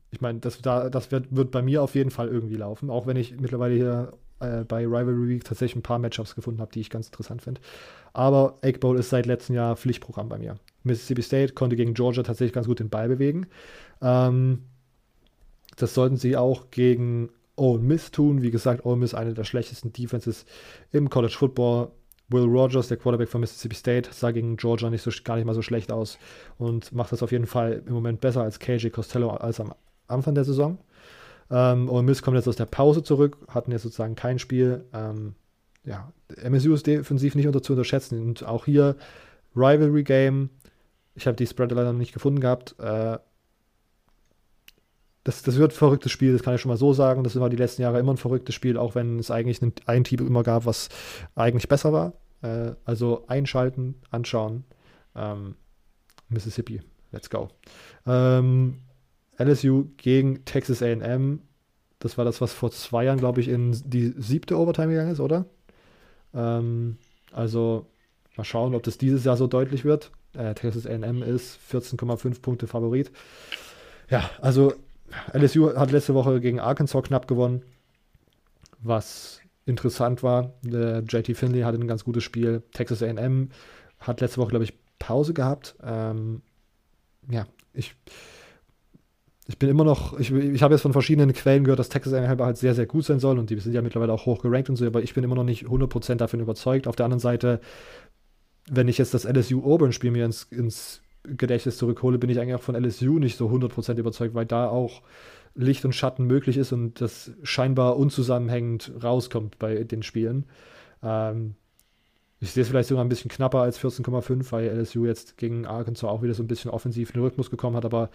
ich meine, das, da, das wird, wird bei mir auf jeden Fall irgendwie laufen. Auch wenn ich mittlerweile hier äh, bei Rivalry Week tatsächlich ein paar Matchups gefunden habe, die ich ganz interessant finde. Aber Egg Bowl ist seit letztem Jahr Pflichtprogramm bei mir. Mississippi State konnte gegen Georgia tatsächlich ganz gut den Ball bewegen. Ähm, das sollten sie auch gegen Ole Miss tun. Wie gesagt, Ole Miss eine der schlechtesten Defenses im College Football. Will Rogers, der Quarterback von Mississippi State, sah gegen Georgia nicht so, gar nicht mal so schlecht aus und macht das auf jeden Fall im Moment besser als KJ Costello als am Anfang der Saison. Ähm, Ole Miss kommt jetzt aus der Pause zurück, hatten jetzt sozusagen kein Spiel. Ähm, ja, MSU ist defensiv nicht unter zu unterschätzen. Und auch hier Rivalry Game. Ich habe die Spread leider noch nicht gefunden gehabt. Äh, das, das wird ein verrücktes Spiel, das kann ich schon mal so sagen. Das war die letzten Jahre immer ein verrücktes Spiel, auch wenn es eigentlich ein, ein Team immer gab, was eigentlich besser war. Äh, also einschalten, anschauen. Ähm, Mississippi let's go. Ähm, LSU gegen Texas AM. Das war das, was vor zwei Jahren, glaube ich, in die siebte Overtime gegangen ist, oder? Ähm, also mal schauen, ob das dieses Jahr so deutlich wird. Äh, Texas AM ist 14,5 Punkte Favorit. Ja, also LSU hat letzte Woche gegen Arkansas knapp gewonnen, was interessant war. Der JT Finley hatte ein ganz gutes Spiel. Texas AM hat letzte Woche, glaube ich, Pause gehabt. Ähm, ja, ich, ich bin immer noch, ich, ich habe jetzt von verschiedenen Quellen gehört, dass Texas A&M halt sehr, sehr gut sein soll und die sind ja mittlerweile auch hoch gerankt und so, aber ich bin immer noch nicht 100% davon überzeugt. Auf der anderen Seite, wenn ich jetzt das LSU Auburn-Spiel mir ins, ins Gedächtnis zurückhole, bin ich eigentlich auch von LSU nicht so 100% überzeugt, weil da auch Licht und Schatten möglich ist und das scheinbar unzusammenhängend rauskommt bei den Spielen. Ähm, ich sehe es vielleicht sogar ein bisschen knapper als 14,5, weil LSU jetzt gegen Arkansas auch wieder so ein bisschen offensiv in den Rhythmus gekommen hat, aber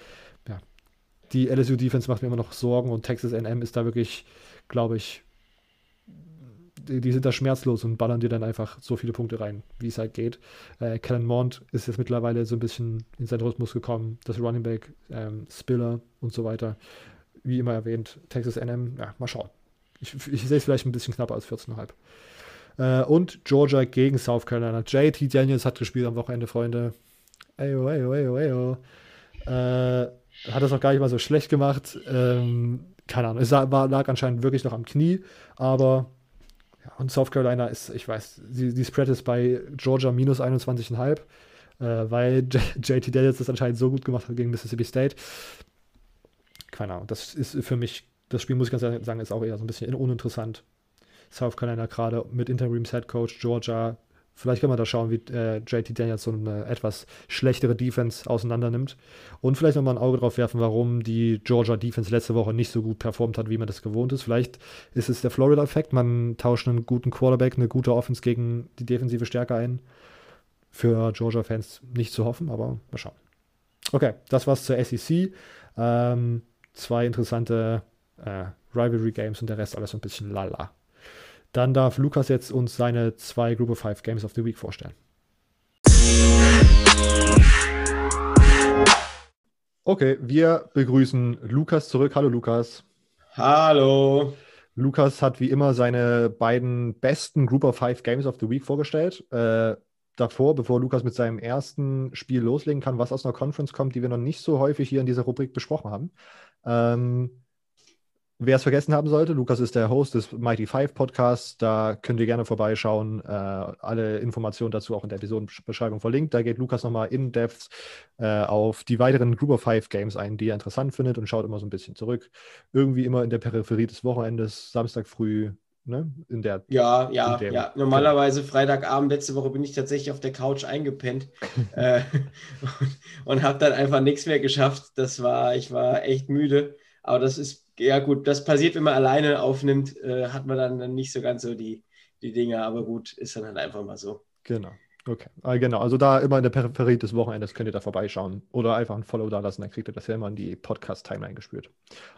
ja, die LSU-Defense macht mir immer noch Sorgen und Texas AM ist da wirklich, glaube ich, die, die, sind da schmerzlos und ballern dir dann einfach so viele Punkte rein, wie es halt geht. Äh, Kellen Mond ist jetzt mittlerweile so ein bisschen in seinen Rhythmus gekommen, das Running Back, ähm, Spiller und so weiter. Wie immer erwähnt, Texas AM, ja, mal schauen. Ich, ich sehe es vielleicht ein bisschen knapper als 14,5. Äh, und Georgia gegen South Carolina. JT Daniels hat gespielt am Wochenende, Freunde. Eyo, eyo, eyo, eyo. Äh, hat das auch gar nicht mal so schlecht gemacht. Ähm, keine Ahnung, es war, lag anscheinend wirklich noch am Knie, aber ja, und South Carolina ist, ich weiß, die, die Spread ist bei Georgia minus 21,5, äh, weil J JT Daniels das anscheinend so gut gemacht hat gegen Mississippi State. Keine Ahnung, das ist für mich, das Spiel muss ich ganz ehrlich sagen, ist auch eher so ein bisschen uninteressant. South Carolina gerade mit Interims Head Coach Georgia Vielleicht kann man da schauen, wie äh, JT Daniels so eine etwas schlechtere Defense auseinander nimmt. Und vielleicht nochmal ein Auge drauf werfen, warum die Georgia Defense letzte Woche nicht so gut performt hat, wie man das gewohnt ist. Vielleicht ist es der Florida-Effekt. Man tauscht einen guten Quarterback, eine gute Offense gegen die defensive Stärke ein. Für Georgia-Fans nicht zu hoffen, aber mal schauen. Okay, das war's zur SEC. Ähm, zwei interessante äh, Rivalry-Games und der Rest alles so ein bisschen lala. Dann darf Lukas jetzt uns seine zwei Group of Five Games of the Week vorstellen. Okay, wir begrüßen Lukas zurück. Hallo Lukas. Hallo. Lukas hat wie immer seine beiden besten Group of Five Games of the Week vorgestellt. Äh, davor, bevor Lukas mit seinem ersten Spiel loslegen kann, was aus einer Conference kommt, die wir noch nicht so häufig hier in dieser Rubrik besprochen haben. Ähm, Wer es vergessen haben sollte, Lukas ist der Host des Mighty Five Podcasts. Da könnt ihr gerne vorbeischauen. Äh, alle Informationen dazu auch in der Episodenbeschreibung verlinkt. Da geht Lukas nochmal in Depth äh, auf die weiteren Group of Five Games ein, die er interessant findet und schaut immer so ein bisschen zurück. Irgendwie immer in der Peripherie des Wochenendes, Samstag früh. Ne? In der, ja, ja, dem, ja. Normalerweise genau. Freitagabend, letzte Woche bin ich tatsächlich auf der Couch eingepennt äh, und, und habe dann einfach nichts mehr geschafft. Das war, ich war echt müde. Aber das ist ja gut, das passiert, wenn man alleine aufnimmt, äh, hat man dann nicht so ganz so die, die Dinge, aber gut, ist dann halt einfach mal so. Genau. Okay, ah, genau. Also da immer in der Peripherie des Wochenendes könnt ihr da vorbeischauen oder einfach ein Follow da lassen, dann kriegt ihr das ja immer in die Podcast-Timeline gespürt.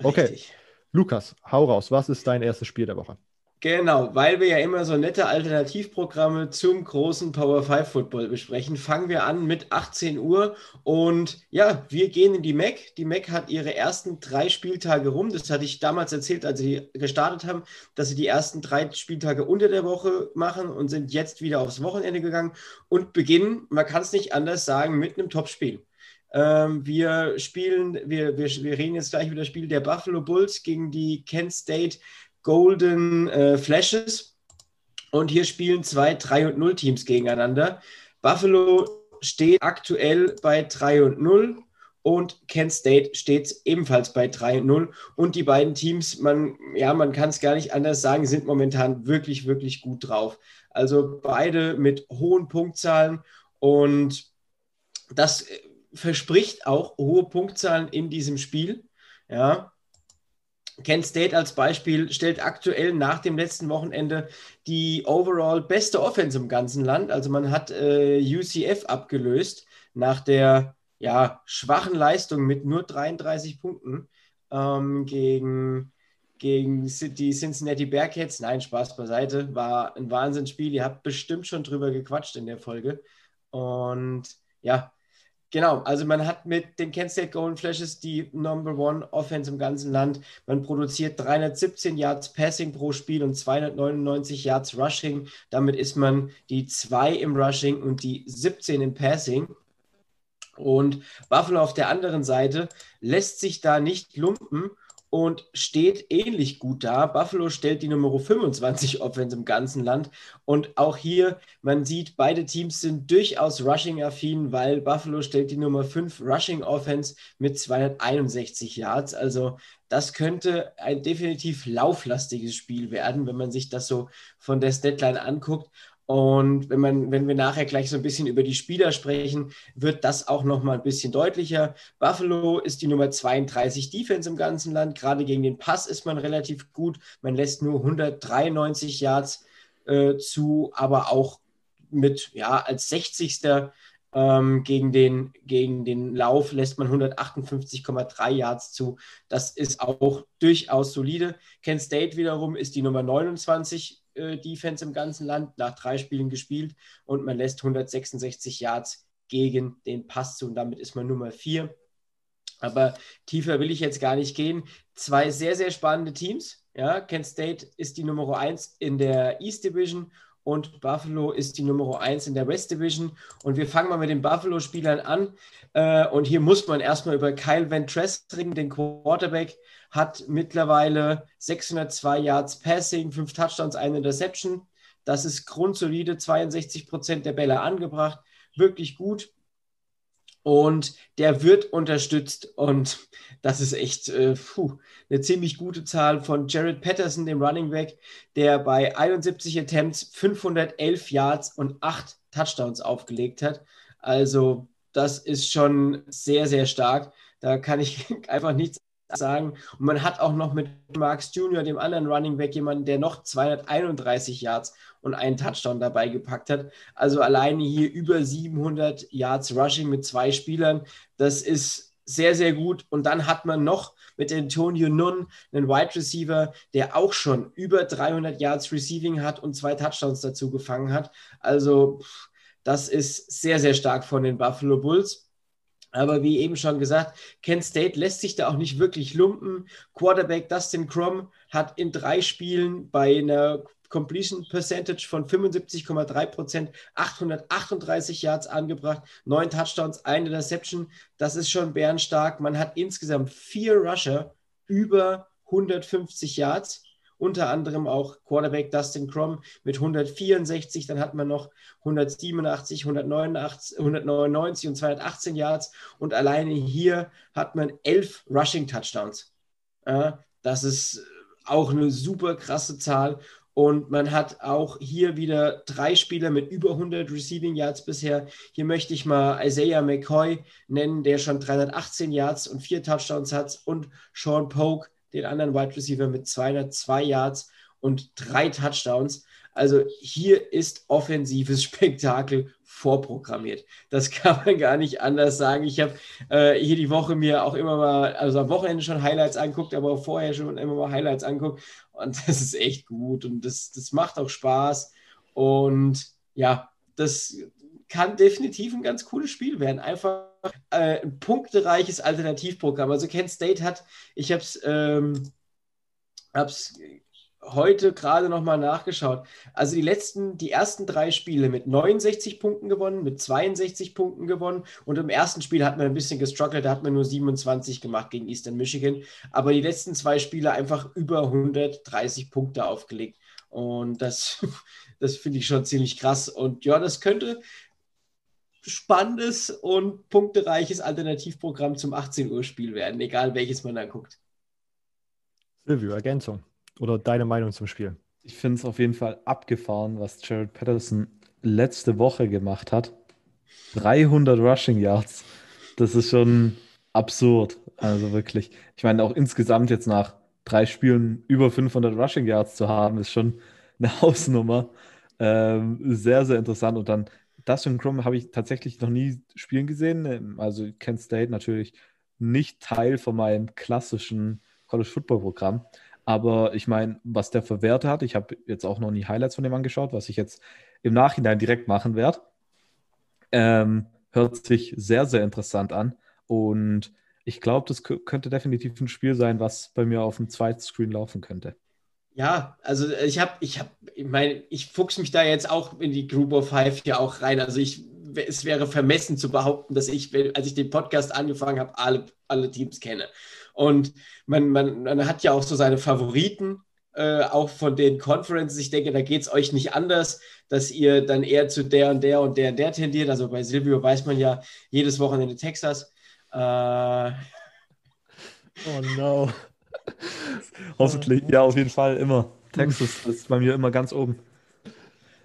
Okay, Richtig. Lukas, hau raus. Was ist dein erstes Spiel der Woche? Genau, weil wir ja immer so nette Alternativprogramme zum großen Power 5 Football besprechen, fangen wir an mit 18 Uhr und ja, wir gehen in die MAC. Die MAC hat ihre ersten drei Spieltage rum. Das hatte ich damals erzählt, als sie gestartet haben, dass sie die ersten drei Spieltage unter der Woche machen und sind jetzt wieder aufs Wochenende gegangen und beginnen, man kann es nicht anders sagen, mit einem Topspiel. Ähm, wir spielen, wir, wir, wir reden jetzt gleich über das Spiel der Buffalo Bulls gegen die Kent State Golden äh, Flashes. Und hier spielen zwei 3 und 0 Teams gegeneinander. Buffalo steht aktuell bei 3 und 0 und Kent State steht ebenfalls bei 3 und 0. Und die beiden Teams, man, ja, man kann es gar nicht anders sagen, sind momentan wirklich, wirklich gut drauf. Also beide mit hohen Punktzahlen und das äh, verspricht auch hohe Punktzahlen in diesem Spiel. Ja, Kent State als Beispiel stellt aktuell nach dem letzten Wochenende die overall beste Offense im ganzen Land. Also man hat äh, UCF abgelöst nach der ja, schwachen Leistung mit nur 33 Punkten ähm, gegen, gegen die Cincinnati Bearcats. Nein, Spaß beiseite. War ein Wahnsinnsspiel. Ihr habt bestimmt schon drüber gequatscht in der Folge. Und ja, Genau, also man hat mit den Kent State Golden Flashes die Number One Offense im ganzen Land. Man produziert 317 Yards Passing pro Spiel und 299 Yards Rushing. Damit ist man die 2 im Rushing und die 17 im Passing. Und Buffalo auf der anderen Seite lässt sich da nicht lumpen und steht ähnlich gut da. Buffalo stellt die Nummer 25 Offense im ganzen Land. Und auch hier, man sieht, beide Teams sind durchaus Rushing-affin, weil Buffalo stellt die Nummer 5 Rushing Offense mit 261 Yards. Also das könnte ein definitiv lauflastiges Spiel werden, wenn man sich das so von der Statline anguckt. Und wenn, man, wenn wir nachher gleich so ein bisschen über die Spieler sprechen, wird das auch nochmal ein bisschen deutlicher. Buffalo ist die Nummer 32 Defense im ganzen Land. Gerade gegen den Pass ist man relativ gut. Man lässt nur 193 Yards äh, zu, aber auch mit, ja, als 60. Ähm, gegen, den, gegen den Lauf lässt man 158,3 Yards zu. Das ist auch durchaus solide. Kent State wiederum ist die Nummer 29 äh, Defense im ganzen Land, nach drei Spielen gespielt und man lässt 166 Yards gegen den Pass zu und damit ist man Nummer vier. Aber tiefer will ich jetzt gar nicht gehen. Zwei sehr, sehr spannende Teams. Ja, Kent State ist die Nummer 1 in der East Division und Buffalo ist die Nummer 1 in der West Division. Und wir fangen mal mit den Buffalo-Spielern an. Äh, und hier muss man erstmal über Kyle Van Tress reden, den Quarterback hat mittlerweile 602 Yards Passing, 5 Touchdowns, eine Interception. Das ist grundsolide, 62 Prozent der Bälle angebracht, wirklich gut. Und der wird unterstützt und das ist echt äh, puh, eine ziemlich gute Zahl von Jared Patterson, dem Running Back, der bei 71 Attempts 511 Yards und 8 Touchdowns aufgelegt hat. Also das ist schon sehr, sehr stark. Da kann ich einfach nichts sagen. Und man hat auch noch mit Marks Jr., dem anderen Running Back, jemanden, der noch 231 Yards und einen Touchdown dabei gepackt hat. Also alleine hier über 700 Yards Rushing mit zwei Spielern. Das ist sehr, sehr gut. Und dann hat man noch mit Antonio Nunn einen Wide Receiver, der auch schon über 300 Yards Receiving hat und zwei Touchdowns dazu gefangen hat. Also das ist sehr, sehr stark von den Buffalo Bulls. Aber wie eben schon gesagt, Kent State lässt sich da auch nicht wirklich lumpen. Quarterback Dustin Crum hat in drei Spielen bei einer Completion Percentage von 75,3 Prozent 838 Yards angebracht, neun Touchdowns, eine Interception. Das ist schon bärenstark. Man hat insgesamt vier Rusher über 150 Yards unter anderem auch Quarterback Dustin Crum mit 164, dann hat man noch 187, 189, 199 und 218 Yards und alleine hier hat man elf Rushing Touchdowns. das ist auch eine super krasse Zahl und man hat auch hier wieder drei Spieler mit über 100 Receiving Yards bisher. Hier möchte ich mal Isaiah McCoy nennen, der schon 318 Yards und vier Touchdowns hat. Und Sean Polk, den anderen Wide Receiver mit 202 Yards und drei Touchdowns. Also hier ist offensives Spektakel vorprogrammiert. Das kann man gar nicht anders sagen. Ich habe äh, hier die Woche mir auch immer mal, also am Wochenende schon Highlights anguckt, aber auch vorher schon immer mal Highlights anguckt. Und das ist echt gut und das, das macht auch Spaß. Und ja, das kann definitiv ein ganz cooles Spiel werden. Einfach äh, ein punktereiches Alternativprogramm. Also Kent State hat, ich habe es ähm, heute gerade nochmal nachgeschaut. Also die letzten, die ersten drei Spiele mit 69 Punkten gewonnen, mit 62 Punkten gewonnen und im ersten Spiel hat man ein bisschen gestruggelt, da hat man nur 27 gemacht gegen Eastern Michigan, aber die letzten zwei Spiele einfach über 130 Punkte aufgelegt und das, das finde ich schon ziemlich krass und ja, das könnte spannendes und punktereiches Alternativprogramm zum 18 Uhr Spiel werden, egal welches man da guckt. Silvio, Ergänzung oder deine Meinung zum Spiel? Ich finde es auf jeden Fall abgefahren, was Jared Patterson letzte Woche gemacht hat. 300 Rushing Yards. Das ist schon absurd. Also wirklich. Ich meine, auch insgesamt jetzt nach drei Spielen über 500 Rushing Yards zu haben, ist schon eine Hausnummer. Ähm, sehr, sehr interessant. Und dann Dustin Crum habe ich tatsächlich noch nie spielen gesehen. Also Kent State natürlich nicht Teil von meinem klassischen College Football Programm. Aber ich meine, was der für hat, ich habe jetzt auch noch nie Highlights von dem angeschaut, was ich jetzt im Nachhinein direkt machen werde. Ähm, hört sich sehr, sehr interessant an. Und ich glaube, das könnte definitiv ein Spiel sein, was bei mir auf dem zweiten Screen laufen könnte. Ja, also ich habe, ich habe, ich meine, ich fuchs mich da jetzt auch in die Group of Five ja auch rein. Also ich, es wäre vermessen zu behaupten, dass ich, als ich den Podcast angefangen habe, alle, alle Teams kenne. Und man, man, man hat ja auch so seine Favoriten, äh, auch von den Conferences. Ich denke, da geht es euch nicht anders, dass ihr dann eher zu der und der und der und der tendiert. Also bei Silvio weiß man ja jedes Wochenende Texas. Äh, oh no. Hoffentlich, ja, auf jeden Fall immer. Texas ist bei mir immer ganz oben.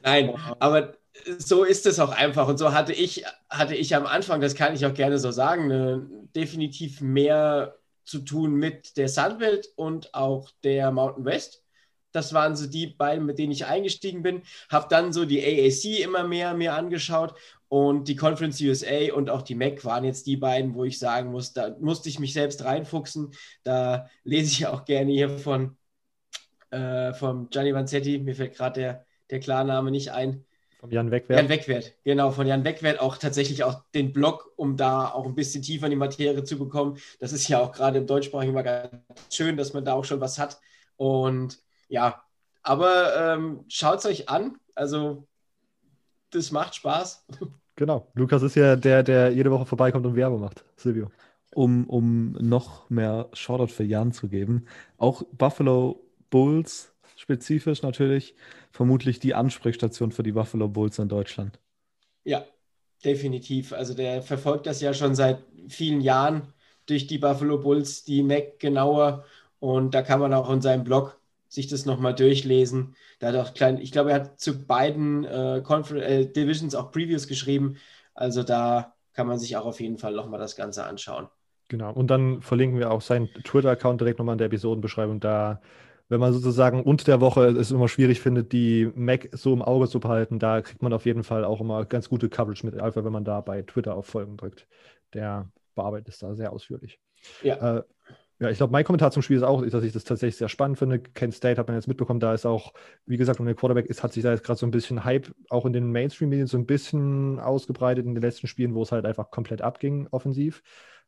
Nein, aber so ist es auch einfach. Und so hatte ich, hatte ich am Anfang, das kann ich auch gerne so sagen, ne, definitiv mehr zu tun mit der Sunbelt und auch der Mountain West. Das waren so die beiden, mit denen ich eingestiegen bin. Habe dann so die AAC immer mehr mir angeschaut und die Conference USA und auch die MAC waren jetzt die beiden, wo ich sagen muss, da musste ich mich selbst reinfuchsen. Da lese ich auch gerne hier von, äh, von Gianni Vanzetti. Mir fällt gerade der, der Klarname nicht ein. Von Jan Wegwert. Jan Wegwert, genau, von Jan Wegwert auch tatsächlich auch den Blog, um da auch ein bisschen tiefer in die Materie zu bekommen. Das ist ja auch gerade im deutschsprachigen immer ganz schön, dass man da auch schon was hat. Und ja, aber ähm, schaut es euch an. Also, das macht Spaß. Genau. Lukas ist ja der, der jede Woche vorbeikommt und Werbung macht. Silvio. Um, um noch mehr Shoutout für Jan zu geben. Auch Buffalo Bulls spezifisch natürlich vermutlich die Ansprechstation für die Buffalo Bulls in Deutschland. Ja, definitiv. Also der verfolgt das ja schon seit vielen Jahren durch die Buffalo Bulls, die Mac genauer. Und da kann man auch in seinem Blog sich das nochmal durchlesen. Da hat auch klein, ich glaube, er hat zu beiden äh, äh, Divisions auch Previews geschrieben. Also da kann man sich auch auf jeden Fall nochmal das Ganze anschauen. Genau. Und dann verlinken wir auch seinen Twitter-Account direkt nochmal in der Episodenbeschreibung. Da, wenn man sozusagen unter der Woche es immer schwierig findet, die Mac so im Auge zu behalten, da kriegt man auf jeden Fall auch immer ganz gute Coverage mit, einfach wenn man da bei Twitter auf Folgen drückt. Der bearbeitet es da sehr ausführlich. Ja. Äh, ja, ich glaube, mein Kommentar zum Spiel ist auch, dass ich das tatsächlich sehr spannend finde. Kent State hat man jetzt mitbekommen, da ist auch, wie gesagt, um der Quarterback ist, hat sich da jetzt gerade so ein bisschen Hype auch in den Mainstream-Medien so ein bisschen ausgebreitet in den letzten Spielen, wo es halt einfach komplett abging, offensiv.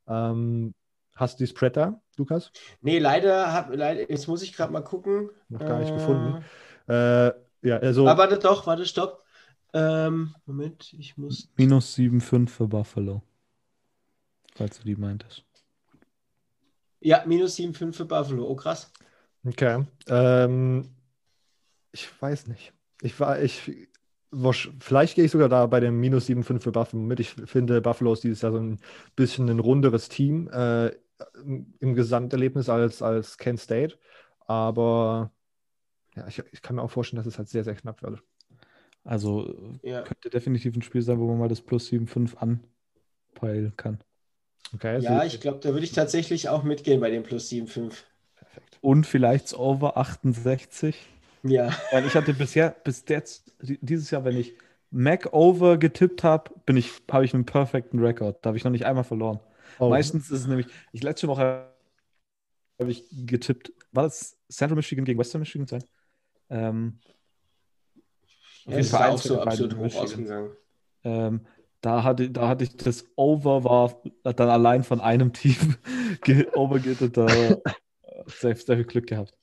Ähm, hast du die Spread da, Lukas? Nee, leider, hab, leider jetzt muss ich gerade mal gucken. Noch gar nicht äh, gefunden. Äh, ja, also. Aber warte doch, warte, stopp. Ähm, Moment, ich muss. Minus 7,5 für Buffalo. Falls du die meintest. Ja, minus 7,5 für Buffalo. Oh, krass. Okay. Ähm, ich weiß nicht. Ich war, ich, vielleicht gehe ich sogar da bei dem minus 7,5 für Buffalo mit. Ich finde, Buffalo ist dieses Jahr so ein bisschen ein runderes Team äh, im Gesamterlebnis als, als Kent State. Aber ja, ich, ich kann mir auch vorstellen, dass es halt sehr, sehr knapp wird. Also ja. könnte definitiv ein Spiel sein, wo man mal das plus 7,5 anpeilen kann. Okay, ja, ich glaube, da würde ich tatsächlich auch mitgehen bei dem plus 7,5. Perfekt. Und vielleicht over 68. Ja. Weil ich hatte bisher, bis jetzt, dieses Jahr, wenn ich Mac over getippt habe, bin ich, habe ich einen perfekten Rekord. Da habe ich noch nicht einmal verloren. Oh. Meistens ist es nämlich, ich letzte Woche habe ich getippt, war das Central Michigan gegen Western Michigan sein? Ähm, ja, ist auch so absolut hoch ausgegangen. Ähm, da hatte, da hatte ich das Over war dann allein von einem Team overgittet. Da sehr, sehr viel Glück gehabt.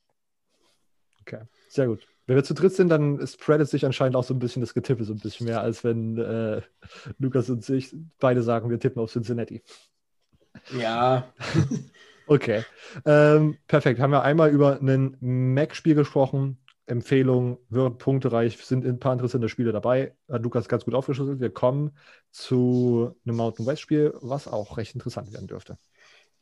Okay, sehr gut. Wenn wir zu dritt sind, dann spreadet sich anscheinend auch so ein bisschen das Getippe so ein bisschen mehr, als wenn äh, Lukas und ich beide sagen, wir tippen auf Cincinnati. Ja. okay. Ähm, perfekt. Haben wir einmal über ein Mac-Spiel gesprochen. Empfehlung, wird punktereich, sind ein paar interessante Spiele dabei. Hat Lukas ganz gut aufgeschlüsselt. Wir kommen zu einem Mountain West Spiel, was auch recht interessant werden dürfte.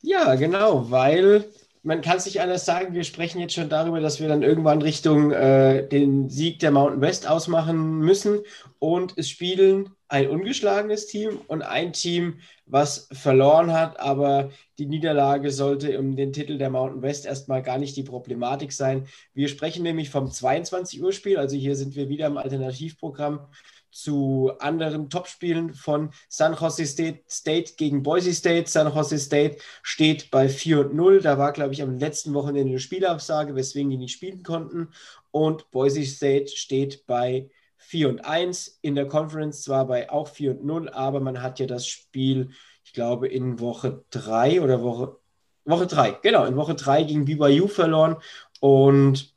Ja, genau, weil man kann sich anders sagen, wir sprechen jetzt schon darüber, dass wir dann irgendwann Richtung äh, den Sieg der Mountain West ausmachen müssen. Und es spielen ein ungeschlagenes Team und ein Team, was verloren hat. Aber die Niederlage sollte um den Titel der Mountain West erstmal gar nicht die Problematik sein. Wir sprechen nämlich vom 22 Uhr Spiel. Also hier sind wir wieder im Alternativprogramm zu anderen Topspielen von San Jose State, State gegen Boise State. San Jose State steht bei 4 und 0. Da war, glaube ich, am letzten Wochenende eine Spielabsage, weswegen die nicht spielen konnten. Und Boise State steht bei 4 und 1, in der Conference zwar bei auch 4 und 0, aber man hat ja das Spiel, ich glaube, in Woche 3 oder Woche, Woche 3, genau, in Woche 3 gegen BYU verloren. Und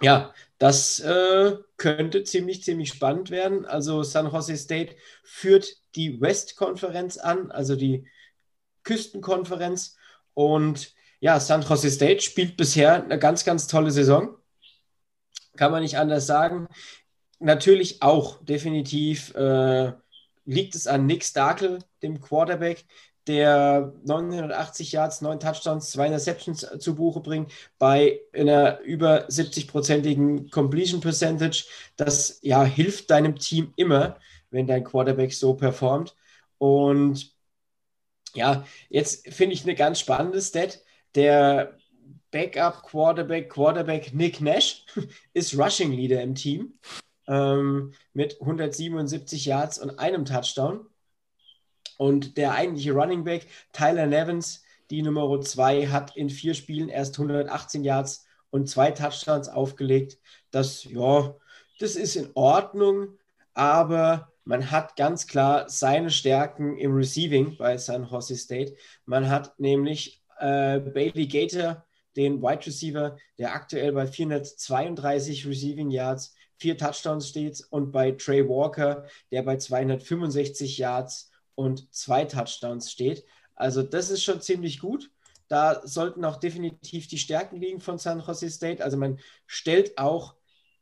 ja, das äh, könnte ziemlich, ziemlich spannend werden. Also San Jose State führt die West-Konferenz an, also die Küstenkonferenz. Und ja, San Jose State spielt bisher eine ganz, ganz tolle Saison. Kann man nicht anders sagen. Natürlich auch definitiv äh, liegt es an Nick Starkel, dem Quarterback, der 980 Yards, 9 Touchdowns, 2 Interceptions zu Buche bringt, bei einer über 70-prozentigen Completion Percentage. Das ja, hilft deinem Team immer, wenn dein Quarterback so performt. Und ja, jetzt finde ich eine ganz spannende Stat. Der Backup Quarterback, Quarterback Nick Nash ist Rushing Leader im Team ähm, mit 177 Yards und einem Touchdown. Und der eigentliche Running Back, Tyler Nevins, die Nummer 2, hat in vier Spielen erst 118 Yards und zwei Touchdowns aufgelegt. Das, ja, das ist in Ordnung, aber man hat ganz klar seine Stärken im Receiving bei San Jose State. Man hat nämlich äh, Bailey Gator, den Wide Receiver, der aktuell bei 432 Receiving Yards, vier Touchdowns steht, und bei Trey Walker, der bei 265 Yards und zwei Touchdowns steht. Also das ist schon ziemlich gut. Da sollten auch definitiv die Stärken liegen von San Jose State. Also man stellt auch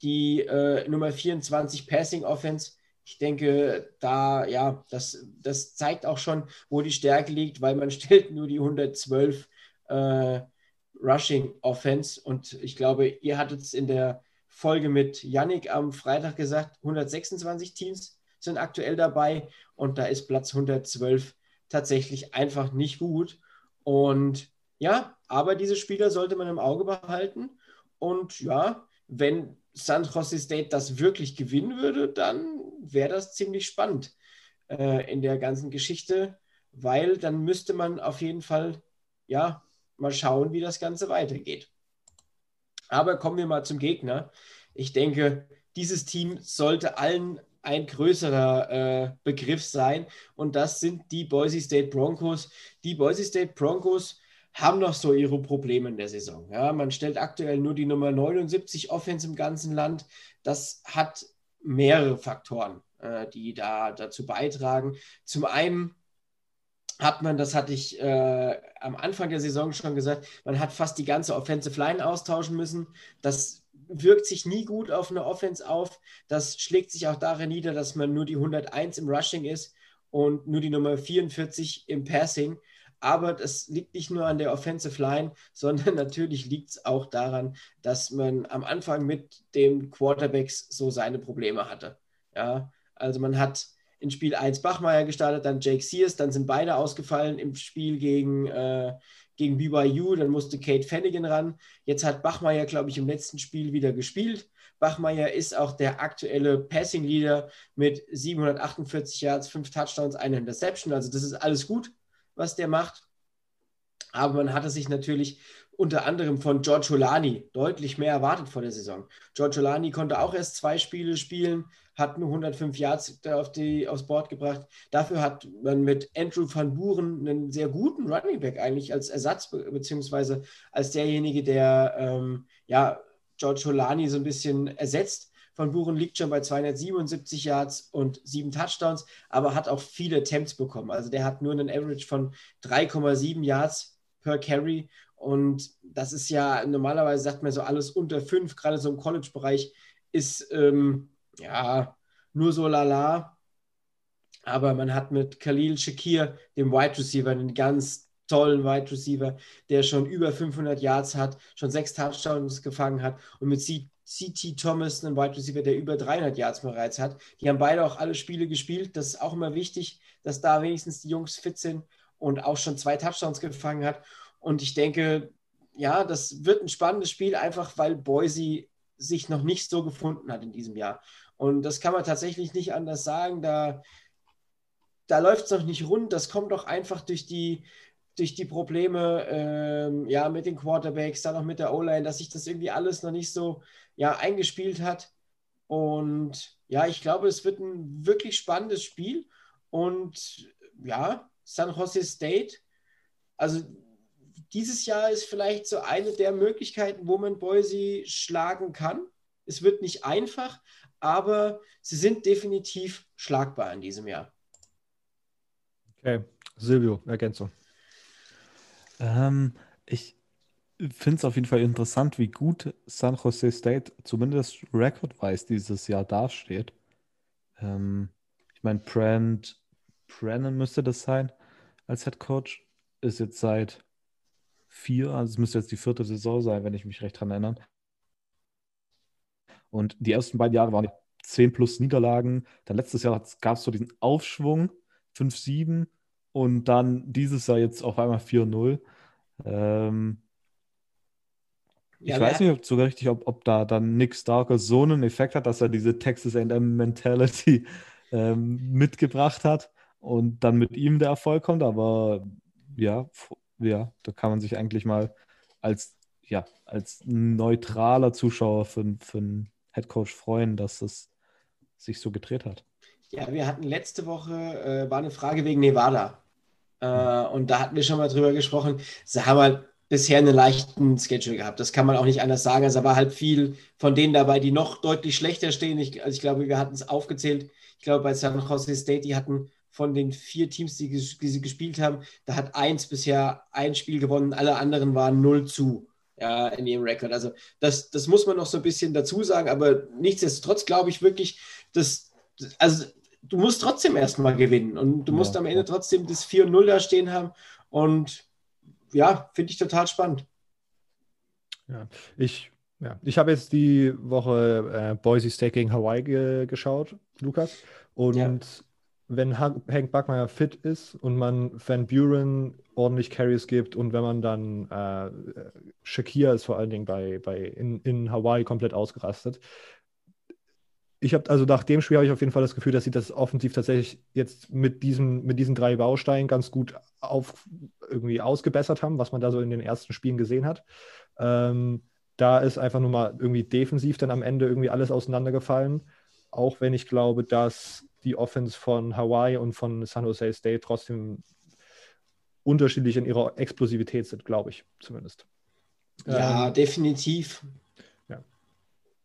die äh, Nummer 24 Passing Offense. Ich denke, da, ja, das, das zeigt auch schon, wo die Stärke liegt, weil man stellt nur die 112 äh, Rushing Offense. Und ich glaube, ihr hattet es in der Folge mit Yannick am Freitag gesagt, 126 Teams sind aktuell dabei und da ist Platz 112 tatsächlich einfach nicht gut. Und ja, aber diese Spieler sollte man im Auge behalten. Und ja, wenn San Jose State das wirklich gewinnen würde, dann wäre das ziemlich spannend äh, in der ganzen Geschichte, weil dann müsste man auf jeden Fall ja mal schauen, wie das Ganze weitergeht. Aber kommen wir mal zum Gegner. Ich denke, dieses Team sollte allen ein größerer äh, Begriff sein und das sind die Boise State Broncos. Die Boise State Broncos haben noch so ihre Probleme in der Saison. Ja, man stellt aktuell nur die Nummer 79 Offense im ganzen Land. Das hat mehrere Faktoren, äh, die da dazu beitragen. Zum einen hat man, das hatte ich äh, am Anfang der Saison schon gesagt, man hat fast die ganze Offensive Line austauschen müssen. Das wirkt sich nie gut auf eine Offense auf. Das schlägt sich auch darin nieder, dass man nur die 101 im Rushing ist und nur die Nummer 44 im Passing. Aber das liegt nicht nur an der Offensive Line, sondern natürlich liegt es auch daran, dass man am Anfang mit den Quarterbacks so seine Probleme hatte. Ja, also man hat in Spiel 1 Bachmeier gestartet, dann Jake Sears, dann sind beide ausgefallen im Spiel gegen äh, gegen BYU, dann musste Kate Fennigan ran. Jetzt hat Bachmeier, glaube ich, im letzten Spiel wieder gespielt. Bachmeier ist auch der aktuelle Passing Leader mit 748 Yards, 5 Touchdowns, eine Interception. Also das ist alles gut, was der macht. Aber man hatte sich natürlich unter anderem von George Holani deutlich mehr erwartet vor der Saison. George Holani konnte auch erst zwei Spiele spielen, hat nur 105 Yards auf die, aufs Board gebracht. Dafür hat man mit Andrew van Buren einen sehr guten Running Back eigentlich als Ersatz, beziehungsweise als derjenige, der ähm, ja, George Holani so ein bisschen ersetzt. Van Buren liegt schon bei 277 Yards und sieben Touchdowns, aber hat auch viele Attempts bekommen. Also der hat nur einen Average von 3,7 Yards per Carry und das ist ja, normalerweise sagt man so alles unter fünf, gerade so im College-Bereich, ist ähm, ja nur so lala. Aber man hat mit Khalil Shakir, dem Wide Receiver, einen ganz tollen Wide Receiver, der schon über 500 Yards hat, schon sechs Touchdowns gefangen hat und mit CT Thomas, einen Wide Receiver, der über 300 Yards bereits hat. Die haben beide auch alle Spiele gespielt. Das ist auch immer wichtig, dass da wenigstens die Jungs fit sind und auch schon zwei Touchdowns gefangen hat. Und ich denke, ja, das wird ein spannendes Spiel, einfach weil Boise sich noch nicht so gefunden hat in diesem Jahr. Und das kann man tatsächlich nicht anders sagen. Da, da läuft es noch nicht rund. Das kommt doch einfach durch die, durch die Probleme ähm, ja, mit den Quarterbacks, dann auch mit der O-Line, dass sich das irgendwie alles noch nicht so ja, eingespielt hat. Und ja, ich glaube, es wird ein wirklich spannendes Spiel. Und ja, San Jose State, also dieses Jahr ist vielleicht so eine der Möglichkeiten, wo man Boise schlagen kann. Es wird nicht einfach, aber sie sind definitiv schlagbar in diesem Jahr. Okay, Silvio, Ergänzung. Ähm, ich finde es auf jeden Fall interessant, wie gut San Jose State zumindest recordwise dieses Jahr dasteht. Ähm, ich meine, Brand Brennan müsste das sein als Head Coach. Ist jetzt seit vier, also es müsste jetzt die vierte Saison sein, wenn ich mich recht dran erinnere. Und die ersten beiden Jahre waren 10 plus Niederlagen. Dann letztes Jahr gab es so diesen Aufschwung, 5-7 und dann dieses Jahr jetzt auf einmal 4-0. Ähm, ja, ich weiß nicht sogar richtig, ob, ob da dann Nick Starker so einen Effekt hat, dass er diese Texas AM Mentality ähm, mitgebracht hat und dann mit ihm der Erfolg kommt. Aber ja, ja, da kann man sich eigentlich mal als, ja, als neutraler Zuschauer für, für einen Headcoach freuen, dass es sich so gedreht hat. Ja, wir hatten letzte Woche, äh, war eine Frage wegen Nevada. Äh, und da hatten wir schon mal drüber gesprochen. Sie haben halt bisher einen leichten Schedule gehabt. Das kann man auch nicht anders sagen. Also da war halt viel von denen dabei, die noch deutlich schlechter stehen. Ich, also ich glaube, wir hatten es aufgezählt. Ich glaube, bei San Jose State, die hatten von den vier Teams, die, die sie gespielt haben, da hat eins bisher ein Spiel gewonnen, alle anderen waren 0 zu ja, in ihrem Rekord. Also das, das muss man noch so ein bisschen dazu sagen, aber nichtsdestotrotz glaube ich wirklich, dass, also du musst trotzdem erstmal gewinnen und du musst ja. am Ende trotzdem das 4-0 da stehen haben und ja, finde ich total spannend. Ja, ich, ja, ich habe jetzt die Woche äh, Boise State gegen Hawaii ge geschaut, Lukas, und ja wenn Hank Backmeier fit ist und man Van Buren ordentlich Carries gibt und wenn man dann äh, Shakir ist vor allen Dingen bei, bei in, in Hawaii komplett ausgerastet. Ich habe also nach dem Spiel habe ich auf jeden Fall das Gefühl, dass sie das offensiv tatsächlich jetzt mit diesen, mit diesen drei Bausteinen ganz gut auf irgendwie ausgebessert haben, was man da so in den ersten Spielen gesehen hat. Ähm, da ist einfach nur mal irgendwie defensiv dann am Ende irgendwie alles auseinandergefallen. Auch wenn ich glaube, dass die Offense von Hawaii und von San Jose State trotzdem unterschiedlich in ihrer Explosivität sind, glaube ich zumindest. Ja, ähm, definitiv. Ja.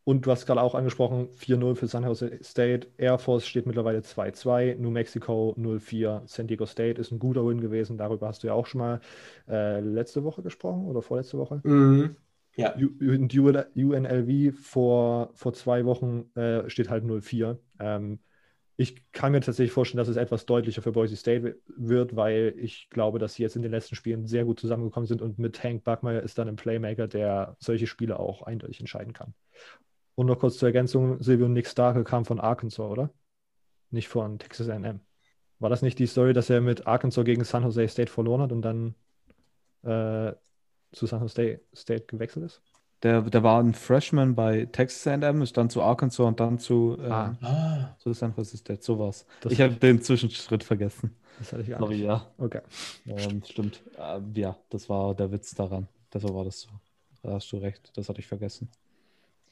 Und du hast gerade auch angesprochen, 4-0 für San Jose State. Air Force steht mittlerweile 2-2. New Mexico 0-4. San Diego State ist ein guter Win gewesen. Darüber hast du ja auch schon mal äh, letzte Woche gesprochen oder vorletzte Woche. Mhm. Ja. UNLV vor, vor zwei Wochen äh, steht halt 0-4. Ähm, ich kann mir tatsächlich vorstellen, dass es etwas deutlicher für Boise State wird, weil ich glaube, dass sie jetzt in den letzten Spielen sehr gut zusammengekommen sind und mit Hank Buckmeyer ist dann ein Playmaker, der solche Spiele auch eindeutig entscheiden kann. Und noch kurz zur Ergänzung: Silvio Nick Starke kam von Arkansas, oder? Nicht von Texas AM. War das nicht die Story, dass er mit Arkansas gegen San Jose State verloren hat und dann äh, zu San Jose State gewechselt ist? Der, der war ein Freshman bei Texas A&M, ist dann zu Arkansas und dann zu, äh, ah. zu San Francisco State, sowas. Das ich habe den Zwischenschritt vergessen. Das hatte ich gar Sorry, nicht. ja. Okay. Ähm, stimmt. Äh, ja, das war der Witz daran. Deshalb war das so. Da hast du recht, das hatte ich vergessen.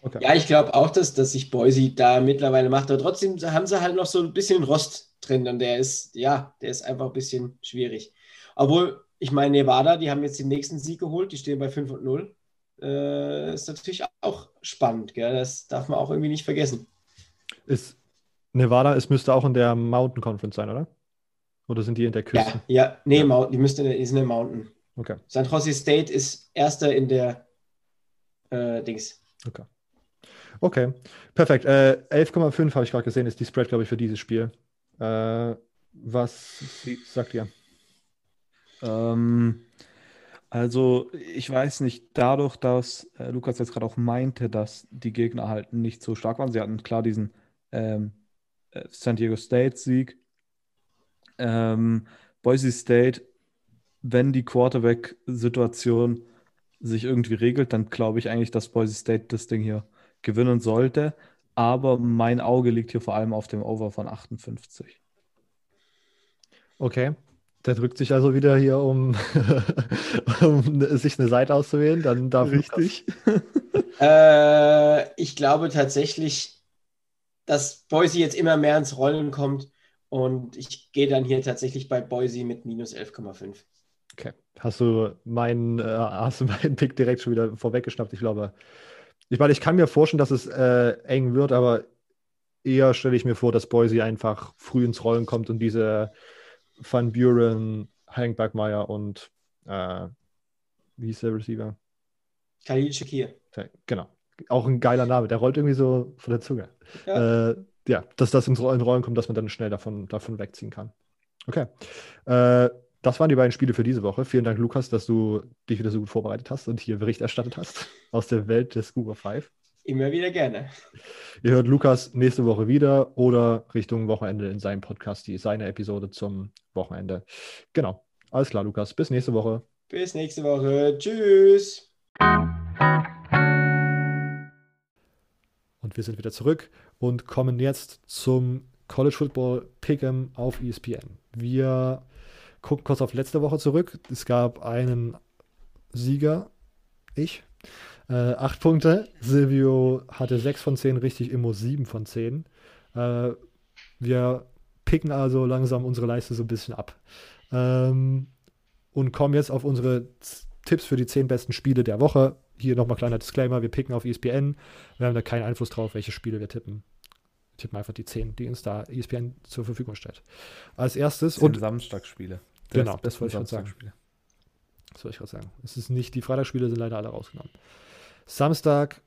Okay. Ja, ich glaube auch, dass, dass sich Boise da mittlerweile macht, aber trotzdem haben sie halt noch so ein bisschen Rost drin und der ist, ja, der ist einfach ein bisschen schwierig. Obwohl, ich meine, Nevada, die haben jetzt den nächsten Sieg geholt, die stehen bei 5 und 0 äh, ist natürlich auch spannend. Gell? Das darf man auch irgendwie nicht vergessen. Ist Nevada, es müsste auch in der Mountain Conference sein, oder? Oder sind die in der Küste? Ja, ja nee, ja. Mountain, die müsste in der, ist in der Mountain. Okay. San Jose State ist erster in der äh, Dings. Okay. Okay, perfekt. Äh, 11,5 habe ich gerade gesehen, ist die Spread, glaube ich, für dieses Spiel. Äh, was sagt ihr? Ähm, also, ich weiß nicht, dadurch, dass äh, Lukas jetzt gerade auch meinte, dass die Gegner halt nicht so stark waren. Sie hatten klar diesen ähm, äh, San Diego State-Sieg. Ähm, Boise State, wenn die Quarterback-Situation sich irgendwie regelt, dann glaube ich eigentlich, dass Boise State das Ding hier gewinnen sollte. Aber mein Auge liegt hier vor allem auf dem Over von 58. Okay. Der drückt sich also wieder hier, um, um sich eine Seite auszuwählen. Dann darf Richtig. äh, ich glaube tatsächlich, dass Boise jetzt immer mehr ins Rollen kommt. Und ich gehe dann hier tatsächlich bei Boise mit minus 11,5. Okay. Hast du meinen, äh, hast du meinen Pick direkt schon wieder vorweggeschnappt? Ich glaube, ich meine, ich kann mir vorstellen, dass es äh, eng wird, aber eher stelle ich mir vor, dass Boise einfach früh ins Rollen kommt und diese Van Buren, Hank Bergmeier und äh, wie hieß der Receiver? Khalil Shakir. Genau. Auch ein geiler Name, der rollt irgendwie so von der Zunge. Ja, äh, ja dass das ins Rollen kommt, dass man dann schnell davon, davon wegziehen kann. Okay. Äh, das waren die beiden Spiele für diese Woche. Vielen Dank, Lukas, dass du dich wieder so gut vorbereitet hast und hier Bericht erstattet hast aus der Welt des Scuba 5. Immer wieder gerne. Ihr hört Lukas nächste Woche wieder oder Richtung Wochenende in seinem Podcast, die seine Episode zum Wochenende. Genau. Alles klar, Lukas. Bis nächste Woche. Bis nächste Woche. Tschüss. Und wir sind wieder zurück und kommen jetzt zum College Football Pick'em auf ESPN. Wir gucken kurz auf letzte Woche zurück. Es gab einen Sieger, ich. Äh, acht Punkte. Silvio hatte sechs von zehn richtig, Immo sieben von zehn. Äh, wir picken also langsam unsere Leiste so ein bisschen ab. Ähm, und kommen jetzt auf unsere Tipps für die zehn besten Spiele der Woche. Hier nochmal kleiner Disclaimer: Wir picken auf ESPN. Wir haben da keinen Einfluss drauf, welche Spiele wir tippen tippen einfach die 10, die uns da ESPN zur Verfügung stellt. Als erstes. Und Samstagsspiele. Genau, das wollte ich gerade sagen. Das wollte ich gerade sagen. Es ist nicht, die Freitagsspiele sind leider alle rausgenommen. Samstag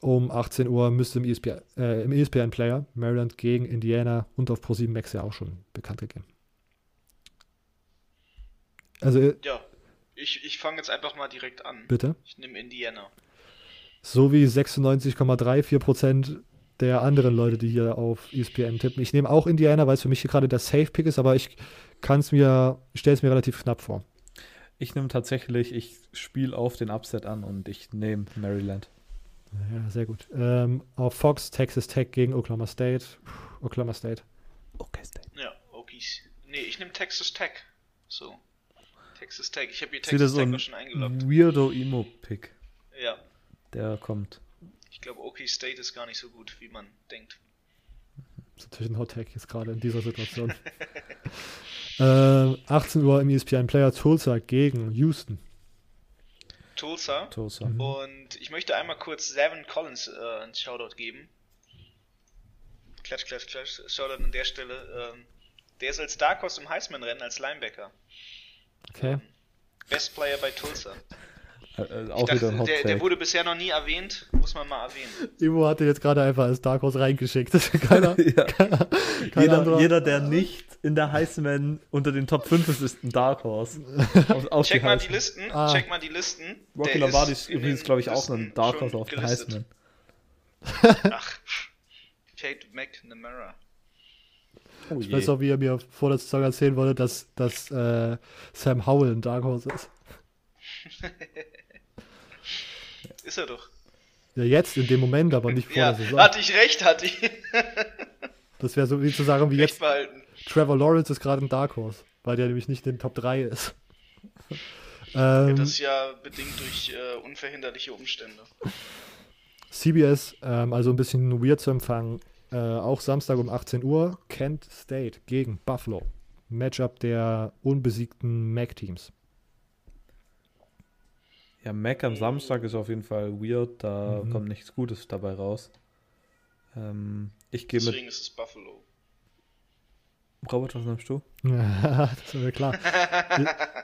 um 18 Uhr müsste im ESPN, äh, im ESPN Player Maryland gegen Indiana und auf Pro7 Max ja auch schon bekannt gegeben. Also, äh, ja, ich, ich fange jetzt einfach mal direkt an. Bitte? Ich nehme Indiana. So wie 96,34% der anderen Leute, die hier auf ESPN tippen. Ich nehme auch Indiana, weil es für mich hier gerade der Safe-Pick ist, aber ich kann es mir, stelle es mir relativ knapp vor. Ich nehme tatsächlich, ich spiele auf den Upset an und ich nehme Maryland. Ja, sehr gut. Ähm, auf Fox, Texas Tech gegen Oklahoma State. Puh, Oklahoma State. Okay, State. Ja, Okies. Nee, ich nehme Texas Tech. So. Texas Tech. Ich habe hier Texas Tech so schon eingeloggt. Weirdo Emo-Pick. Ja. Der kommt. Ich glaube, OK State ist gar nicht so gut, wie man denkt. Das ist natürlich ein Hot Tag jetzt gerade in dieser Situation. äh, 18 Uhr im ESPN Player Tulsa gegen Houston. Tulsa. Tulsa. Mhm. Und ich möchte einmal kurz Seven Collins äh, einen Shoutout geben. Klatsch, klatsch, klatsch. Shoutout an der Stelle. Ähm, der ist als Dark Horse im Heisman-Rennen als Linebacker. Okay. Best Player bei Tulsa. Äh, auch dachte, wieder ein der, der, wurde bisher noch nie erwähnt, muss man mal erwähnen. Ivo hatte jetzt gerade einfach als Dark Horse reingeschickt. keiner, ja. keiner, jeder, jeder, der nicht in der Heisman unter den Top 5 ist, ist ein Dark Horse. Auf, auf check die mal die Listen, ah. check mal die Listen. Rocky Lombardi ist übrigens, glaube ich, auch ein Dark Horse auf der Heisman. Ach, Kate McNamara. Oh ich weiß auch, wie er mir vor der Saison erzählen wollte, dass, dass äh, Sam Howell ein Dark Horse ist. Ist er doch. Ja, jetzt, in dem Moment, aber nicht vor ja, der Saison. Hatte ich recht, hatte ich. das wäre so wie zu sagen, wie recht jetzt. Behalten. Trevor Lawrence ist gerade ein Dark Horse, weil der nämlich nicht in den Top 3 ist. ähm, das ist ja bedingt durch äh, unverhinderliche Umstände. CBS, ähm, also ein bisschen weird zu empfangen. Äh, auch Samstag um 18 Uhr, Kent State gegen Buffalo. Matchup der unbesiegten MAC-Teams. Ja, Mac am Samstag ist auf jeden Fall weird, da mhm. kommt nichts Gutes dabei raus. Ähm, ich gehe mit. Deswegen ist es Buffalo. Robert, was nimmst du? Ja, das ist mir klar.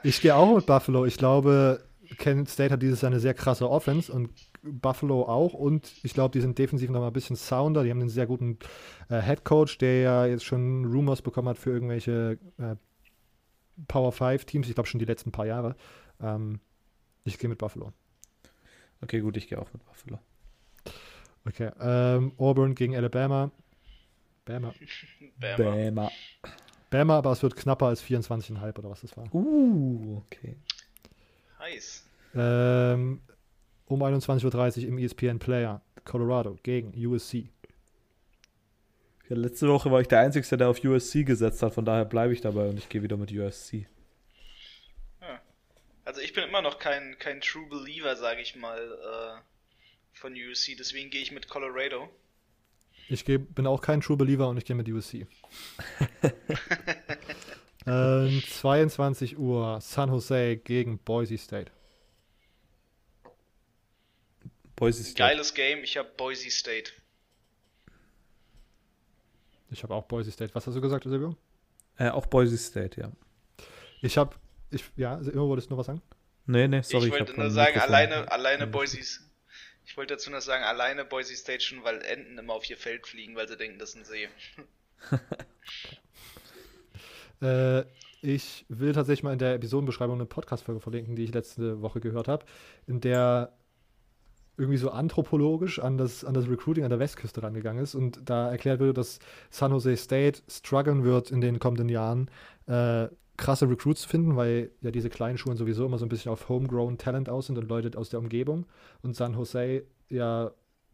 ich, ich gehe auch mit Buffalo. Ich glaube, Kent State hat dieses Jahr eine sehr krasse Offense und Buffalo auch. Und ich glaube, die sind defensiv noch mal ein bisschen sounder. Die haben einen sehr guten äh, Head Coach, der ja jetzt schon Rumors bekommen hat für irgendwelche äh, Power 5 Teams. Ich glaube schon die letzten paar Jahre. Ähm, ich gehe mit Buffalo. Okay, gut, ich gehe auch mit Buffalo. Okay, ähm, Auburn gegen Alabama. Bama. Bama. Bama, aber es wird knapper als 24,5 oder was das war. Uh, okay. Heiß. Ähm, um 21.30 Uhr im ESPN Player. Colorado gegen USC. Ja, letzte Woche war ich der Einzige, der auf USC gesetzt hat, von daher bleibe ich dabei und ich gehe wieder mit USC. Also ich bin immer noch kein, kein True Believer, sage ich mal, äh, von USC, deswegen gehe ich mit Colorado. Ich geh, bin auch kein True Believer und ich gehe mit USC. ähm, 22 Uhr San Jose gegen Boise State. Boise State. Geiles Game, ich habe Boise State. Ich habe auch Boise State. Was hast du gesagt, Silvio? Äh, auch Boise State, ja. Ich habe, ich, ja, immer wolltest du noch was sagen? Nee, nee, sorry. ich wollte hab nur sagen, Mikrofon. alleine, alleine Boise. Ich wollte dazu noch sagen, alleine Boise State schon, weil Enten immer auf ihr Feld fliegen, weil sie denken, das ist ein See. Äh, ich will tatsächlich mal in der Episodenbeschreibung eine Podcast-Folge verlinken, die ich letzte Woche gehört habe, in der irgendwie so anthropologisch an das, an das Recruiting an der Westküste rangegangen ist und da erklärt wird, dass San Jose State strugglen wird in den kommenden Jahren, äh, krasse Recruits zu finden, weil ja diese kleinen Schulen sowieso immer so ein bisschen auf Homegrown Talent aus sind und Leute aus der Umgebung und San Jose ja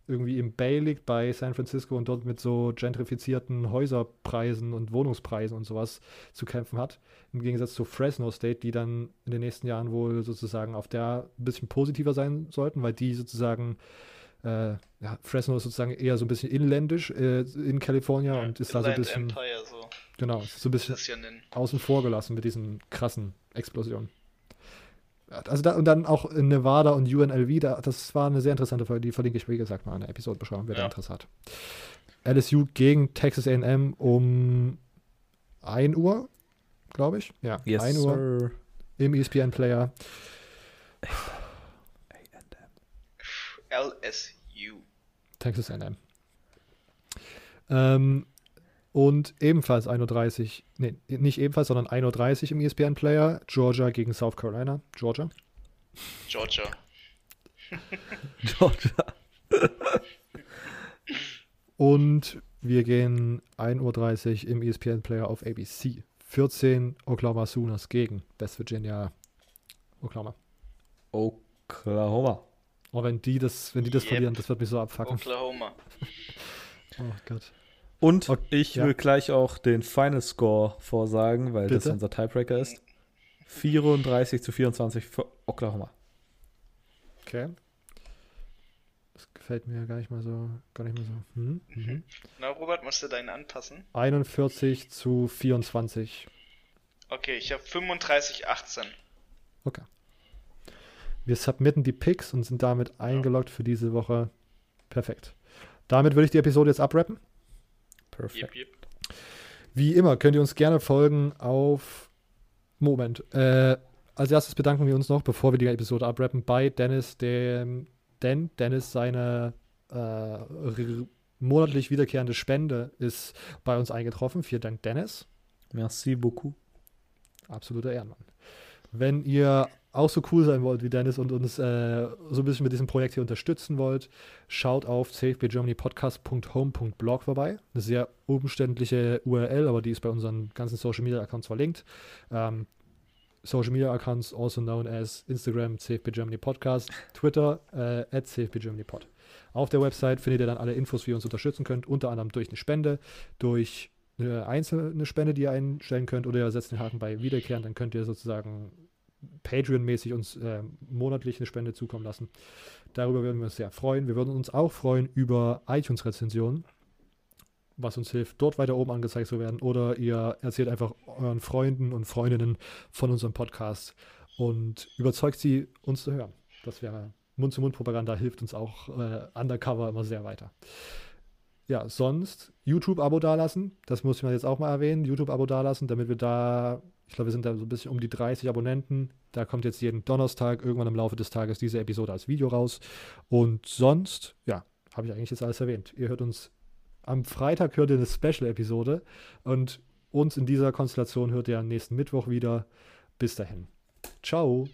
irgendwie im Bay liegt bei San Francisco und dort mit so gentrifizierten Häuserpreisen und Wohnungspreisen und sowas zu kämpfen hat. Im Gegensatz zu Fresno State, die dann in den nächsten Jahren wohl sozusagen auf der ein bisschen positiver sein sollten, weil die sozusagen, äh, ja, Fresno ist sozusagen eher so ein bisschen inländisch äh, in Kalifornien und ist da so ein Inland bisschen, Empire, so. Genau, so ein bisschen ein außen vor gelassen mit diesen krassen Explosionen. Also da, und dann auch in Nevada und UNLV, da, das war eine sehr interessante Folge, die verlinke ich, wie gesagt, mal in der Episodenbeschreibung, wer da Ja. Interesse hat. LSU gegen Texas A&M um 1 Uhr, glaube ich. Ja, Yes, 1 Uhr sir. im ESPN-Player. LSU. Texas A&M. Ähm, und ebenfalls 1.30 Uhr, nee, nicht ebenfalls, sondern 1.30 Uhr im ESPN-Player, Georgia gegen South Carolina. Georgia. Georgia. Georgia. Und wir gehen 1.30 Uhr im ESPN-Player auf ABC. 14 Oklahoma Sooners gegen West Virginia Oklahoma. Oklahoma. Oh, wenn die das, wenn die das Yep. verlieren, das wird mich so abfacken. Oklahoma. Oh Gott. Und Okay, ich ja. will gleich auch den Final Score vorsagen, weil das Bitte? unser Tiebreaker ist. 34 zu 24 für Oklahoma. Okay. Das gefällt mir gar nicht mal so, gar nicht mal so. Hm? Mhm. Na, Robert, musst du deinen anpassen? 41 zu 24. Okay, ich habe 35, 18. Okay. Wir submitten die Picks und sind damit eingeloggt für diese Woche. Perfekt. Damit würde ich die Episode jetzt abrappen. Yep, Perfekt. yep. Wie immer könnt ihr uns gerne folgen auf Moment. Äh, als erstes bedanken wir uns noch, bevor wir die Episode abrappen, bei Dennis, dem, denn Dennis seine äh, monatlich wiederkehrende Spende ist bei uns eingetroffen. Vielen Dank, Dennis. Merci beaucoup. Absoluter Ehrenmann. Wenn ihr auch so cool sein wollt wie Dennis und uns äh, so ein bisschen mit diesem Projekt hier unterstützen wollt, schaut auf safebygermanypodcast.home.blog vorbei. Eine sehr umständliche URL, aber die ist bei unseren ganzen Social Media Accounts verlinkt. Ähm, Social Media Accounts, also known as Instagram, CFB Germany Podcast, Twitter, äh, at CFB Germany Pod. Auf der Website findet ihr dann alle Infos, wie ihr uns unterstützen könnt, unter anderem durch eine Spende, durch eine einzelne Spende, die ihr einstellen könnt, oder ihr setzt den Haken bei Wiederkehren, dann könnt ihr sozusagen Patreon-mäßig uns äh, monatlich eine Spende zukommen lassen. Darüber würden wir uns sehr freuen. Wir würden uns auch freuen über iTunes-Rezensionen, was uns hilft, dort weiter oben angezeigt zu werden. Oder ihr erzählt einfach euren Freunden und Freundinnen von unserem Podcast und überzeugt sie, uns zu hören. Das wäre Mund-zu-Mund-Propaganda, hilft uns auch äh, undercover immer sehr weiter. Ja, sonst YouTube-Abo dalassen. Das muss ich mal jetzt auch mal erwähnen. YouTube-Abo dalassen, damit wir da, ich glaube, wir sind da so ein bisschen um die 30 Abonnenten. Da kommt jetzt jeden Donnerstag irgendwann im Laufe des Tages diese Episode als Video raus. Und sonst, ja, habe ich eigentlich jetzt alles erwähnt. Ihr hört uns am Freitag hört ihr eine Special-Episode und uns in dieser Konstellation hört ihr am nächsten Mittwoch wieder. Bis dahin. Ciao.